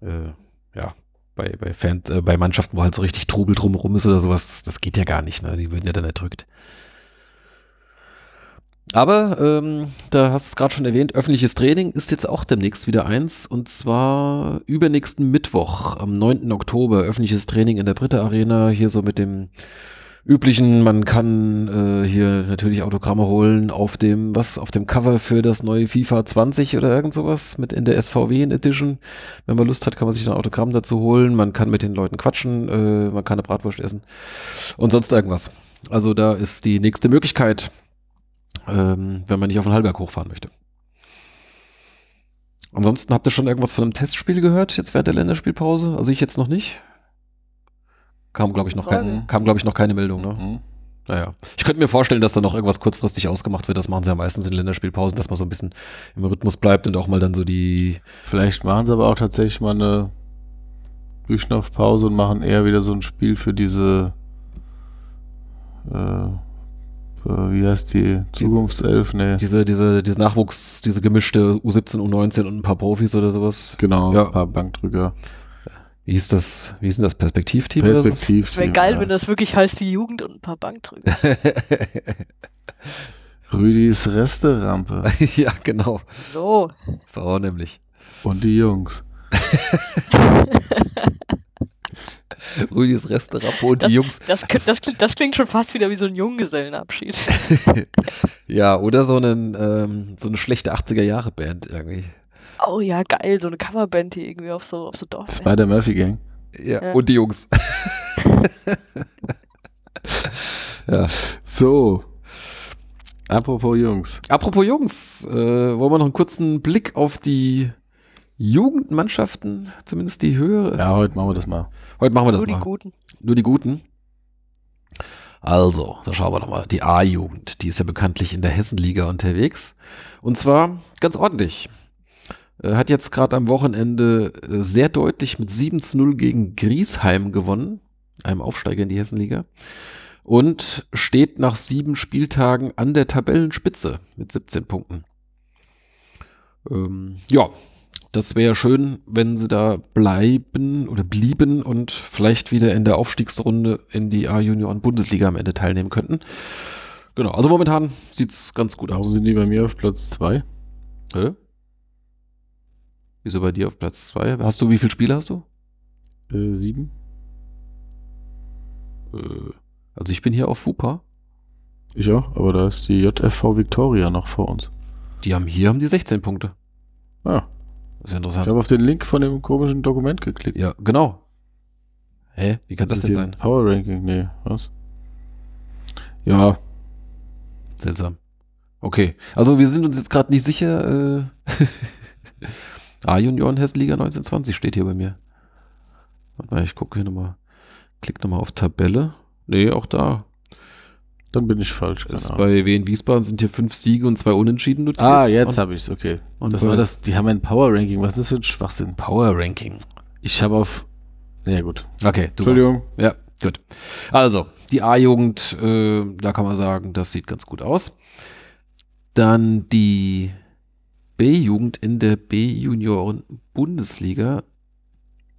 äh, ja, bei, bei Fan, äh, bei Mannschaften, wo halt so richtig Trubel drumherum ist oder sowas, das geht ja gar nicht, ne? Die würden ja dann erdrückt. Aber ähm, da hast du es gerade schon erwähnt, öffentliches Training ist jetzt auch demnächst wieder eins und zwar übernächsten Mittwoch am 9. Oktober öffentliches Training in der Britta Arena, hier so mit dem üblichen, man kann äh, hier natürlich Autogramme holen auf dem, was, auf dem Cover für das neue FIFA 20 oder irgend sowas mit in der SVW in Edition. Wenn man Lust hat, kann man sich ein Autogramm dazu holen, man kann mit den Leuten quatschen, äh, man kann eine Bratwurst essen und sonst irgendwas. Also da ist die nächste Möglichkeit, ähm, wenn man nicht auf den Hallberg hochfahren möchte. Ansonsten habt ihr schon irgendwas von einem Testspiel gehört, jetzt während der Länderspielpause? Also ich jetzt noch nicht. Kam, glaube ich, noch kein, kam, glaube ich, noch keine Meldung, ne? Mhm. Naja. Ich könnte mir vorstellen, dass da noch irgendwas kurzfristig ausgemacht wird. Das machen sie ja meistens in Länderspielpausen, dass man so ein bisschen im Rhythmus bleibt und auch mal dann so die. Vielleicht machen sie aber auch tatsächlich mal eine Durchschnaufpause und machen eher wieder so ein Spiel für diese, äh, wie heißt die, Zukunftself? Nee, Diese, diese, diese Nachwuchs, diese gemischte U17, U19 und ein paar Profis oder sowas. genau, Ja. ein paar Bankdrücker. Wie hieß das, wie hieß denn das? Perspektivteam oder Perspektiv. Wäre geil, ja. wenn das wirklich heißt, die Jugend und ein paar Bankdrücker. [LAUGHS] Rüdis Resterampe [LAUGHS] ja, genau. So. So, nämlich. und die Jungs. [LAUGHS] [LAUGHS] Rüdis Restaurant und die Das, Jungs. das, das, klingt, das klingt schon fast wieder wie so ein Junggesellenabschied. [LAUGHS] ja, oder so, einen, ähm, so eine schlechte 80er-Jahre-Band irgendwie. Oh ja, geil, so eine Coverband, die irgendwie auf so, auf so Dorf. Spider Murphy Gang. Ja, Ja. und die Jungs. [LAUGHS] ja. So. Apropos Jungs. Apropos Jungs, äh, wollen wir noch einen kurzen Blick auf die Jugendmannschaften, zumindest die höhere. Ja, heute machen wir das mal. Heute machen wir das Nur die mal. Guten. Nur die Guten. Also, da schauen wir nochmal. Die A-Jugend, die ist ja bekanntlich in der Hessenliga unterwegs. Und zwar ganz ordentlich. Äh, Hat jetzt gerade am Wochenende äh, sehr deutlich mit 7 zu 0 gegen Griesheim gewonnen, einem Aufsteiger in die Hessenliga. Und steht nach sieben Spieltagen an der Tabellenspitze mit 17 Punkten. Ähm, ja, das wäre schön, wenn sie da bleiben oder blieben und vielleicht wieder in der Aufstiegsrunde in die A-Junioren-Bundesliga am Ende teilnehmen könnten. Genau, also momentan sieht's ganz gut Warum aus. sind die bei mir auf Platz 2? Hä? Wieso bei dir auf Platz zwei? Hast du, wie viele Spiele hast du? Äh, sieben? Äh, also ich bin hier auf FUPA. Ich auch, aber da ist die JFV Victoria noch vor uns. Die haben hier haben die 16 Punkte. Ah, Das ist ja ich interessant. habe auf den Link von dem komischen Dokument geklickt. Ja, genau. Hä? Wie kann das, ist denn sein? ein Power Ranking, nee, was? Ja, Seltsam. Okay, also wir sind uns jetzt gerade nicht sicher. Äh [LAUGHS] A-Junioren Hessenliga 1920 steht hier bei mir. Warte mal, ich gucke hier nochmal. Klick nochmal auf Tabelle. Nee, auch da. Dann bin ich falsch. Ist bei Wien Wiesbaden sind hier fünf Siege und zwei Unentschieden notiert. Ah, jetzt habe ich es, okay. und das war das, die haben ein Power Ranking. Was ist das für ein Schwachsinn? Power Ranking. Ich habe auf. Ja, gut. Okay, du Entschuldigung. Ja, gut. Also, die A-Jugend, äh, da kann man sagen, das sieht ganz gut aus. Dann die B-Jugend in der B-Junioren-Bundesliga.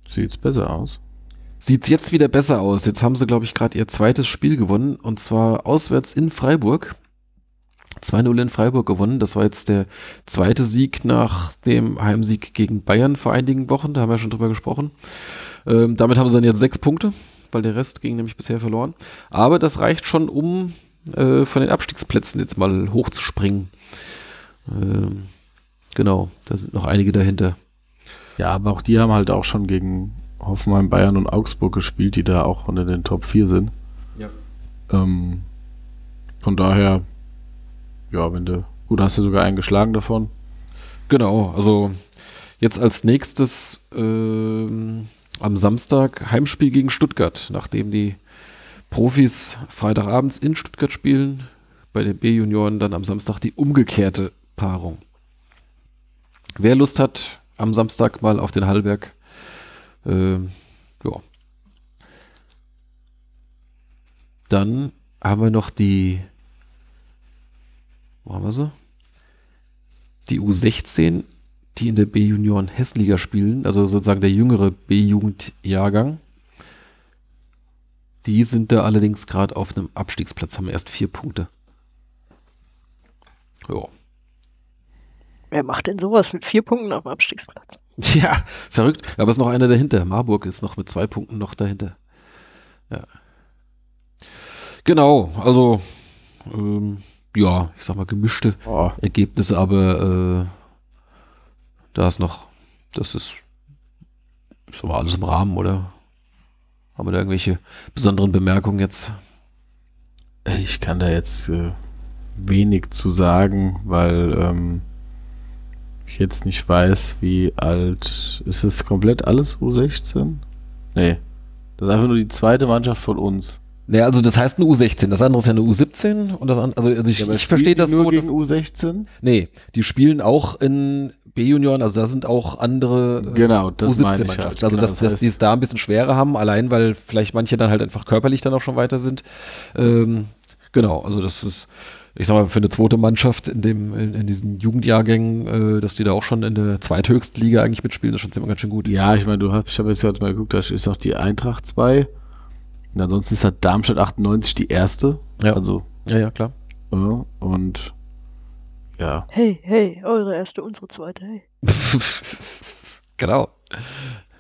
Sieht's besser aus. Sieht's jetzt wieder besser aus. Jetzt haben sie, glaube ich, gerade ihr zweites Spiel gewonnen und zwar auswärts in Freiburg. 2-0 in Freiburg gewonnen. Das war jetzt der zweite Sieg nach dem Heimsieg gegen Bayern vor einigen Wochen. Da haben wir schon drüber gesprochen. Ähm, damit haben sie dann jetzt sechs Punkte, weil der Rest ging nämlich bisher verloren. Aber das reicht schon, um äh, von den Abstiegsplätzen jetzt mal hochzuspringen. Ähm, genau, da sind noch einige dahinter. Ja, aber auch die haben halt auch schon gegen Hoffenheim, Bayern und Augsburg gespielt, die da auch unter den Top 4 sind. Ja. Ähm, von daher, ja, wenn du. Gut, hast du sogar einen geschlagen davon. Genau, also jetzt als nächstes ähm, am Samstag Heimspiel gegen Stuttgart, nachdem die Profis Freitagabends in Stuttgart spielen, bei den B-Junioren dann am Samstag die umgekehrte Paarung. Wer Lust hat, am Samstag mal auf den Hallberg, ähm, ja. Dann haben wir noch die, wo haben wir sie? die U16, die in der B-Junioren Hessenliga spielen, also sozusagen der jüngere B-Jugendjahrgang. Die sind da allerdings gerade auf einem Abstiegsplatz, haben erst vier Punkte. Ja. Wer macht denn sowas mit vier Punkten auf dem Abstiegsplatz? [LAUGHS] Ja, verrückt. Aber es ist noch einer dahinter. Marburg ist noch mit zwei Punkten noch dahinter. Ja. Genau, also ähm, ja, ich sag mal gemischte Oh, Ergebnisse, aber äh, da ist noch, das ist, ist aber alles im Rahmen, oder? Haben wir da irgendwelche besonderen Bemerkungen jetzt? ich kann da jetzt äh, wenig zu sagen, weil ähm, ich jetzt nicht weiß, wie alt. Ist es komplett alles U16? Nee. Das ist einfach nur die zweite Mannschaft von uns. Naja, also das heißt eine U16, das andere ist ja eine U17 und das andere, also, also ich, aber ich verstehe das nur so, dass, gegen U16? nee, die spielen auch in B-Junioren, also da sind auch andere äh, Genau, das meine ich U17-Mannschaften. halt. Also Genau, dass, das dass heißt- die es da ein bisschen schwerer haben, allein weil vielleicht manche dann halt einfach körperlich dann auch schon weiter sind. Ähm, genau, also das ist, ich sag mal, für eine zweite Mannschaft in dem, in, in diesen Jugendjahrgängen, äh, dass die da auch schon in der zweithöchsten Liga eigentlich mitspielen, ist schon ziemlich ganz schön gut. Ja, ich meine, du hast, ich habe jetzt heute mal geguckt, da ist auch die Eintracht 2. Und ansonsten ist halt Darmstadt 98 die erste. Ja. Also, Ja, ja, klar. äh, und ja. Hey, hey, eure erste, unsere zweite, hey. [LAUGHS] genau.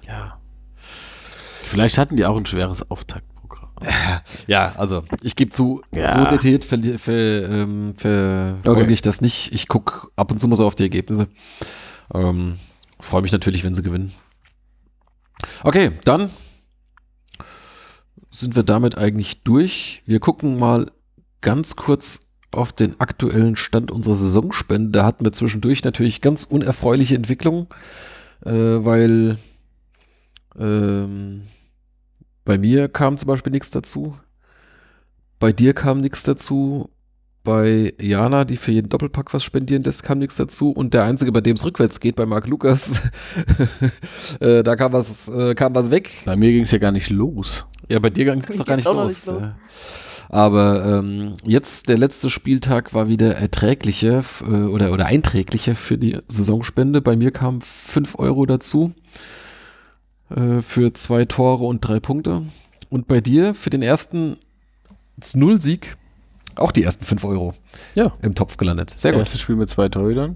Ja. Vielleicht hatten die auch ein schweres Auftaktprogramm. [LAUGHS] Ja, also ich gebe zu, Ja. so detailliert ver, ver, ähm, verfolge Okay. ich das nicht. Ich gucke ab und zu mal so auf die Ergebnisse. Ähm, Freue mich natürlich, wenn sie gewinnen. Okay, dann sind wir damit eigentlich durch. Wir gucken mal ganz kurz auf den aktuellen Stand unserer Saisonspende. Da hatten wir zwischendurch natürlich ganz unerfreuliche Entwicklungen, äh, weil ähm, bei mir kam zum Beispiel nichts dazu. Bei dir kam nichts dazu. Bei Jana, die für jeden Doppelpack was spendieren lässt, kam nichts dazu. Und der Einzige, bei dem es rückwärts geht, bei Marc Lukas, [LAUGHS] äh, da kam was, äh, kam was weg. Bei mir ging es ja gar nicht los. Ja, bei dir ging es doch gar nicht los. nicht los. ja. Aber ähm, jetzt, der letzte Spieltag war wieder erträglicher äh, oder, oder einträglicher für die Saisonspende. Bei mir kamen 5 Euro dazu äh, für zwei Tore und drei Punkte. Und bei dir für den ersten Null-Sieg auch die ersten 5 Euro Ja. im Topf gelandet. Sehr gut. Erstes Spiel mit zwei Torhütern.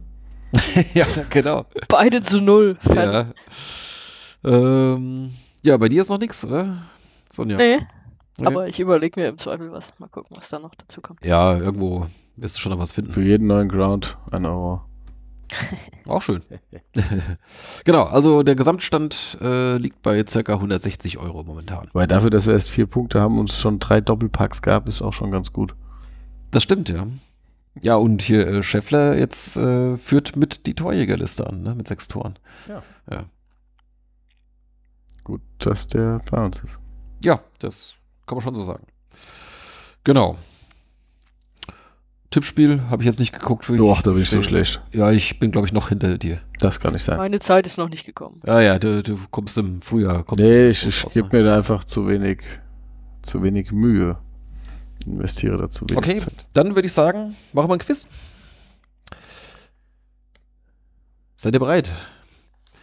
[LAUGHS] ja, genau. Beide zu null. Ja. Ähm, ja, bei dir ist noch nichts, oder? Sonja. Nee, Okay. aber ich überlege mir im Zweifel was. Mal gucken, was da noch dazu kommt. Ja, irgendwo wirst du schon noch was finden. Für jeden neuen Ground ein Euro. [LAUGHS] Auch schön. [LAUGHS] genau, also der Gesamtstand äh, liegt bei ca. 160 Euro momentan. Weil dafür, dass wir erst vier Punkte haben und es schon drei Doppelpacks gab, ist auch schon ganz gut. Das stimmt, ja. Ja, und hier äh, Scheffler jetzt äh, führt mit die Torjägerliste an, ne? mit sechs Toren. Ja. Ja, Gut, dass der bei uns ist. ja das kann man schon so sagen. Genau. Tippspiel habe ich jetzt nicht geguckt. wie Doch, da bin ich so schlecht. Ja, ich bin, glaube ich, noch hinter dir. Das kann nicht sein. Meine Zeit ist noch nicht gekommen. Ja, ja, du, du kommst im Frühjahr. Kommst Nee, ich, ich gebe ne? mir da einfach zu wenig, zu wenig Mühe. Investiere da zu wenig Okay, Zeit. dann würde ich sagen, machen wir ein Quiz. Seid ihr bereit?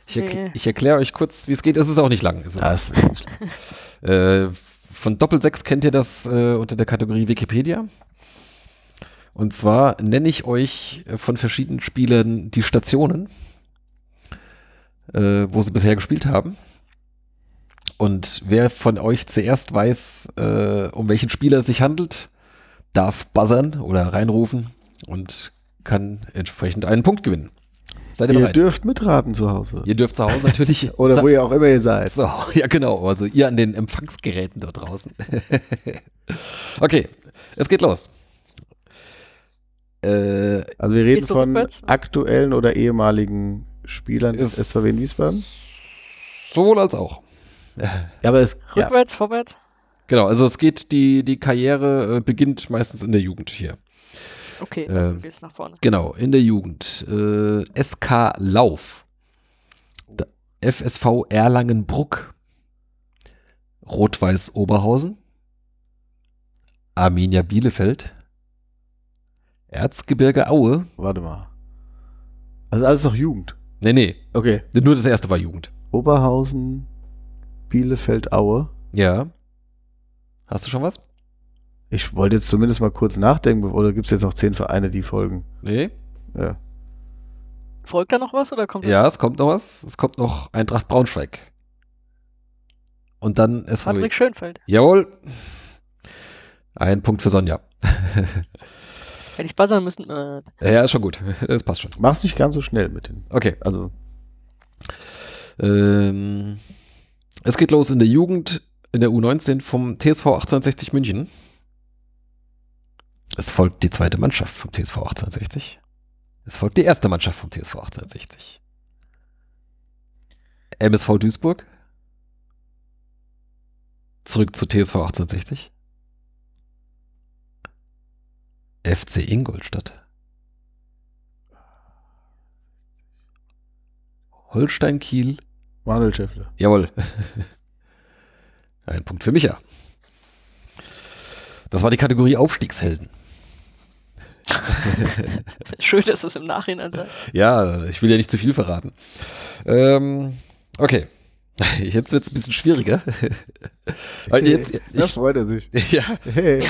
Ich, erkl Nee. ich erkläre euch kurz, wie es geht. Es ist auch nicht lang. Es ist Das ist nicht schlimm. [LAUGHS] Äh, von Doppelsechs kennt ihr das äh, unter der Kategorie Wikipedia. Und zwar nenne ich euch äh, von verschiedenen Spielern die Stationen, äh, wo sie bisher gespielt haben. Und wer von euch zuerst weiß, äh, um welchen Spieler es sich handelt, darf buzzern oder reinrufen und kann entsprechend einen Punkt gewinnen. Seid ihr Ihr bereit? dürft mitraten zu Hause. ihr dürft zu Hause natürlich. [LAUGHS] Oder wo ihr auch immer ihr seid. so, [LAUGHS] ja genau, also ihr an den Empfangsgeräten dort draußen. [LAUGHS] okay, es geht los. Äh, Also wir reden von rückwärts? aktuellen oder ehemaligen Spielern des SVW in Wiesbaden. Sowohl als auch. Ja, aber es ja, Rückwärts, vorwärts? Genau, also es geht, die, die Karriere äh, beginnt meistens in der Jugend hier. Okay, Äh, also du gehst nach vorne. Genau, in der Jugend. Äh, SK Lauf. Da- FSV Erlangenbruck. Rot-Weiß Oberhausen. Arminia Bielefeld. Erzgebirge Aue. warte mal. Also alles noch Jugend. Nee, nee, Okay. nur das erste war Jugend. Oberhausen, Bielefeld, Aue. Ja. Hast du schon was? Ich wollte jetzt zumindest mal kurz nachdenken, oder gibt es jetzt noch zehn Vereine, die folgen? Nee. Ja. Folgt da noch was oder kommt Ja, es kommt noch was. Es kommt noch Eintracht Braunschweig. Und dann SVW. Patrick Schönfeld? Jawohl. Ein Punkt für Sonja. [LAUGHS] Hätte ich buzzern müssen. Äh, Ja, ist schon gut. [LAUGHS] Das passt schon. Mach's nicht ganz so schnell mit den. Okay. Also, Ähm, es geht los in der Jugend, in der U19 vom TSV 1860 München. Es folgt die zweite Mannschaft vom TSV 1860. Es folgt die erste Mannschaft vom TSV 1860. MSV Duisburg. Zurück zu TSV 1860. FC Ingolstadt. Holstein Kiel. Manuel Schäffler. Jawohl. [LAUGHS] Ein Punkt für Micha. Das war die Kategorie Aufstiegshelden. [LAUGHS] schön, dass du es im Nachhinein sagst. Ja, ich will ja nicht zu viel verraten. Ähm, okay. [LAUGHS] Jetzt wird es ein bisschen schwieriger. [LAUGHS] Jetzt, Da ich, freut er sich. [LAUGHS] ja, Hey.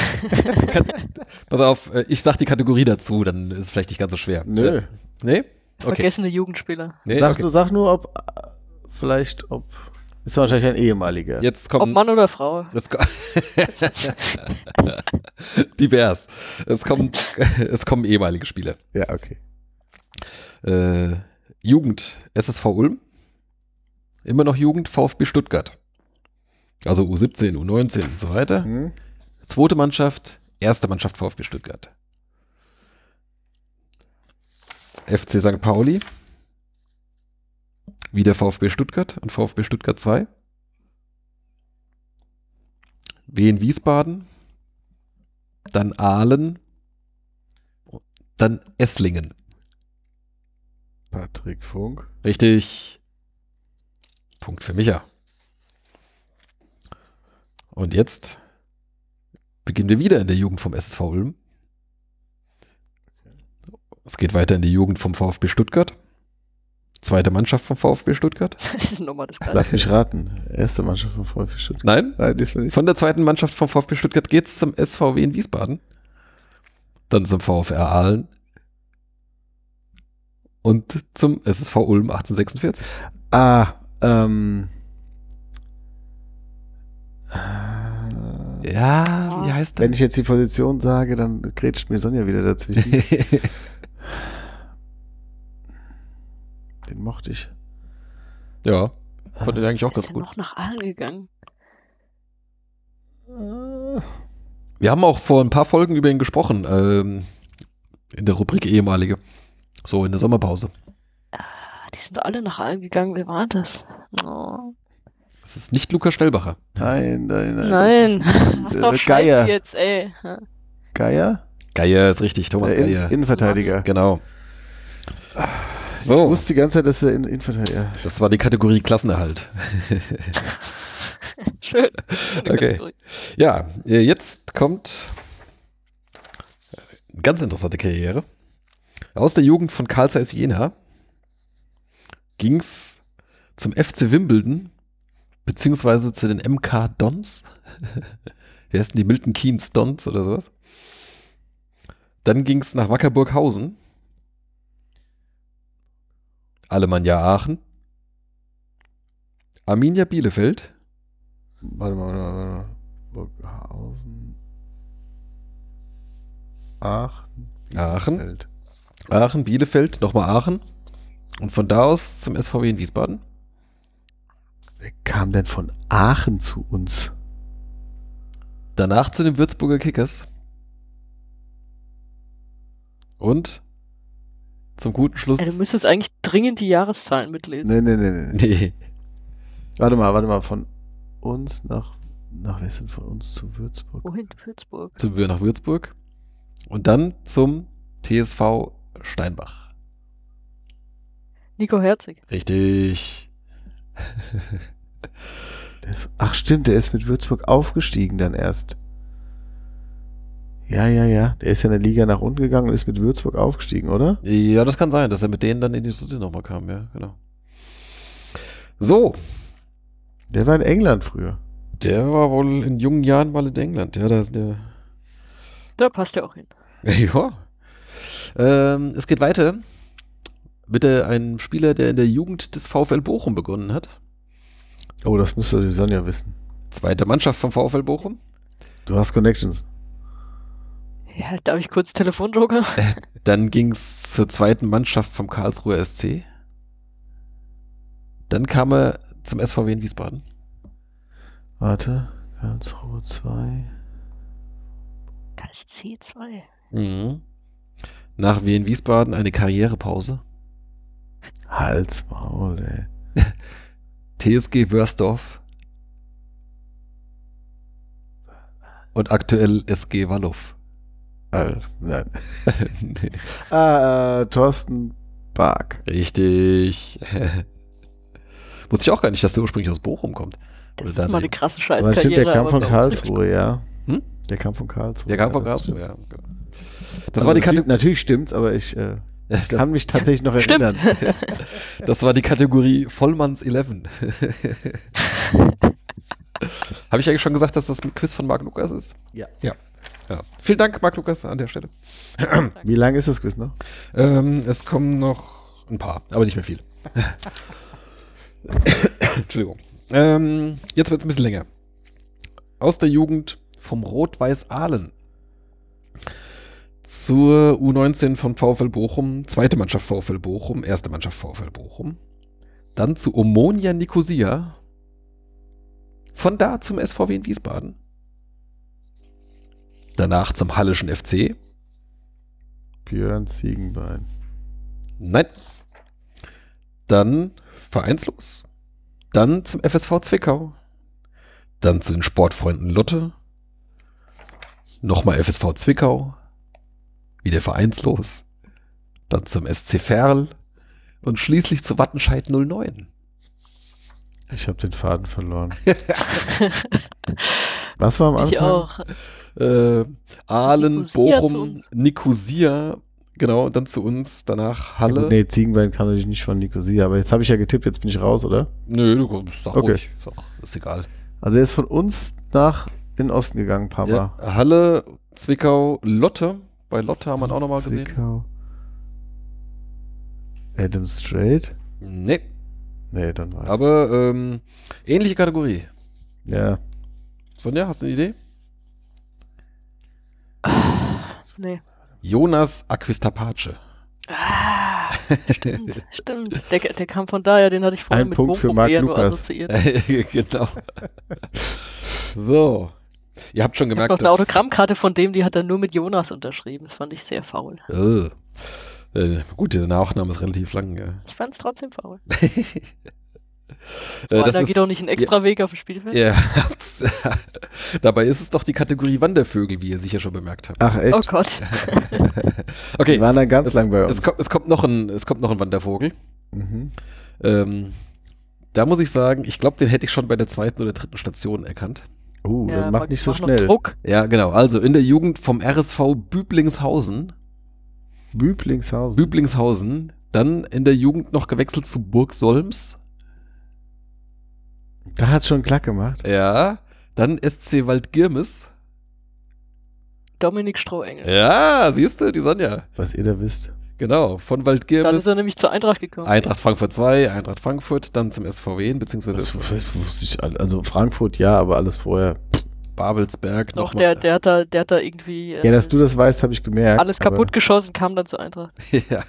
pass auf, äh, ich sag die Kategorie dazu, dann ist es vielleicht nicht ganz so schwer. Nö. Äh, nee? Okay. Vergessene Jugendspieler. Nee, Sag, okay. nur, sag nur, ob vielleicht, ob. Ist wahrscheinlich ein ehemaliger. Jetzt Ob kommt Mann oder Frau. Ko- Divers. Es kommen, es kommen ehemalige Spieler. Ja, okay. Äh, Jugend, SSV Ulm. Immer noch Jugend, VfB Stuttgart. Also U17, U19 und so weiter. Hm? Zweite Mannschaft, erste Mannschaft VfB Stuttgart. FC St. Pauli. Wieder VfB Stuttgart und VfB Stuttgart 2. Wien Wiesbaden. Dann Aalen. Dann Esslingen. Patrick Funk. Richtig. Punkt für Micha. Und jetzt beginnen wir wieder in der Jugend vom SSV Ulm. Es geht weiter in die Jugend vom VfB Stuttgart. Zweite Mannschaft vom VfB Stuttgart. [LAUGHS] Lass mich raten. Erste Mannschaft von VfB Stuttgart. Nein, Nein, diesmal nicht. von der zweiten Mannschaft vom VfB Stuttgart geht es zum SVW in Wiesbaden. Dann zum VfR Aalen. Und zum SSV Ulm 1846. Ah, ähm. Ja, wie heißt der? Wenn ich jetzt die Position sage, dann grätscht mir Sonja wieder dazwischen. [LAUGHS] Den mochte ich. ja, fand den eigentlich auch ist ganz ja gut. noch nach Aalen gegangen. Wir haben auch vor ein paar Folgen über ihn gesprochen, ähm, in der Rubrik ehemalige. So in der Sommerpause. Die sind alle nach Aalen gegangen. Wer war das? Oh. Das ist nicht Lukas Stellbacher. Nein, nein, nein. Nein, Das ist, hast äh, doch Geier. Jetzt, ey. Geier? Geier ist richtig, Thomas Der Geier. Innenverteidiger. Genau. Ich So, wusste die ganze Zeit, dass er in Innenverteidiger das war die Kategorie Klassenerhalt. [LAUGHS] Schön. Schöne Okay. Kategorie. Ja, äh, jetzt kommt eine ganz interessante Karriere. Aus der Jugend von Carl Zeiss Jena ging's zum FC Wimbledon, beziehungsweise zu den MK Dons. [LAUGHS] Wie heißen die Milton Keynes Dons oder sowas? Dann ging's nach Wackerburghausen. Alemannia Aachen. Arminia Bielefeld. Warte mal, warte mal, warte mal. Burghausen. Aachen. Aachen. Bielefeld. Aachen, Bielefeld, nochmal Aachen. Und von da aus zum SVW in Wiesbaden. Wer kam denn von Aachen zu uns? Danach zu den Würzburger Kickers. Und zum guten Schluss. Ey, du müsstest eigentlich dringend die Jahreszahlen mitlesen. Nee, nee, nee, nee. nee. Warte mal, warte mal. Von uns nach. Nach wer ist denn von uns zu Würzburg? Wohin? Würzburg. Zum, nach Würzburg. Und dann zum TSV Steinbach. Nico Herzig. Richtig. Der ist, ach stimmt, der ist mit Würzburg aufgestiegen dann erst. Ja, ja, ja. Der ist ja in der Liga nach unten gegangen und ist mit Würzburg aufgestiegen, oder? Ja, das kann sein, dass er mit denen dann in die dritte nochmal kam, ja, genau. So, Der war in England früher. der war wohl in jungen Jahren mal in England. Ja, da ist der. Da passt er auch hin. [LAUGHS] Ja. Ähm, es geht weiter mit der, einem Spieler, der in der Jugend des VfL Bochum begonnen hat. Oh, das müsste die Sonja wissen. Zweite Mannschaft vom VfL Bochum. Du hast Connections. Ja, darf ich kurz Telefonjoker? [LAUGHS] Dann ging es zur zweiten Mannschaft vom Karlsruher SC. Dann kam er zum SVW in Wiesbaden. Warte. Karlsruhe 2. Das ist C2. Mhm. Nach Wien Wiesbaden eine Karrierepause. Hals, Maul, ey. TSG Wörsdorf. Und aktuell SG Wallow. Al- nein. [LAUGHS] nee. Ah, äh, Thorsten Bark. Richtig. [LAUGHS] Wusste ich auch gar nicht, dass der ursprünglich aus Bochum kommt. Das Oder ist mal eine krasse stimmt, Scheißkarriere. der kam von Karlsruhe, ja. Hm? Der kam von Karlsruhe. Der kam von das Karlsruhe, stimmt. ja. Das Also war die natürlich, Kategorie. natürlich stimmt's, aber ich äh, Das, kann mich [LAUGHS] tatsächlich noch Stimmt. erinnern. [LAUGHS] das war die Kategorie Vollmanns 11. [LAUGHS] Habe ich eigentlich schon gesagt, dass das ein Quiz von Marc Lukas ist? Ja. Ja. ja. Vielen Dank, Marc Lukas, an der Stelle. Wie lange ist das Quiz noch? Ähm, es kommen noch ein paar, aber nicht mehr viel. Entschuldigung. Ähm, jetzt wird es ein bisschen länger. Aus der Jugend vom Rot-Weiß Aalen zur U19 von VfL Bochum, zweite Mannschaft VfL Bochum, erste Mannschaft VfL Bochum. Dann zu Omonia Nicosia. Von da zum SVW in Wiesbaden. Danach zum Hallischen FC. Björn Ziegenbein. Nein. Dann vereinslos. Dann zum FSV Zwickau. Dann zu den Sportfreunden Lotte. Nochmal FSV Zwickau. Wieder vereinslos. Dann zum SC Verl. Und schließlich zu Wattenscheid 09. Ich habe den Faden verloren. [LAUGHS] Was war am Anfang? Ich auch. Äh, Aalen, Nikosia Bochum. Nikosia. Genau, dann zu uns. Danach Halle. Nee, Ziegenbein kann natürlich nicht von Nicosia, aber jetzt habe ich ja getippt, jetzt bin ich raus, oder? Nö, du kommst, sag Okay. ruhig. Sag, ist egal. Also er ist von uns nach in den Osten gegangen, paar Ja. Halle, Zwickau, Lotte. Bei Lotte haben wir ihn auch nochmal gesehen. Adam Strait? Nee, Nee, dann war aber ähm, ähnliche Kategorie. Ja. Sonja, hast du eine Idee? Nee. Jonas Aquistapace. Ah, stimmt, [LAUGHS] stimmt. Der, der kam von daher, den hatte ich vorhin Ein mit Punkt für Marc eher nur Lukas. assoziiert. [LAUGHS] genau. so. Ihr habt schon Ich gemerkt, noch eine Autogrammkarte von dem, die hat er nur mit Jonas unterschrieben. Das fand ich sehr faul. Äh, äh, gut, der Nachname ist relativ lang. Ja. Ich fand es trotzdem faul. [LAUGHS] Äh, So das einer ist- geht doch nicht einen extra Weg auf dem Spielfeld. Habt's, [LAUGHS] Dabei ist es doch die Kategorie Wandervögel, wie ihr sicher schon bemerkt habt. Ach echt? Oh Gott. [LAUGHS] okay. Die waren da ganz es, lang bei uns. Es kommt, es, kommt noch ein, es kommt noch ein Wandervogel. Mhm. Ähm, da muss ich sagen, ich glaube, den hätte ich schon bei der zweiten oder dritten Station erkannt. Uh, Ja, dann mach- mach nicht so schnell. Druck. Ja, genau. Also in der Jugend vom RSV Büblingshausen. Büblingshausen. Büblingshausen. Dann in der Jugend noch gewechselt zu Burg Solms. da hat schon Klack gemacht. Ja. Dann SC Waldgirmes. Dominik Strohengel. Ja, siehst du, die Sonja. Was ihr da wisst. Genau. Von Dann Waldgirmes. ist er nämlich zur Eintracht gekommen. Eintracht Frankfurt 2, Eintracht Frankfurt, dann zum SVW, beziehungsweise Das wusste ich Also Frankfurt ja, aber alles vorher. Babelsberg. Noch noch der, der, hat da, der hat da irgendwie äh, Ja, dass du das weißt, habe ich gemerkt. alles kaputt geschossen, kam dann zur Eintracht. [LAUGHS] ja.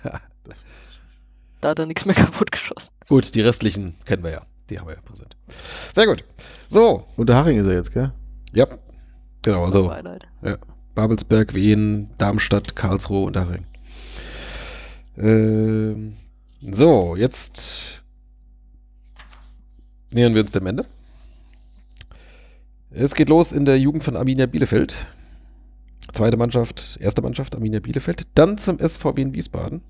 Da hat er nichts mehr [LAUGHS] kaputt geschossen. Gut, die restlichen kennen wir ja. Die haben wir ja präsent. Sehr gut. So, Unterhaching ist er jetzt, gell? ja. Genau, also Beileid. Babelsberg, Wien, Darmstadt, Karlsruhe und Haring. Ähm, so, jetzt nähern wir uns dem Ende. Es geht los in der Jugend von Arminia Bielefeld. Zweite Mannschaft, erste Mannschaft Arminia Bielefeld. Dann zum SVW in Wiesbaden.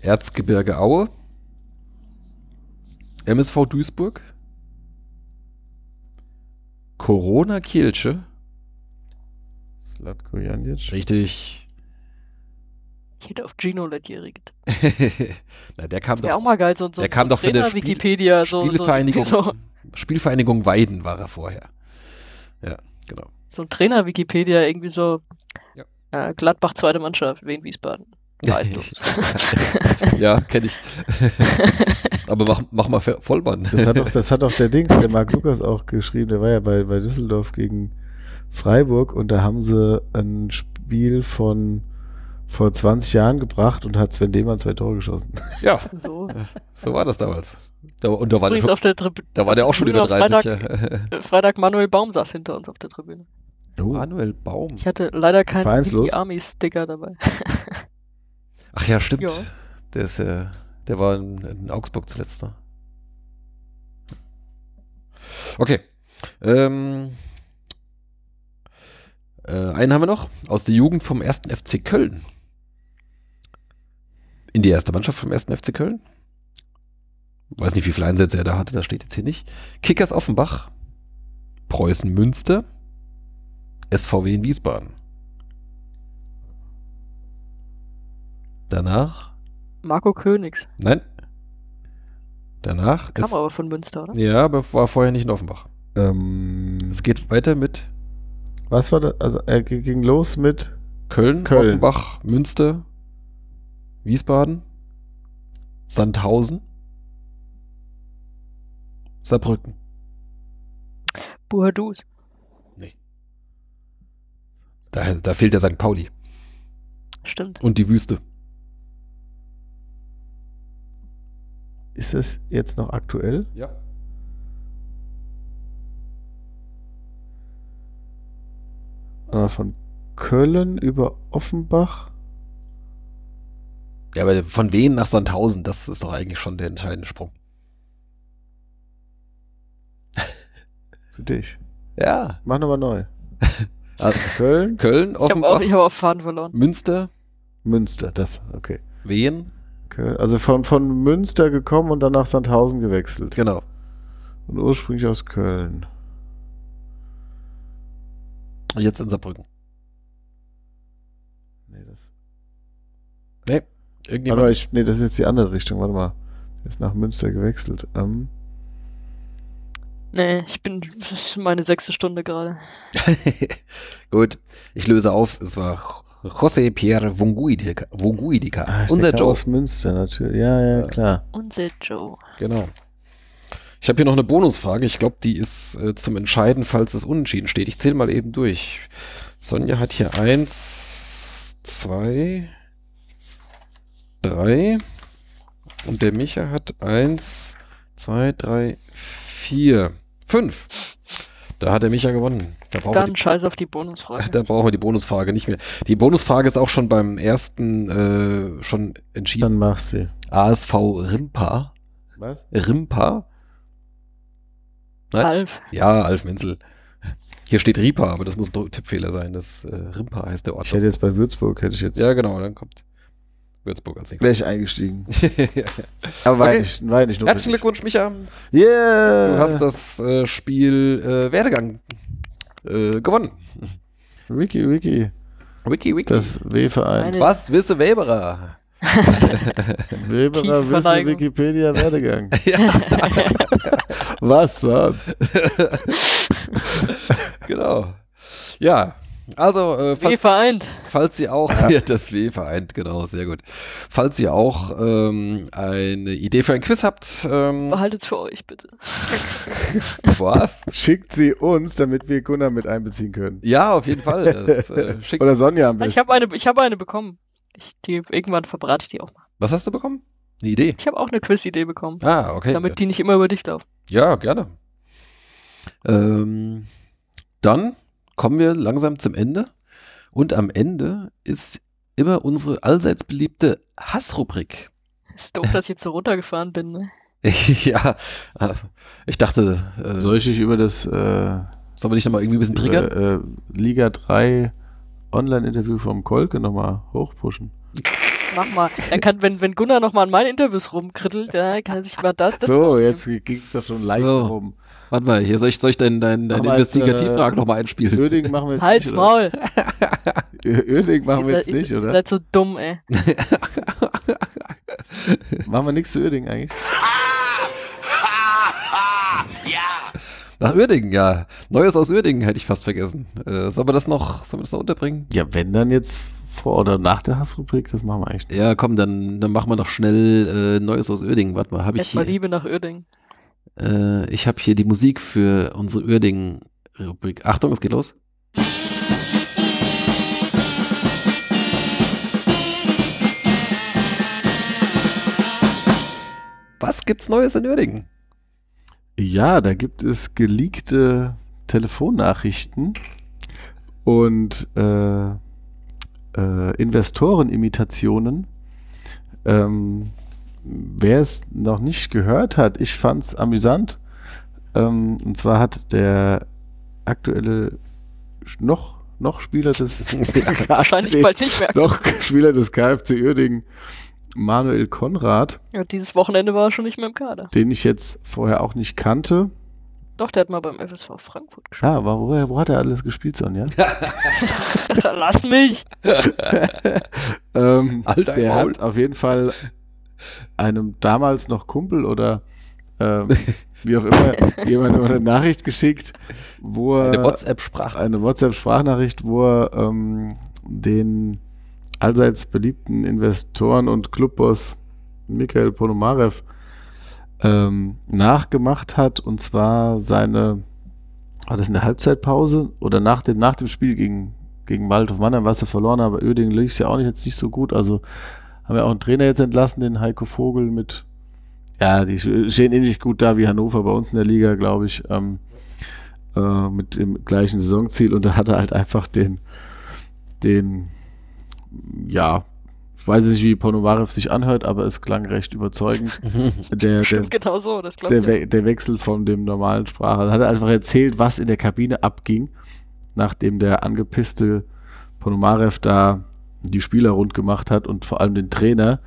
Erzgebirge Aue. MSV Duisburg. Corona Kielce. Slatko Janic. Richtig. Hätte auf Gino Lettieri getippt. [LAUGHS] Na, der kam auch doch. mal geil, so, so der kam doch von der Spiel- Wikipedia, so, Spielvereinigung, so, Spielvereinigung Weiden war er vorher. Ja, genau. so ein Trainer-Wikipedia, irgendwie so Ja. äh, Gladbach zweite Mannschaft, Wien Wiesbaden. [LAUGHS] [LAUGHS] Ja, kenne ich. Aber mach, mach mal Vollmann. Das hat doch, das hat doch der Dings, der Marc Lukas auch geschrieben. Der war ja bei, bei Düsseldorf gegen Freiburg und da haben sie ein Spiel von vor 20 Jahren gebracht und hat Sven Lehmann zwei Tore geschossen. ja, so. so war das damals. Da, und da war, der auf der Tribüne. da war der auch schon über 30. ja. Freitag Manuel Baum saß hinter uns auf der Tribüne. Manuel Baum. Ich hatte leider keinen Vereinslos? Wiki Army Sticker dabei. [LAUGHS] Ach ja, stimmt. Der ist ja, der war in, in Augsburg zuletzt da. Okay. Ähm, äh, einen haben wir noch aus der Jugend vom 1. FC Köln. In die erste Mannschaft vom 1. FC Köln. Weiß nicht, wie viele Einsätze er da hatte, das steht jetzt hier nicht. Kickers Offenbach, Preußen Münster, SVW in Wiesbaden. Danach Marco Königs. Nein. Danach Kam ist. aber von Münster, oder? Ja, aber war vorher nicht in Offenbach. Ähm, Es geht weiter mit was war das? Also er ging los mit Köln, Köln. Offenbach, Münster, Wiesbaden, Sandhausen, Saarbrücken. Buhadus. Da, da fehlt der St. Pauli Stimmt. und die Wüste. Ist das jetzt noch aktuell? Ja. Äh, Von Köln über Offenbach. Ja, aber von Wien nach Sandhausen, das ist doch eigentlich schon der entscheidende Sprung. Für dich. Ja. Mach nochmal neu. [LAUGHS] Also, Köln, Köln, Ich habe auch, Offenbach, hab auch Faden verloren. Münster, Münster, das, okay. Wien. Köln. Also von, von Münster gekommen und dann nach Sandhausen gewechselt. Genau. Und ursprünglich aus Köln. Und jetzt in Saarbrücken. Nee, das, Irgendjemand. mal, ich, nee, das ist jetzt die andere Richtung. Warte mal. Der ist nach Münster gewechselt. Ähm, Nee, ich bin. Das ist meine sechste Stunde gerade. [LAUGHS] Gut, ich löse auf. Es war José Pierre Wunguidika. Wunguidika. ah, Unser Joe. aus Münster natürlich. Ja, ja, klar. Unser Joe. Genau. Ich habe hier noch eine Bonusfrage. Ich glaube, die ist äh, zum Entscheiden, falls es unentschieden steht. Ich zähle mal eben durch. Sonja hat hier eins, zwei, drei. Und der Micha hat eins, zwei, drei, vier, fünf. Da hat der Micha gewonnen. Da brauchen wir Dann die scheiß auf die Bonusfrage. [LAUGHS] Da brauchen wir die Bonusfrage nicht mehr. Die Bonusfrage ist auch schon beim ersten äh, schon entschieden. Dann machst du. ASV Rimpa. Was? Rimpa? Nein? Alf. Ja, Alf Menzel. Hier steht Ripa, aber das muss ein Tippfehler sein. Das äh, Rimpa heißt der Ort. Ich hätte jetzt bei Würzburg, hätte ich jetzt ja, genau, dann kommt Würzburg als nächstes. gleich eingestiegen. [LAUGHS] Aber war Okay. nicht, war nicht Herzlichen Glückwunsch, Micha. Yeah! Du hast das äh, Spiel äh, Werdegang äh, gewonnen. Wiki, Wiki. Wiki, Wiki. Das W-Verein. Was wisse Weberer? [LAUGHS] Weberer Wisse. Wikipedia Werdegang. [LAUGHS] Was sonst? genau. Ja. Also, äh, falls, vereint. falls ihr auch, ja. [LAUGHS] das W vereint, genau, sehr gut. Falls ihr auch ähm, eine Idee für ein Quiz habt, ähm, Behaltet's für euch, bitte. [LAUGHS] was? Schickt sie uns, damit wir Gunnar mit einbeziehen können. Ja, auf jeden Fall. Das, äh, [LAUGHS] schickt, Oder Sonja am Ich besten. habe eine, ich hab eine bekommen. Ich, die, irgendwann verbrate ich die auch mal. was hast du bekommen? Eine Idee? Ich habe auch eine Quiz-Idee bekommen. Ah, okay. Damit die nicht immer über dich laufen. Ja, gerne. Ähm, dann kommen wir langsam zum Ende. Und am Ende ist immer unsere allseits beliebte Hassrubrik. Ist doof, dass ich jetzt so runtergefahren bin. Ne? [LAUGHS] ja, äh, ich dachte, äh, Soll ich dich über das äh, sollen wir dich nochmal irgendwie ein bisschen triggern? über, äh, Liga 3 Online-Interview vom Kolke nochmal hochpushen? Mach mal. Dann kann, wenn, wenn Gunnar noch mal an meinen Interviews rumkrittelt, dann kann er sich mal das. das so, jetzt ging es da schon leicht So. rum. Warte mal, hier soll ich, soll ich deine dein, dein Investigativfragen äh, nochmal einspielen? Öding machen wir jetzt Halt's nicht, Maul. [LAUGHS] Öding machen wir jetzt nicht, oder? seid so dumm, ey. [LAUGHS] Machen wir nichts zu Öding eigentlich? [LAUGHS] Nach Uerdingen, ja. Neues aus Uerdingen hätte ich fast vergessen. Äh, sollen wir das noch, sollen wir das noch unterbringen? Ja, wenn dann jetzt vor oder nach der Hassrubrik, das machen wir eigentlich nicht. Ja, komm, dann, dann machen wir noch schnell äh, Neues aus Uerdingen. Warte mal, habe ich Erstmal Liebe nach Uerdingen. Äh, ich habe hier die Musik für unsere Uerdingen-Rubrik. Achtung, es geht los. Was gibt's Neues in Uerdingen? Ja, da gibt es geleakte Telefonnachrichten und äh, äh, Investorenimitationen. Ähm, wer es noch nicht gehört hat, ich fand es amüsant. Ähm, und zwar hat der aktuelle noch, noch Spieler des [LAUGHS] [LAUGHS] Wahrscheinlich KFC bald nicht mehr. noch Spieler des KFC Uerdingen, Manuel Konrad, Ja, dieses Wochenende war er schon nicht mehr im Kader. den ich jetzt vorher auch nicht kannte. Doch, der hat mal beim FSV Frankfurt gespielt. Ah, aber wo, wo hat er alles gespielt, Sonja? [LAUGHS] Lass mich! ähm, Alter, der Maul. hat auf jeden Fall einem damals noch Kumpel oder ähm, wie auch immer [LAUGHS] jemand eine Nachricht geschickt, wo er Eine WhatsApp-Sprache. eine WhatsApp-Sprachnachricht, wo er ähm, den allseits beliebten Investoren und Clubboss Mikhail Ponomarev ähm, nachgemacht hat und zwar seine, war das in der Halbzeitpause oder nach dem, nach dem Spiel gegen, gegen Waldhof Mannheim, was er verloren hat, aber Öding lief es ja auch nicht, jetzt nicht so gut, also haben wir auch einen Trainer jetzt entlassen, den Heiko Vogel mit, ja, die stehen ähnlich gut da wie Hannover bei uns in der Liga, glaube ich, ähm, äh, mit dem gleichen Saisonziel und da hat er halt einfach den, den, ja, ich weiß nicht, wie Ponomarev sich anhört, aber es klang recht überzeugend. [LAUGHS] Der, der, Stimmt genau so, das glaube der, ich. ja. We der Wechsel von dem normalen Sprache. Hat er einfach erzählt, was in der Kabine abging, nachdem der angepisste Ponomarev da die Spieler rund gemacht hat und vor allem den Trainer.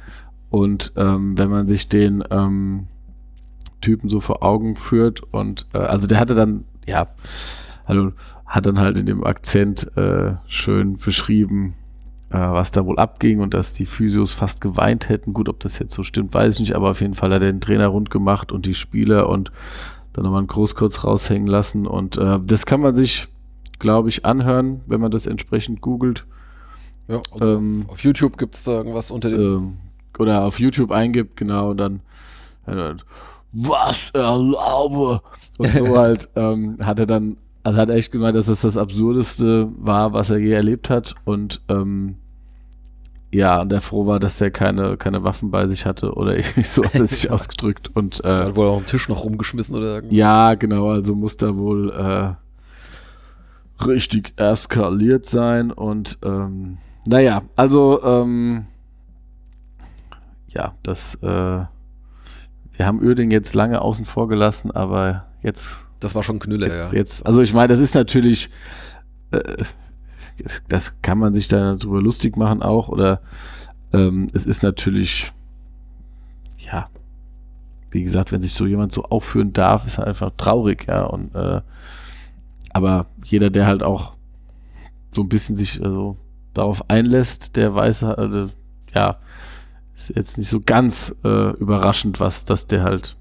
Und ähm, wenn man sich den ähm, Typen so vor Augen führt und äh, also der hatte dann, ja, also hat dann halt in dem Akzent äh, schön beschrieben, äh, was da wohl abging und dass die Physios fast geweint hätten. Gut, ob das jetzt so stimmt, weiß ich nicht, aber auf jeden Fall hat er den Trainer rund gemacht und die Spieler und dann nochmal einen Groß kurz raushängen lassen. Und äh, das kann man sich, glaube ich, anhören, wenn man das entsprechend googelt. Ja, also Ähm, auf, YouTube gibt es da irgendwas unter dem. Ähm, oder auf YouTube eingibt, genau, und dann, dann was erlaube und so [LAUGHS] halt ähm, hat er dann, also hat er echt gemeint, dass es das Absurdeste war, was er je erlebt hat und ähm, ja, und er froh war, dass er keine, keine Waffen bei sich hatte oder [LAUGHS] irgendwie so hat er sich [LAUGHS] ausgedrückt und äh, hat wohl auch einen Tisch noch rumgeschmissen oder irgendwie. ja, genau, also muss da wohl äh, richtig eskaliert sein und ähm, naja, also ähm, ja, das äh, wir haben Uerding jetzt lange außen vor gelassen, aber jetzt Das war schon Knülle, Jetzt, ja. jetzt, also ich meine, das ist natürlich, äh, das- das kann man sich da drüber lustig machen auch, oder ähm, es ist natürlich, ja, wie gesagt, wenn sich so jemand so aufführen darf, ist er einfach traurig, ja, und äh, aber jeder, der halt auch so ein bisschen sich also, darauf einlässt, der weiß, also, ja, ist jetzt nicht so ganz äh, überraschend, was, dass der halt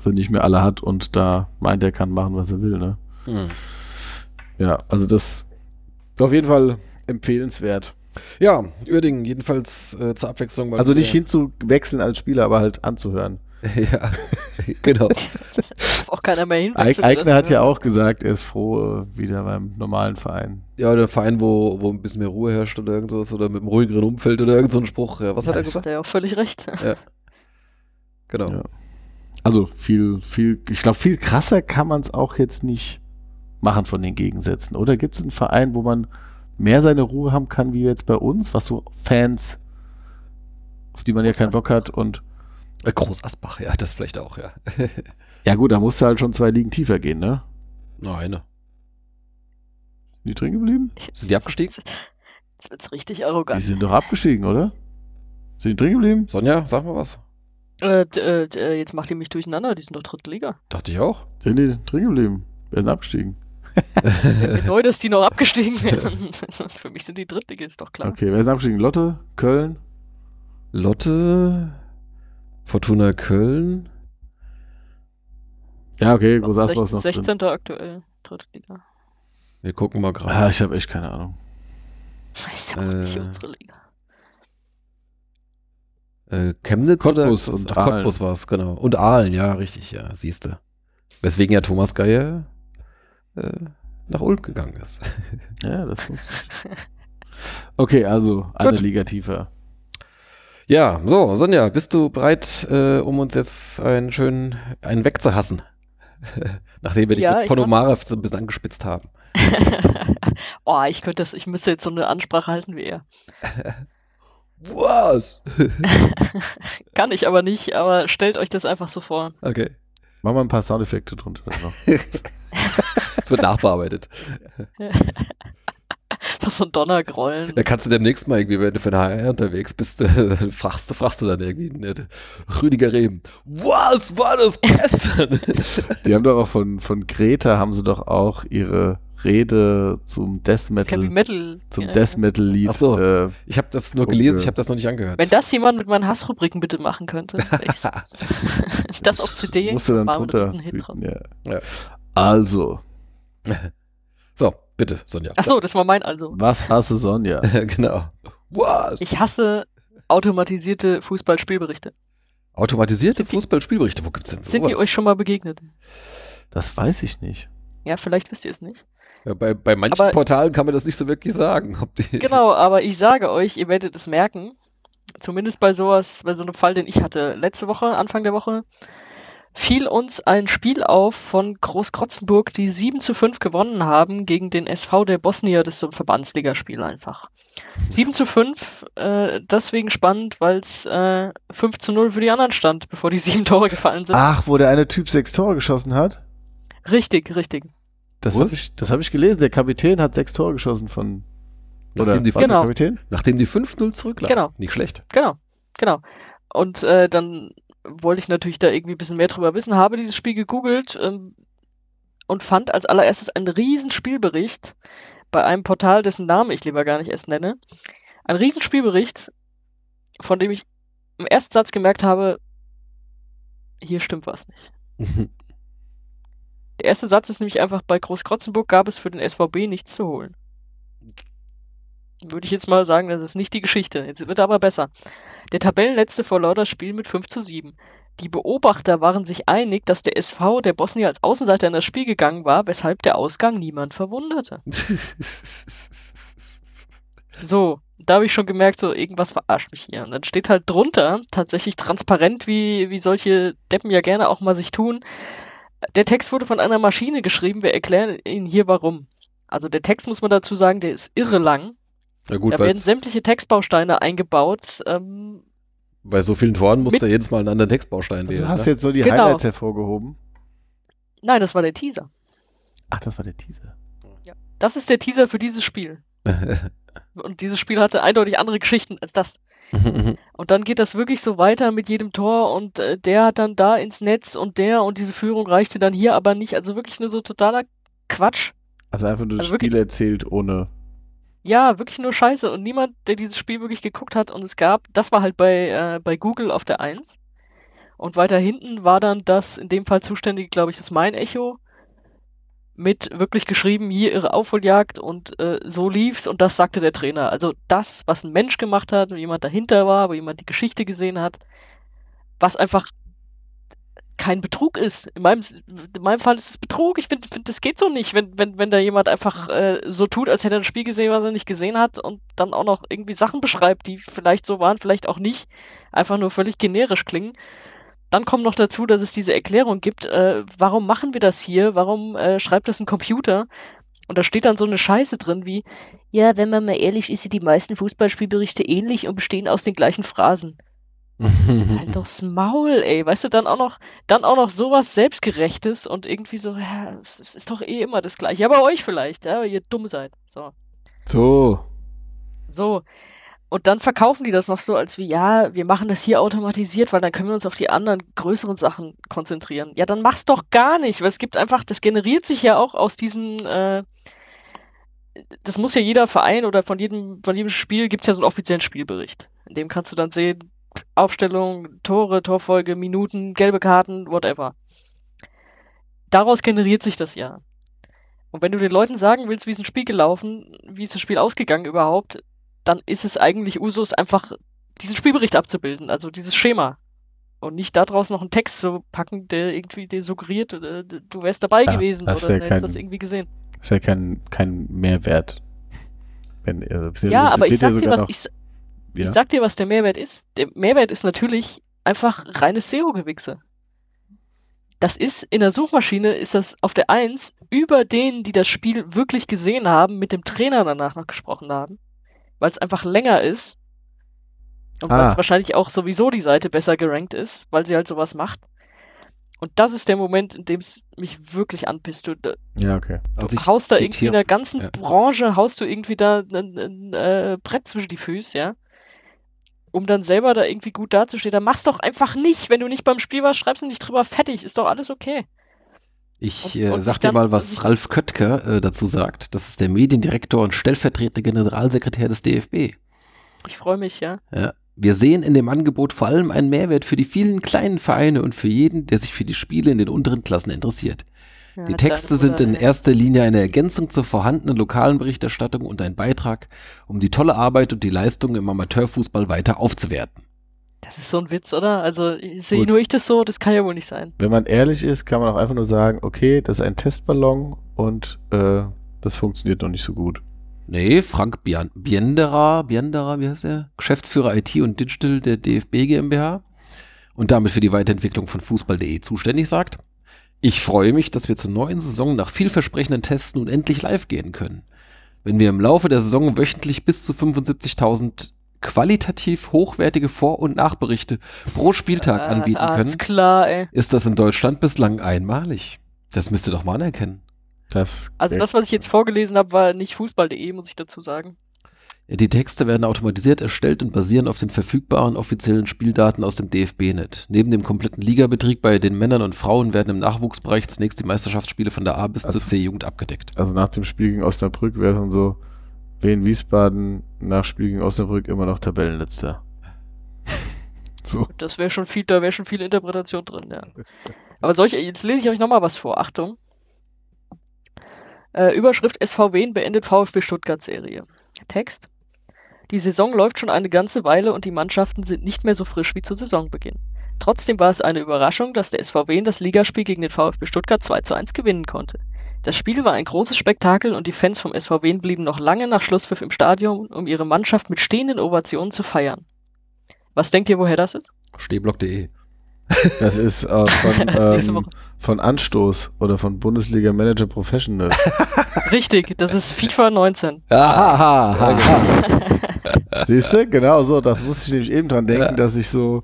sie nicht mehr alle hat und da meint, er kann machen, was er will, ne? Hm. Ja, also das ist auf jeden Fall empfehlenswert. Ja, Uerdingen, jedenfalls äh, zur Abwechslung. Also nicht hinzuwechseln als Spieler, aber halt anzuhören. [LAUGHS] ja, genau. [LAUGHS] Auch keiner mehr hin. Eig Eigner hat ja auch gesagt, er ist froh äh, wieder beim normalen Verein. Ja, der Verein, wo, wo ein bisschen mehr Ruhe herrscht oder irgend sowas oder mit einem ruhigeren Umfeld oder irgend so ein Spruch. Ja, was hat er Hat gesagt? er ja auch völlig recht. [LAUGHS] Genau. Ja. Also viel, viel, ich glaube, viel krasser kann man es auch jetzt nicht machen von den Gegensätzen. Oder gibt es einen Verein, wo man mehr seine Ruhe haben kann, wie jetzt bei uns, was so Fans, auf die man ja keinen Bock hat und Groß Asbach, ja, das vielleicht auch, ja. [LAUGHS] ja gut, da musst du halt schon zwei Ligen tiefer gehen, ne? Nein, ne. Die drin geblieben? Sind die abgestiegen? Jetzt wird's richtig Die arrogant. sind doch abgestiegen, oder? Sind die drin geblieben? Sonja, sag mal was. Äh, äh, äh, jetzt macht ihr mich durcheinander, die sind doch dritte Liga. Dachte ich auch. Sind die drin geblieben? Wer ist abgestiegen? Neu, [LAUGHS] dass die noch abgestiegen wären. [LAUGHS] Für mich sind die Drittliga, ist doch klar. Okay, wer ist abgestiegen? Lotte? Köln? Lotte, Fortuna Köln. Ja, okay, Ich Groß Asbach ist noch 16. drin. aktuell, dritte Liga. Wir gucken mal gerade. Ah, ich habe echt keine Ahnung. Ist ja auch nicht Äh, unsere Liga. Äh, Chemnitz Cottbus oder? und Ach. Cottbus war es, genau. Und Aalen, ja, richtig, ja, siehste. Weswegen ja Thomas Geier äh, nach Ulm gegangen ist. Ja, das ich. [LAUGHS] Okay, also eine Gut. Liga tiefer. Ja, so, Sonja, bist du bereit, äh, um uns jetzt einen schönen, einen wegzuhassen? [LAUGHS] Nachdem wir dich Ja, mit ich Ponomara so ein bisschen angespitzt haben. [LAUGHS] oh, ich könnte das, ich müsste jetzt so eine Ansprache halten wie er. [LAUGHS] Was? Kann ich aber nicht, aber stellt euch das einfach so vor. okay. Machen wir ein paar Soundeffekte drunter. Es wird nachbearbeitet. Das so ein Donnergrollen. Da kannst du demnächst mal irgendwie, wenn du für eine HR unterwegs bist, äh, [LAUGHS] fragst, fragst du dann irgendwie einen, Rüdiger Rehm. Was war das gestern? [LAUGHS] Die haben doch auch von, von Greta haben sie doch auch ihre Rede zum Death Metal, Metal. zum ja, Death. Metal Lied. Ach so. Äh, Ich habe das nur Okay. gelesen, ich habe das noch nicht angehört. Wenn das jemand mit meinen Hassrubriken bitte machen könnte. [LAUGHS] das auf CD. musst du dann drunter. einem Hit drauf. Ja. Ja. Also, so, bitte, Sonja. Achso, das war mein also. was hasse Sonja? [LAUGHS] genau. Was? Ich hasse automatisierte Fußballspielberichte. Automatisierte Fußballspielberichte, wo gibt's denn sowas? Sind die euch schon mal begegnet? Das weiß ich nicht. Ja, vielleicht wisst ihr es nicht. ja, bei, bei manchen Aber- Portalen kann man das nicht so wirklich sagen. Ob die, Genau, aber ich sage euch, ihr werdet es merken. Zumindest bei sowas, bei so einem Fall, den ich hatte. Letzte Woche, Anfang der Woche, fiel uns ein Spiel auf von Großkrotzenburg, die 7 zu 5 gewonnen haben gegen den SV der Bosnier. Das ist so ein Verbandsligaspiel einfach. 7 zu 5, äh, deswegen spannend, weil es äh, 5 zu 0 für die anderen stand, bevor die sieben [LAUGHS] Tore gefallen sind. Ach, wo der eine Typ sechs Tore geschossen hat? Richtig, richtig. Das habe ich, das hab ich gelesen. Der Kapitän hat sechs Tore geschossen von. Oder nachdem, die, Genau. Kapitän? nachdem die 5-0 zurücklagen. Genau. Nicht schlecht. Genau, genau. Und äh, dann wollte ich natürlich da irgendwie ein bisschen mehr drüber wissen, habe dieses Spiel gegoogelt ähm, und fand als allererstes einen riesen Spielbericht bei einem Portal, dessen Namen ich lieber gar nicht erst nenne. Ein riesen Spielbericht, von dem ich im ersten Satz gemerkt habe, hier stimmt was nicht. [LAUGHS] Der erste Satz ist nämlich einfach, bei Großkrotzenburg gab es für den SVB nichts zu holen. Würde ich jetzt mal sagen, das ist nicht die Geschichte. Jetzt wird er aber besser. Der Tabellenletzte verlor das Spiel mit 5 zu 7. Die Beobachter waren sich einig, dass der SV der Bosnier als Außenseiter in das Spiel gegangen war, weshalb der Ausgang niemand verwunderte. [LAUGHS] So, da habe ich schon gemerkt, so irgendwas verarscht mich hier. Und dann steht halt drunter, tatsächlich transparent, wie, wie solche Deppen ja gerne auch mal sich tun. Der Text wurde von einer Maschine geschrieben, wir erklären Ihnen hier warum. Also der Text muss man dazu sagen, der ist irre lang. Ja gut, Da werden sämtliche Textbausteine eingebaut. Ähm, bei so vielen Toren musst du jedes Mal einen anderen Textbaustein Also wählen. du hast ne? jetzt so die Genau. Highlights hervorgehoben. Nein, das war der Teaser. Ach, das war der Teaser. Das ist der Teaser für dieses Spiel. [LAUGHS] Und dieses Spiel hatte eindeutig andere Geschichten als das. [LAUGHS] Und dann geht das wirklich so weiter mit jedem Tor und äh, der hat dann da ins Netz und der und diese Führung reichte dann hier aber nicht. Also wirklich nur so totaler Quatsch. Also einfach nur das Also wirklich- Spiel erzählt ohne. Ja, wirklich nur Scheiße. Und niemand, der dieses Spiel wirklich geguckt hat. Und es gab, das war halt bei, äh, bei Google auf der 1. Und weiter hinten war dann das, in dem Fall zuständige, glaube ich, das Mein Echo. Mit wirklich geschrieben, hier ihre Aufholjagd und äh, so lief's. Und das sagte der Trainer. Also das, was ein Mensch gemacht hat, wo jemand dahinter war, wo jemand die Geschichte gesehen hat, was einfach kein Betrug ist. In meinem, in meinem Fall ist es Betrug. Ich finde, find, das geht so nicht, wenn, wenn, wenn da jemand einfach äh, so tut, als hätte er ein Spiel gesehen, was er nicht gesehen hat und dann auch noch irgendwie Sachen beschreibt, die vielleicht so waren, vielleicht auch nicht, einfach nur völlig generisch klingen. Dann kommt noch dazu, dass es diese Erklärung gibt, äh, warum machen wir das hier? Warum äh, schreibt das ein Computer? Und da steht dann so eine Scheiße drin wie, ja, wenn man mal ehrlich ist, sind die meisten Fußballspielberichte ähnlich und bestehen aus den gleichen Phrasen. Halt doch's Maul, ey. Weißt du, dann auch noch, dann auch noch sowas Selbstgerechtes und irgendwie so, ja, es es ist doch eh immer das Gleiche. Ja, bei euch vielleicht, ja, weil ihr dumm seid. So. So. So. Und dann verkaufen die das noch so, als wie, ja, wir machen das hier automatisiert, weil dann können wir uns auf die anderen größeren Sachen konzentrieren. Ja, dann mach's doch gar nicht, weil es gibt einfach, das generiert sich ja auch aus diesen, äh, das muss ja jeder Verein oder von jedem, von jedem Spiel gibt's ja so einen offiziellen Spielbericht. In dem kannst du dann sehen, Aufstellung, Tore, Torfolge, Minuten, gelbe Karten, whatever. Daraus generiert sich das ja. Und wenn du den Leuten sagen willst, wie ist ein Spiel gelaufen, wie ist das Spiel ausgegangen überhaupt, dann ist es eigentlich Usus, einfach diesen Spielbericht abzubilden, also dieses Schema. Und nicht daraus noch einen Text zu packen, der irgendwie dir suggeriert, äh, du wärst dabei Ja, gewesen das oder ja du hättest kein- das irgendwie gesehen. Ist ja kein, kein Mehrwert. Wenn, äh, Ja, das aber ich sag dir was, ich, ja. ich sag dir, was der Mehrwert ist. Der Mehrwert ist natürlich einfach reines SEO-Gewichse. Das ist, in der Suchmaschine ist das auf der 1 über denen, die das Spiel wirklich gesehen haben, mit dem Trainer danach noch gesprochen haben, weil es einfach länger ist und weil Ah. es wahrscheinlich auch sowieso die Seite besser gerankt ist, weil sie halt sowas macht. Und das ist der Moment, in dem es mich wirklich anpisst. Du, du ja, okay. Also ich haust da irgendwie in der ganzen ja. Branche, haust du irgendwie da ein, ein äh, Brett zwischen die Füße, ja? Um dann selber da irgendwie gut dazustehen. Dann mach's doch einfach nicht. Wenn du nicht beim Spiel warst, schreibst du nicht drüber fertig. Ist doch alles okay. Ich Und- äh, und sag dir mal, was Ralf Köttker äh, dazu sagt. Das ist der Mediendirektor und stellvertretende Generalsekretär des DFB. Ich freue mich, ja. Ja. Wir sehen in dem Angebot vor allem einen Mehrwert für die vielen kleinen Vereine und für jeden, der sich für die Spiele in den unteren Klassen interessiert. Die Texte sind in erster Linie eine Ergänzung zur vorhandenen lokalen Berichterstattung und ein Beitrag, um die tolle Arbeit und die Leistung im Amateurfußball weiter aufzuwerten. Das ist so ein Witz, oder? Also sehe nur ich das so, das kann ja wohl nicht sein. Wenn man ehrlich ist, kann man auch einfach nur sagen, okay, das ist ein Testballon und äh, das funktioniert noch nicht so gut. Nee, Frank Bian- Bienderer, Bienderer, wie heißt er? Geschäftsführer IT und Digital der DFB GmbH und damit für die Weiterentwicklung von Fußball.de zuständig sagt, ich freue mich, dass wir zur neuen Saison nach vielversprechenden Tests nun endlich live gehen können. Wenn wir im Laufe der Saison wöchentlich bis zu 75.000 qualitativ hochwertige Vor- und Nachberichte pro Spieltag anbieten ah, können, Ist klar, ist das in Deutschland bislang einmalig. Das müsst ihr doch mal anerkennen. Das, Also das, was ich jetzt vorgelesen habe, war nicht fußball.de, muss ich dazu sagen. Die Texte werden automatisiert erstellt und basieren auf den verfügbaren offiziellen Spieldaten aus dem DFB-Net. Neben dem kompletten Ligabetrieb bei den Männern und Frauen werden im Nachwuchsbereich zunächst die Meisterschaftsspiele von der A bis Also- zur C-Jugend abgedeckt. also nach dem Spiel gegen Osnabrück wäre dann so, Wien Wiesbaden nach Spiel gegen Osnabrück immer noch Tabellenletzter. [LAUGHS] so. Das wäre schon viel, da wäre schon viel Interpretation drin, ja. Aber solche, jetzt lese ich euch nochmal was vor. Achtung. Äh, Überschrift SV Wien beendet VfB Stuttgart Serie. Text. Die Saison läuft schon eine ganze Weile und die Mannschaften sind nicht mehr so frisch wie zu Saisonbeginn. Trotzdem war es eine Überraschung, dass der SV Wien das Ligaspiel gegen den VfB Stuttgart 2 zu 1 gewinnen konnte. Das Spiel war ein großes Spektakel und die Fans vom SV Wien blieben noch lange nach Schlusspfiff im Stadion, um ihre Mannschaft mit stehenden Ovationen zu feiern. Was denkt ihr, woher das ist? Stehblock.de. Das ist äh, von, [LAUGHS] ähm, von Anstoß oder von Bundesliga Manager Professional. [LAUGHS] Richtig, das ist FIFA 19. [LAUGHS] Siehst du? Genau so. Das musste ich nämlich eben dran denken, Ja. dass ich so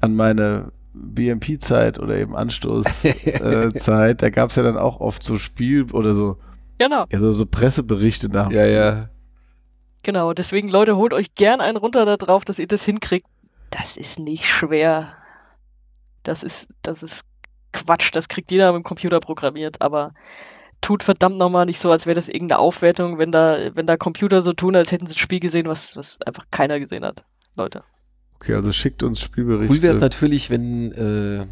an meine BMP-Zeit oder eben Anstoßzeit, äh, da gab es ja dann auch oft so Spiel oder so, Genau, ja, so, so Presseberichte nach. Ja, ja. genau. Deswegen, Leute, holt euch gern einen runter da drauf, dass ihr das hinkriegt. Das ist nicht schwer. Das ist, das ist Quatsch. Das kriegt jeder mit dem Computer programmiert, aber tut verdammt nochmal nicht so, als wäre das irgendeine Aufwertung, wenn da, wenn da Computer so tun, als hätten sie ein Spiel gesehen, was, was einfach keiner gesehen hat. Leute. Okay, also schickt uns Spielberichte Cool wäre es natürlich, wenn. Äh,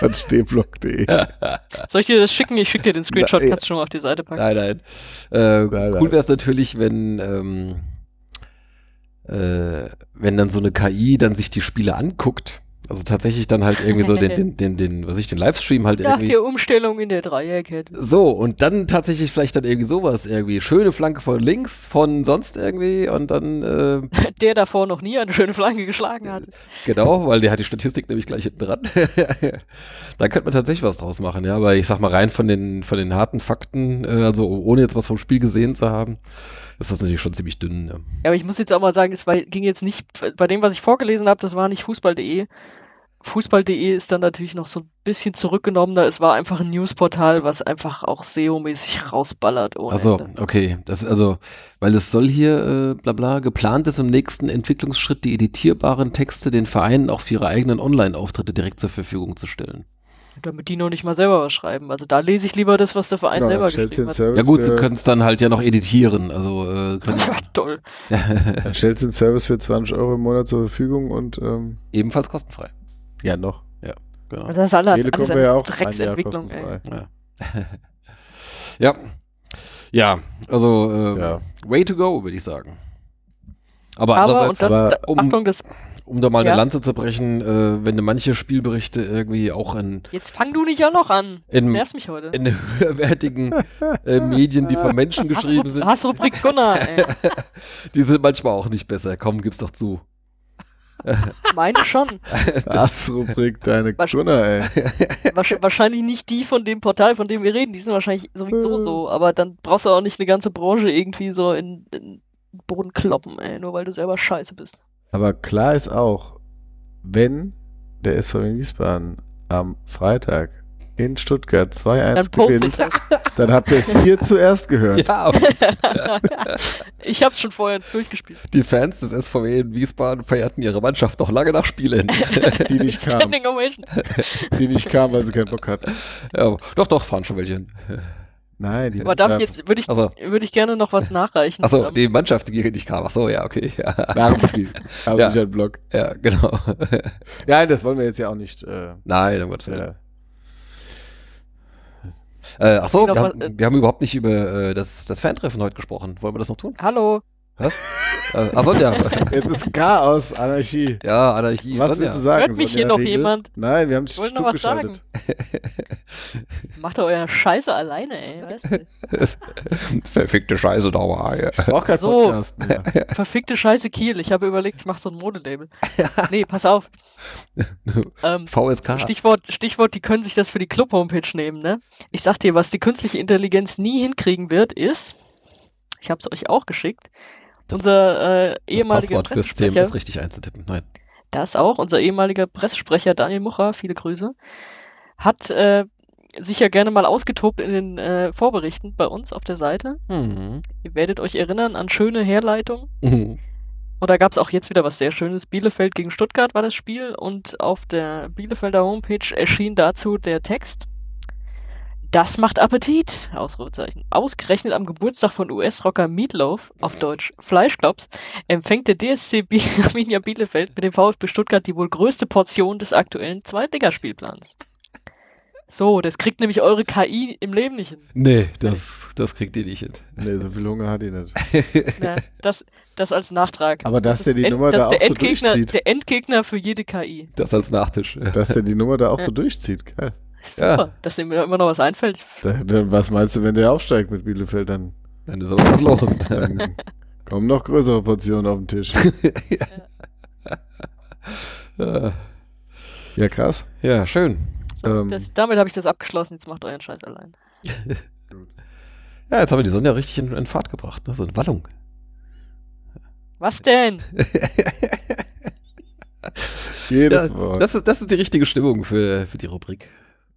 [LAUGHS] an stehblock.de. [LAUGHS] Soll ich dir das schicken? Ich schicke dir den Screenshot, Na, ja. kannst du schon mal auf die Seite packen. nein, nein. Äh, Nein, cool nein. wäre es natürlich, wenn. Ähm, äh, wenn dann so eine KI dann sich die Spiele anguckt. Also tatsächlich dann halt irgendwie so den, den, den, den, was ich, den Livestream halt Nach irgendwie. der Umstellung in der Dreierkette. So, und dann tatsächlich vielleicht dann irgendwie sowas, irgendwie schöne Flanke von links, von sonst irgendwie und dann, äh, [LAUGHS] Der davor noch nie eine schöne Flanke geschlagen hat. genau, weil der hat die Statistik nämlich gleich hinten dran. [LAUGHS] da könnte man tatsächlich was draus machen, ja, aber ich sag mal rein von den, von den harten Fakten, äh, also ohne jetzt was vom Spiel gesehen zu haben, ist das natürlich schon ziemlich dünn. Ja. Ja, aber ich muss jetzt auch mal sagen, es war, ging jetzt nicht, bei dem, was ich vorgelesen habe, das war nicht Fußball.de. Fußball.de ist dann natürlich noch so ein bisschen zurückgenommener. Es war einfach ein Newsportal, was einfach auch SEO-mäßig rausballert. Also, Ende. okay, das also, weil es soll hier, äh, bla bla, geplant ist im nächsten Entwicklungsschritt die editierbaren Texte den Vereinen auch für ihre eigenen Online-Auftritte direkt zur Verfügung zu stellen. Damit die noch nicht mal selber was schreiben. Also da lese ich lieber das, was der Verein Genau, selber geschrieben hat. Service Ja gut, sie können es dann halt ja noch editieren, also äh, können [LAUGHS] Ja, toll. [LAUGHS] stellt den Service für 20 Euro im Monat zur Verfügung und ähm, ebenfalls kostenfrei. ja noch. Genau. Also das ist alles, Telekom alles ja eine auch Drecksentwicklung, ey. kostenfrei. [LAUGHS] Ja. Ja, also äh, Ja. way to go, würde ich sagen. Aber, Aber, und andererseits, das, aber um- Achtung, das, um da mal eine Ja. Lanze zu brechen, äh, wenn du manche Spielberichte irgendwie auch in, jetzt fang du nicht auch noch an. in, Nervst mich heute. in höherwertigen äh, Medien, die von Menschen geschrieben sind, Hassrubrik Gunnar, [LAUGHS] ey. die sind manchmal auch nicht besser. Komm, gib's doch zu. Meine schon. [LAUGHS] Das Rubrik deine Gunnar, ey. [LAUGHS] Wahrsch- wahrscheinlich nicht die von dem Portal, von dem wir reden. Die sind wahrscheinlich sowieso so. Aber dann brauchst du auch nicht eine ganze Branche irgendwie so in, in den Boden kloppen, ey. Nur weil du selber scheiße bist. Aber klar ist auch, wenn der SV in Wiesbaden am Freitag in Stuttgart 2-1 Dann poste ich gewinnt, dann habt ihr es hier zuerst gehört. Ja, [LAUGHS] ich hab's schon vorher durchgespielt. die Fans des SVW in Wiesbaden feierten ihre Mannschaft noch lange nach Spielende. [LAUGHS] Die nicht kamen. Die nicht kamen, weil sie keinen Bock hatten. ja, doch, doch, fahren schon welche hin. Nein, die Aber darf ich jetzt, würde ich, Also- würde ich gerne noch was nachreichen. Achso, Ähm, die Mannschaft, die nicht kam. Achso, ja, okay. Ja, nach dem Spiel. Aber Ja. nicht ein Block. ja genau. [LAUGHS] Nein, das wollen wir jetzt ja auch nicht. Äh, Nein, um Gottes Willen. äh, achso, wir, haben, äh, wir haben überhaupt nicht über äh, das, das Fantreffen heute gesprochen. Wollen wir das noch tun? Hallo. Äh, achso, ja. jetzt ist Chaos, Anarchie. ja, Anarchie. Was Sonja. willst du sagen? Hört mich Sonja hier noch Riegel? jemand? Nein, wir haben dich Ich wollte stumm noch was geschaltet. [LAUGHS] Macht doch euer Scheiße alleine, ey. Weißt du? [LAUGHS] Verfickte Scheiße da war. Ja. Ich brauch keinen So. Podcast mehr. [LAUGHS] Verfickte Scheiße Kiel. Ich habe überlegt, ich mache so ein Modelabel. Nee, pass auf. Ähm, VSK. Stichwort, Stichwort, die können sich das für die Club-Homepage nehmen, ne? Ich sag dir, was die künstliche Intelligenz nie hinkriegen wird, ist, ich habe es euch auch geschickt, Das- unser äh, das ehemaliger Passwort fürs Pressesprecher, CMS richtig einzutippen. Nein. das auch, unser ehemaliger Pressesprecher Daniel Mucher, viele Grüße, hat äh, sich ja gerne mal ausgetobt in den äh, Vorberichten bei uns auf der Seite. Mhm. Ihr werdet euch erinnern an schöne Herleitungen. Mhm. Und da gab es auch jetzt wieder was sehr Schönes. Bielefeld gegen Stuttgart war das Spiel und auf der Bielefelder Homepage erschien dazu der Text. Das macht Appetit! Ausrufezeichen. Ausgerechnet am Geburtstag von US-Rocker Meatloaf, auf Deutsch Fleischklops, empfängt der DSC [LAUGHS] Arminia Bielefeld mit dem VfB Stuttgart die wohl größte Portion des aktuellen Zweitligaspielplans. So, das kriegt nämlich eure KI im Leben nicht hin. Nee, das, das kriegt ihr nicht hin. Nee, so viel Hunger hat die nicht. [LAUGHS] Ja, das, das als Nachtrag. Aber dass Das der ist die End- Nummer da ist der auch so Endgegner, durchzieht. der Endgegner für jede KI. Das als Nachtisch. Dass der die Nummer da auch Ja. so durchzieht. Geil. Super, Ja. dass ihm immer noch was einfällt. Da, dann, was meinst du, wenn der aufsteigt mit Bielefeld? Dann, Dann ist aber was los. [LAUGHS] dann kommen noch größere Portionen auf den Tisch. [LAUGHS] Äh, Ja, krass. ja, schön. So, Ähm. das, damit habe ich das abgeschlossen. Jetzt macht euren Scheiß allein. [LAUGHS] Ja, jetzt haben wir die Sonja richtig in, in Fahrt gebracht. Ne? So in Wallung. Was denn? Jedes Ja, Wort. das, ist, das ist die richtige Stimmung für, für die Rubrik.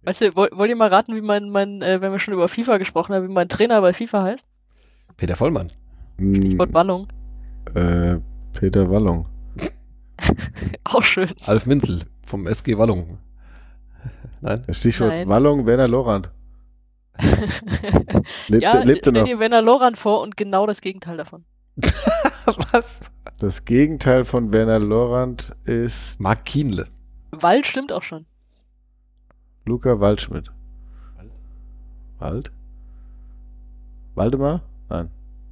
Weißt du, wollt, wollt ihr mal raten, wie mein, mein äh, wenn wir schon über FIFA gesprochen haben, wie mein Trainer bei FIFA heißt? Peter Vollmann. Hm, Stichwort Wallung. äh, Peter Wallung. [LAUGHS] Auch schön. Alf Minzel vom SG Wallung. Nein? Stichwort Nein. Wallung, Werner Lorand. [LAUGHS] Lebt, ja, lebt er stell noch? dir Werner Loran vor und genau das Gegenteil davon. [LAUGHS] Was? Das Gegenteil von Werner Lorand ist Marc Kienle. Wald stimmt auch schon. Luca Waldschmidt. Wald? Wald? Waldemar? Nein.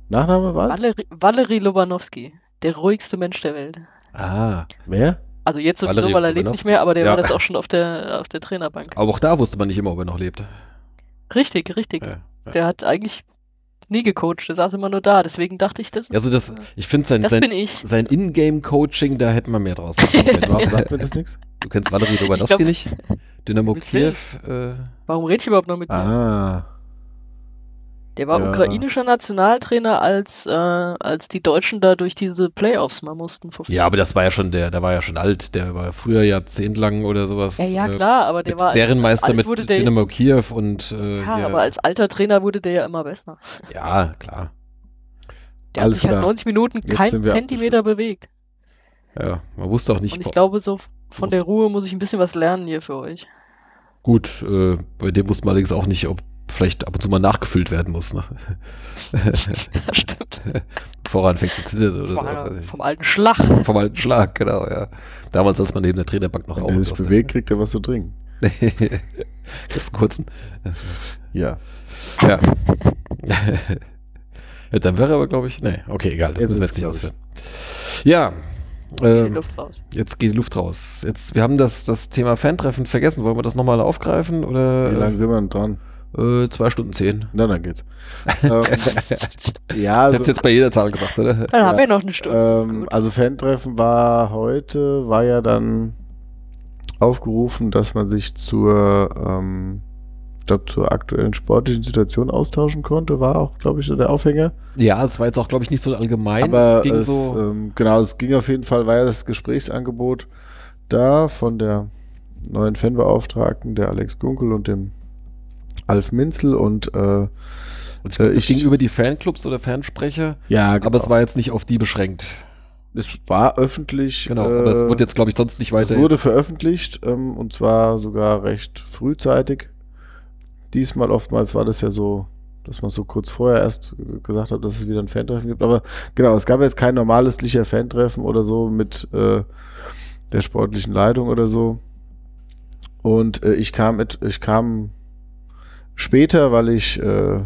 Nachname Wald? Valerie, Valerie Lobanowski. Der ruhigste Mensch der Welt. Ah. Wer? Also jetzt sowieso, Valerie weil er lebt Lobanowski. nicht mehr, aber der Ja. war das auch schon auf der, auf der Trainerbank. Aber auch da wusste man nicht immer, ob er noch lebt. Richtig, richtig. Ja, ja. Der hat eigentlich nie gecoacht, der saß immer nur da. Deswegen dachte ich, das, ist, Also das, ich finde sein, sein, bin ich. sein Ingame-Coaching, da hätten wir mehr draus. [LAUGHS] Warum sagt mir das nichts? Du kennst Valerie Lobadowski glaub- nicht? Dynamo Kiew. Äh, Warum rede ich überhaupt noch mit dir? Ah. Der war Ja. ukrainischer Nationaltrainer, als, äh, als die Deutschen da durch diese Playoffs mal mussten. vor ja, aber das war ja schon der, der war ja schon alt. Der war früher jahrzehntelang oder sowas. Ja, ja, äh, klar, aber der mit war. Serienmeister alt mit wurde der- Dynamo Kiew und äh, Ja, hier- aber als alter Trainer wurde der ja immer besser. ja, klar. Der Alles hat sich halt klar. 90 Minuten keinen Zentimeter bewegt. Ja, man wusste auch nicht. Und ich glaube, so von der Ruhe muss ich ein bisschen was lernen hier für euch. Gut, äh, bei dem wusste man allerdings auch nicht, ob vielleicht ab und zu mal nachgefüllt werden muss, ne? [LAUGHS] ja, stimmt. [LAUGHS] Bevor er anfängt zu zittern oder so. vom alten Schlag. Vom alten Schlag, genau, ja. Damals, als man neben der Trainerbank noch Wenn er sich bewegt, kriegt er was zu trinken. [LAUGHS] Gibt's einen kurzen? Ja. Ja. ja. Dann wäre aber, glaube ich, nee, okay, egal, das Jetzt müssen wir jetzt nicht ausführen. Ja, ähm, Luft raus. jetzt geht die Luft raus. Jetzt, wir haben das, das Thema Fan-Treffen vergessen. Wollen wir das nochmal aufgreifen? Oder Wie lange sind wir denn dran? äh, zwei Stunden zehn. Na, dann geht's. ähm, [LAUGHS] ja, Das also, jetzt bei jeder Zahl gesagt, oder? Dann haben wir noch eine Stunde. das ähm, also Fan-Treffen war heute, war ja dann aufgerufen, dass man sich zur, ähm, glaube, zur aktuellen sportlichen Situation austauschen konnte, war auch, glaube ich, so der Aufhänger. Ja, es war jetzt auch, glaube ich, nicht so allgemein. Aber es ging es, so. ähm, genau, es ging auf jeden Fall, war ja das Gesprächsangebot da von der neuen Fanbeauftragten, der Alex Gunkel und dem Alf Minzel und äh, es, äh, es ich- ging über die Fanclubs oder Fansprecher, ja, aber es war jetzt nicht auf die beschränkt. es war öffentlich. Genau, äh, aber es wurde jetzt, glaube ich, sonst nicht es weiter. wurde veröffentlicht ähm, und zwar sogar recht frühzeitig. Diesmal oftmals war das ja so, dass man so kurz vorher erst gesagt hat, dass es wieder ein Fantreffen gibt. Aber genau, es gab jetzt kein normales licher Fantreffen oder so mit äh, der sportlichen Leitung oder so. Und äh, ich kam ich kam später, weil ich äh,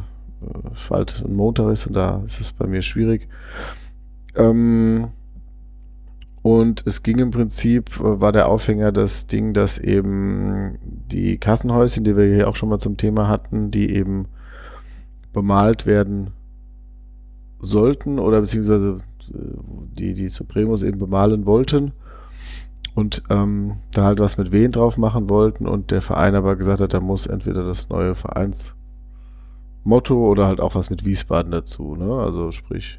es halt ein Montag ist und da ist es bei mir schwierig. Ähm, und es ging im Prinzip, äh, war der Aufhänger das Ding, dass eben die Kassenhäuschen, die wir hier auch schon mal zum Thema hatten, die eben bemalt werden sollten oder beziehungsweise äh, die, die Supremos eben bemalen wollten und ähm, da halt was mit Wehen drauf machen wollten und der Verein aber gesagt hat, da muss entweder das neue Vereinsmotto oder halt auch was mit Wiesbaden dazu, ne? Also sprich.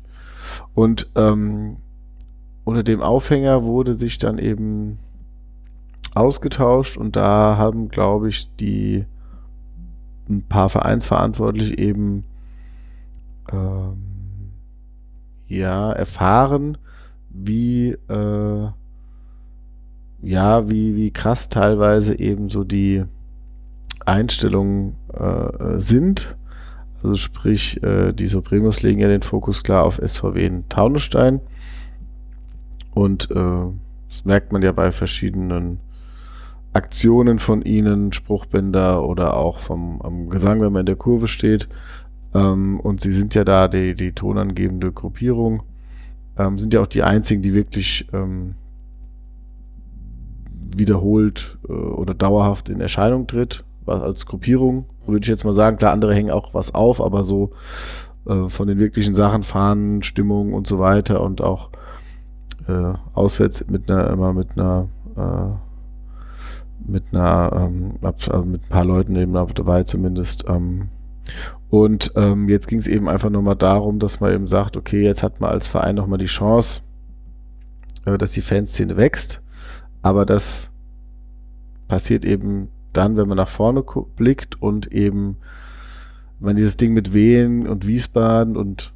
Und ähm, unter dem Aufhänger wurde sich dann eben ausgetauscht und da haben, glaube ich, die ein paar Vereinsverantwortliche eben ähm, ja erfahren, wie äh, ja, wie, wie krass teilweise eben so die Einstellungen äh, sind. Also sprich, äh, die Supremos legen ja den Fokus klar auf SVW in Taunusstein. Und äh, das merkt man ja bei verschiedenen Aktionen von ihnen, Spruchbänder oder auch vom am Gesang, wenn man in der Kurve steht. Ähm, und sie sind ja da die, die tonangebende Gruppierung. Ähm, sind ja auch die einzigen, die wirklich ähm, wiederholt äh, oder dauerhaft in Erscheinung tritt, was als Gruppierung, würde ich jetzt mal sagen. Klar, andere hängen auch was auf, aber so äh, von den wirklichen Sachen, Fahnen, Stimmung und so weiter und auch äh, auswärts mit einer, immer mit einer äh, mit einer, ähm, ab, äh, mit ein paar Leuten eben dabei zumindest. Ähm, und ähm, jetzt ging es eben einfach nur mal darum, dass man eben sagt, okay, jetzt hat man als Verein nochmal die Chance, äh, dass die Fanszene wächst. aber das passiert eben dann, wenn man nach vorne blickt und eben, wenn dieses Ding mit Wien und Wiesbaden und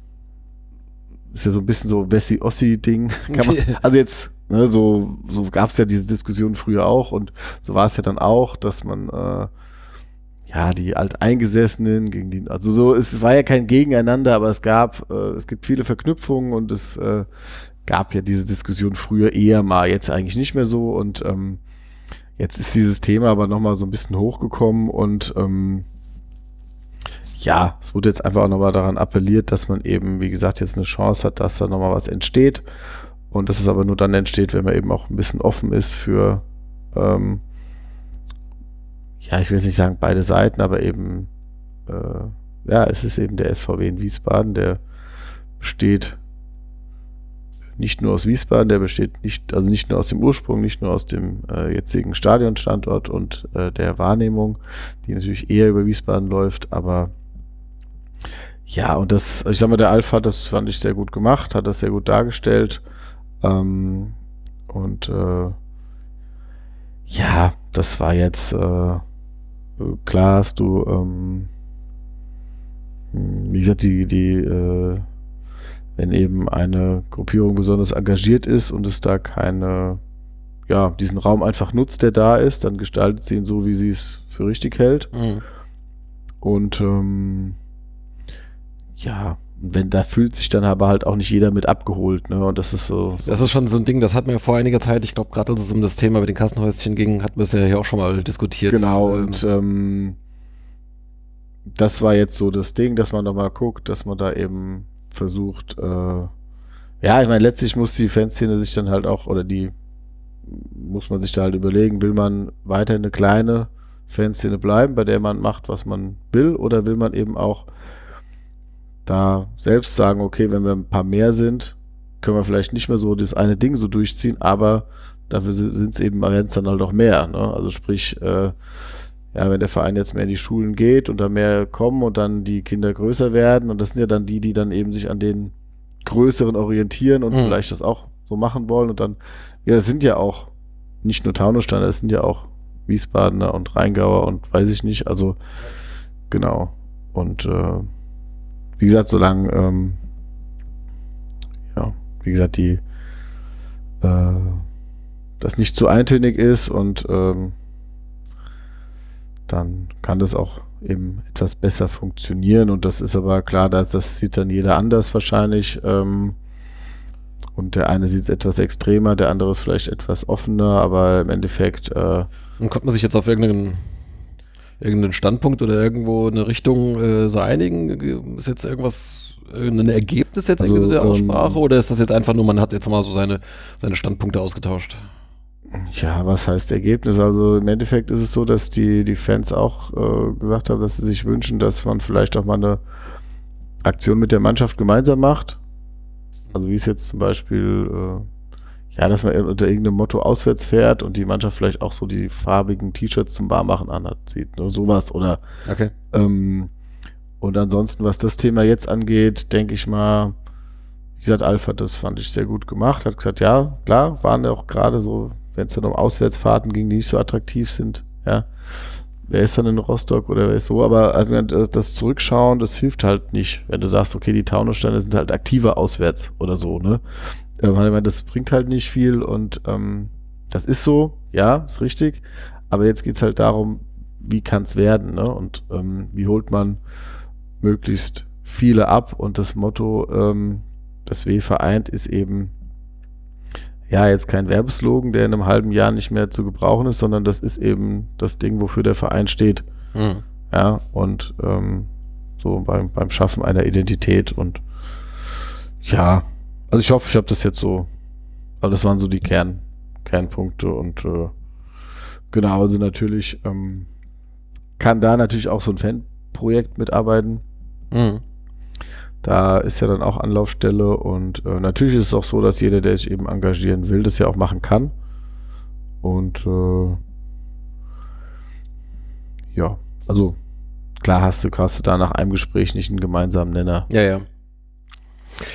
ist ja so ein bisschen so Wessi-Ossi-Ding. [LAUGHS] [LAUGHS] Also jetzt, ne, so, so gab es ja diese Diskussion früher auch und so war es ja dann auch, dass man äh, ja die Alteingesessenen gegen die, also so, es war ja kein Gegeneinander, aber es gab, äh, es gibt viele Verknüpfungen und es äh, gab ja diese Diskussion früher eher mal, jetzt eigentlich nicht mehr so und ähm, jetzt ist dieses Thema aber nochmal so ein bisschen hochgekommen und ähm, ja, es wurde jetzt einfach auch nochmal daran appelliert, dass man eben, wie gesagt, jetzt eine Chance hat, dass da nochmal was entsteht. Und dass es aber nur dann entsteht, wenn man eben auch ein bisschen offen ist für, ähm, ja, ich will jetzt nicht sagen beide Seiten, aber eben, äh, ja, es ist eben der SVW in Wiesbaden, der besteht nicht nur aus Wiesbaden, der besteht nicht, also nicht nur aus dem Ursprung, nicht nur aus dem äh, jetzigen Stadionstandort und äh, der Wahrnehmung, die natürlich eher über Wiesbaden läuft, aber ja, und das, ich sag mal, der Alpha, das fand ich sehr gut gemacht, hat das sehr gut dargestellt. Ähm, und äh, ja, das war jetzt äh, klar, hast du, ähm, wie gesagt, die, die, äh, wenn eben eine Gruppierung besonders engagiert ist und es da keine, ja, diesen Raum einfach nutzt, der da ist, dann gestaltet sie ihn so, wie sie es für richtig hält. Mhm. Und ähm, ja, wenn da fühlt sich dann aber halt auch nicht jeder mit abgeholt, ne? Und das ist so, so. Das ist schon so ein Ding, das hatten wir vor einiger Zeit, ich glaube, gerade als es um das Thema mit den Kassenhäuschen ging, hatten wir es ja hier auch schon mal diskutiert. Genau, ähm, und ähm, das war jetzt so das Ding, dass man da mal guckt, dass man da eben versucht, äh, ja, ich meine, letztlich muss die Fanszene sich dann halt auch, oder die muss man sich da halt überlegen, will man weiter eine kleine Fanszene bleiben, bei der man macht, was man will, oder will man eben auch da selbst sagen, okay, wenn wir ein paar mehr sind, können wir vielleicht nicht mehr so das eine Ding so durchziehen, aber dafür sind es eben jetzt dann halt auch mehr. Ne? Also sprich, äh, ja, wenn der Verein jetzt mehr in die Schulen geht und da mehr kommen und dann die Kinder größer werden und das sind ja dann die, die dann eben sich an den größeren orientieren und mhm. vielleicht das auch so machen wollen und dann, ja, das sind ja auch nicht nur Taunussteiner, das sind ja auch Wiesbadener und Rheingauer und weiß ich nicht, also genau. Und äh, wie gesagt, solange, ähm, ja, wie gesagt, die, äh, das nicht zu eintönig ist und ähm, dann kann das auch eben etwas besser funktionieren. Und das ist aber klar, dass das sieht dann jeder anders wahrscheinlich ähm, und der eine sieht es etwas extremer, der andere ist vielleicht etwas offener, aber im Endeffekt äh, und kommt man sich jetzt auf irgendeinen irgendeinen Standpunkt oder irgendwo eine Richtung äh, so einigen? Ist jetzt irgendwas, ein Ergebnis jetzt also, irgendwie so der ähm, Aussprache oder ist das jetzt einfach nur, man hat jetzt mal so seine, seine Standpunkte ausgetauscht? Ja, was heißt Ergebnis? Also im Endeffekt ist es so, dass die, die Fans auch äh, gesagt haben, dass sie sich wünschen, dass man vielleicht auch mal eine Aktion mit der Mannschaft gemeinsam macht. Also wie es jetzt zum Beispiel äh, ja, dass man unter irgendeinem Motto auswärts fährt und die Mannschaft vielleicht auch so die farbigen T-Shirts zum Warmmachen anhat, sieht. Ne? Sowas oder. Okay. Ähm, und ansonsten, was das Thema jetzt angeht, denke ich mal, wie gesagt, Alpha, das fand ich sehr gut gemacht. Hat gesagt, ja, klar, waren ja auch gerade so, wenn es dann um Auswärtsfahrten ging, die nicht so attraktiv sind, ja. Wer ist dann in Rostock oder wer ist so? Aber äh, das Zurückschauen, das hilft halt nicht, wenn du sagst, okay, die Taunussteine sind halt aktiver auswärts oder so, ne? Ähm, das bringt halt nicht viel und ähm, das ist so, ja, ist richtig. Aber jetzt geht es halt darum, wie kann es werden, ne? Und ähm, wie holt man möglichst viele ab? Und das Motto, ähm, das W vereint, ist eben ja jetzt kein Werbeslogan, der in einem halben Jahr nicht mehr zu gebrauchen ist, sondern das ist eben das Ding, wofür der Verein steht. Mhm. Ja, und ähm, so beim, beim Schaffen einer Identität und ja, also ich hoffe, ich habe das jetzt so, weil das waren so die Kern, Kernpunkte und äh, genau, also natürlich ähm, kann da natürlich auch so ein Fanprojekt mitarbeiten. Mhm. Da ist ja dann auch Anlaufstelle und äh, natürlich ist es auch so, dass jeder, der sich eben engagieren will, das ja auch machen kann. Und äh, ja, also klar hast du, hast du da nach einem Gespräch nicht einen gemeinsamen Nenner. Ja, ja.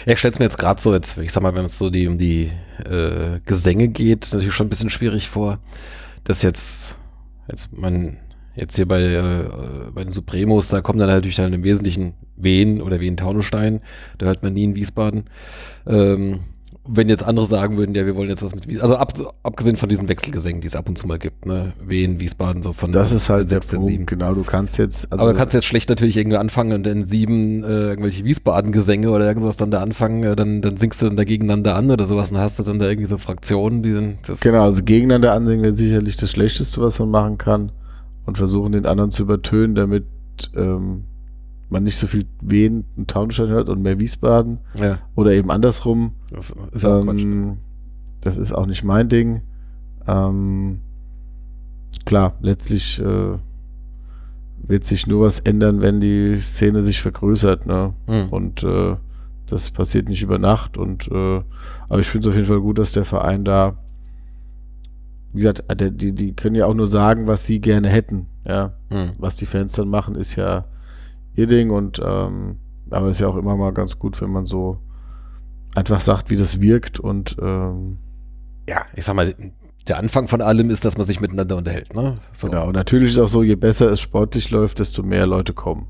Ja, ich stelle es mir jetzt gerade so, jetzt, ich sag mal, wenn es so die, um die äh, Gesänge geht, natürlich schon ein bisschen schwierig vor, dass jetzt, jetzt man, jetzt hier bei, äh, bei den Supremos, da kommen dann halt natürlich dann im Wesentlichen Wien oder Wien-Taunusstein, da hört man nie in Wiesbaden. Ähm, wenn jetzt andere sagen würden, ja, wir wollen jetzt was mit, also ab, abgesehen von diesen Wechselgesängen, die es ab und zu mal gibt, ne, Wien, Wiesbaden, so von Das ist halt der 6, Punkt, 7. genau, du kannst jetzt, also Aber du kannst jetzt schlecht natürlich irgendwie anfangen und in sieben äh, irgendwelche Wiesbaden-Gesänge oder irgendwas dann da anfangen, äh, dann, dann singst du dann da gegeneinander an oder sowas und hast du dann da irgendwie so Fraktionen, die dann das Genau, also gegeneinander ansingen wäre sicherlich das Schlechteste, was man machen kann. Und versuchen, den anderen zu übertönen, damit ähm, man nicht so viel Wien und Taunusstein hört und mehr Wiesbaden. ja, Oder eben andersrum. das ist ähm, das ist auch nicht mein Ding. Ähm, klar, letztlich äh, wird sich nur was ändern, wenn die Szene sich vergrößert. Ne? Hm. Und äh, das passiert nicht über Nacht. Und äh, aber ich finde es auf jeden Fall gut, dass der Verein da, wie gesagt, äh, die, die können ja auch nur sagen, was sie gerne hätten. Ja, Hm. was die Fans dann machen, ist ja ihr Ding. Und ähm, aber ist ja auch immer mal ganz gut, wenn man so einfach sagt, wie das wirkt. Und ähm, Ja, ich sag mal, der Anfang von allem ist, dass man sich miteinander unterhält, ne? So. genau. Und natürlich ist auch so, je besser es sportlich läuft, desto mehr Leute kommen.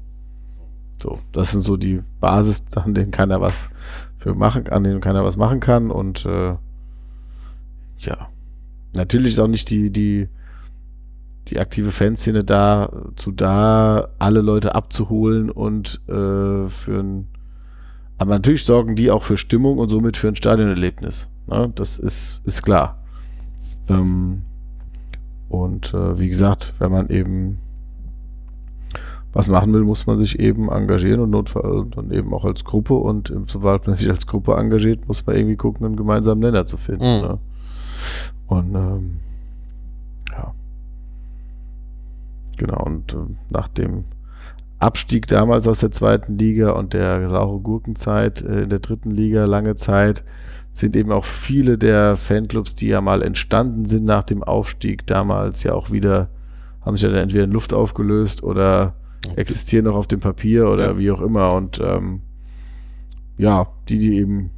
So, das sind so die Basis, an denen keiner was für machen, an denen keiner was machen kann. Und äh, ja, natürlich ist auch nicht die, die, die aktive Fanszene da, zu da, alle Leute abzuholen und äh, für ein aber natürlich sorgen die auch für Stimmung und somit für ein Stadionerlebnis. Ne? Das ist, ist klar. Ähm, und äh, wie gesagt, wenn man eben was machen will, muss man sich eben engagieren und notfall und dann eben auch als Gruppe und sobald man sich als Gruppe engagiert, muss man irgendwie gucken, einen gemeinsamen Nenner zu finden. Mhm. Ne? Und ähm, Genau, und äh, nach dem Abstieg damals aus der zweiten Liga und der saure Gurkenzeit äh, in der dritten Liga lange Zeit sind eben auch viele der Fanclubs, die ja mal entstanden sind nach dem Aufstieg damals ja auch wieder, haben sich ja dann entweder in Luft aufgelöst oder existieren noch auf dem Papier oder Ja. wie auch immer. Und ähm, ja, die, die eben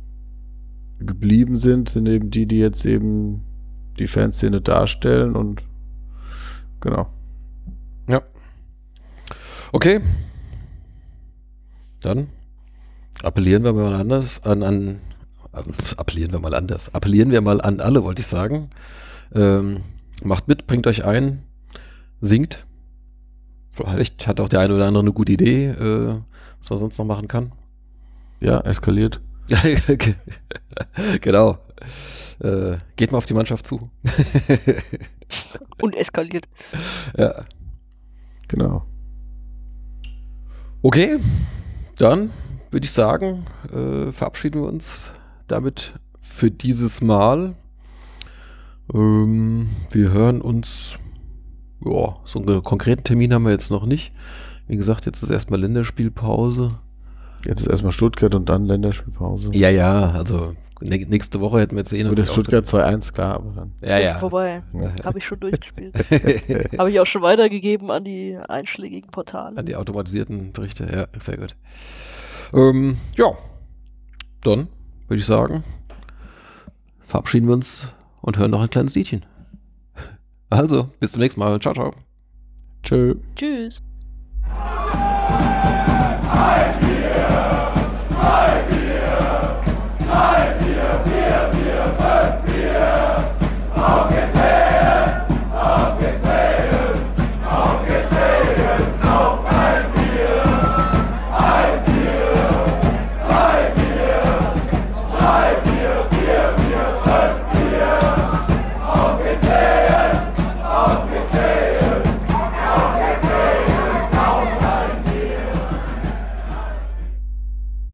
geblieben sind, sind eben die, die jetzt eben die Fanszene darstellen und genau. Okay. Dann appellieren wir mal anders an, an äh, appellieren wir mal anders. Appellieren wir mal an alle, wollte ich sagen. Ähm, macht mit, bringt euch ein, singt. Vielleicht hat auch der eine oder andere eine gute Idee, äh, was man sonst noch machen kann. Ja, eskaliert. [LAUGHS] genau. Äh, geht mal auf die Mannschaft zu. Und eskaliert. ja. Genau. Okay, dann würde ich sagen, äh, verabschieden wir uns damit für dieses Mal. Ähm, wir hören uns, ja, so einen konkreten Termin haben wir jetzt noch nicht. Wie gesagt, jetzt ist erstmal Länderspielpause. Jetzt ist erstmal Stuttgart und dann Länderspielpause. Ja, ja, also nächste Woche hätten wir jetzt eh das auch- Stuttgart 2-1, klar, aber dann. Ja, ja. Vorbei. Ja. Habe ich schon durchgespielt. [LAUGHS] Habe ich auch schon weitergegeben an die einschlägigen Portale. An die automatisierten Berichte, ja, sehr gut. Ähm, ja, dann würde ich sagen, verabschieden wir uns und hören noch ein kleines Liedchen. Also, bis zum nächsten Mal. Ciao, ciao. Tschö. Tschüss. Halt hier!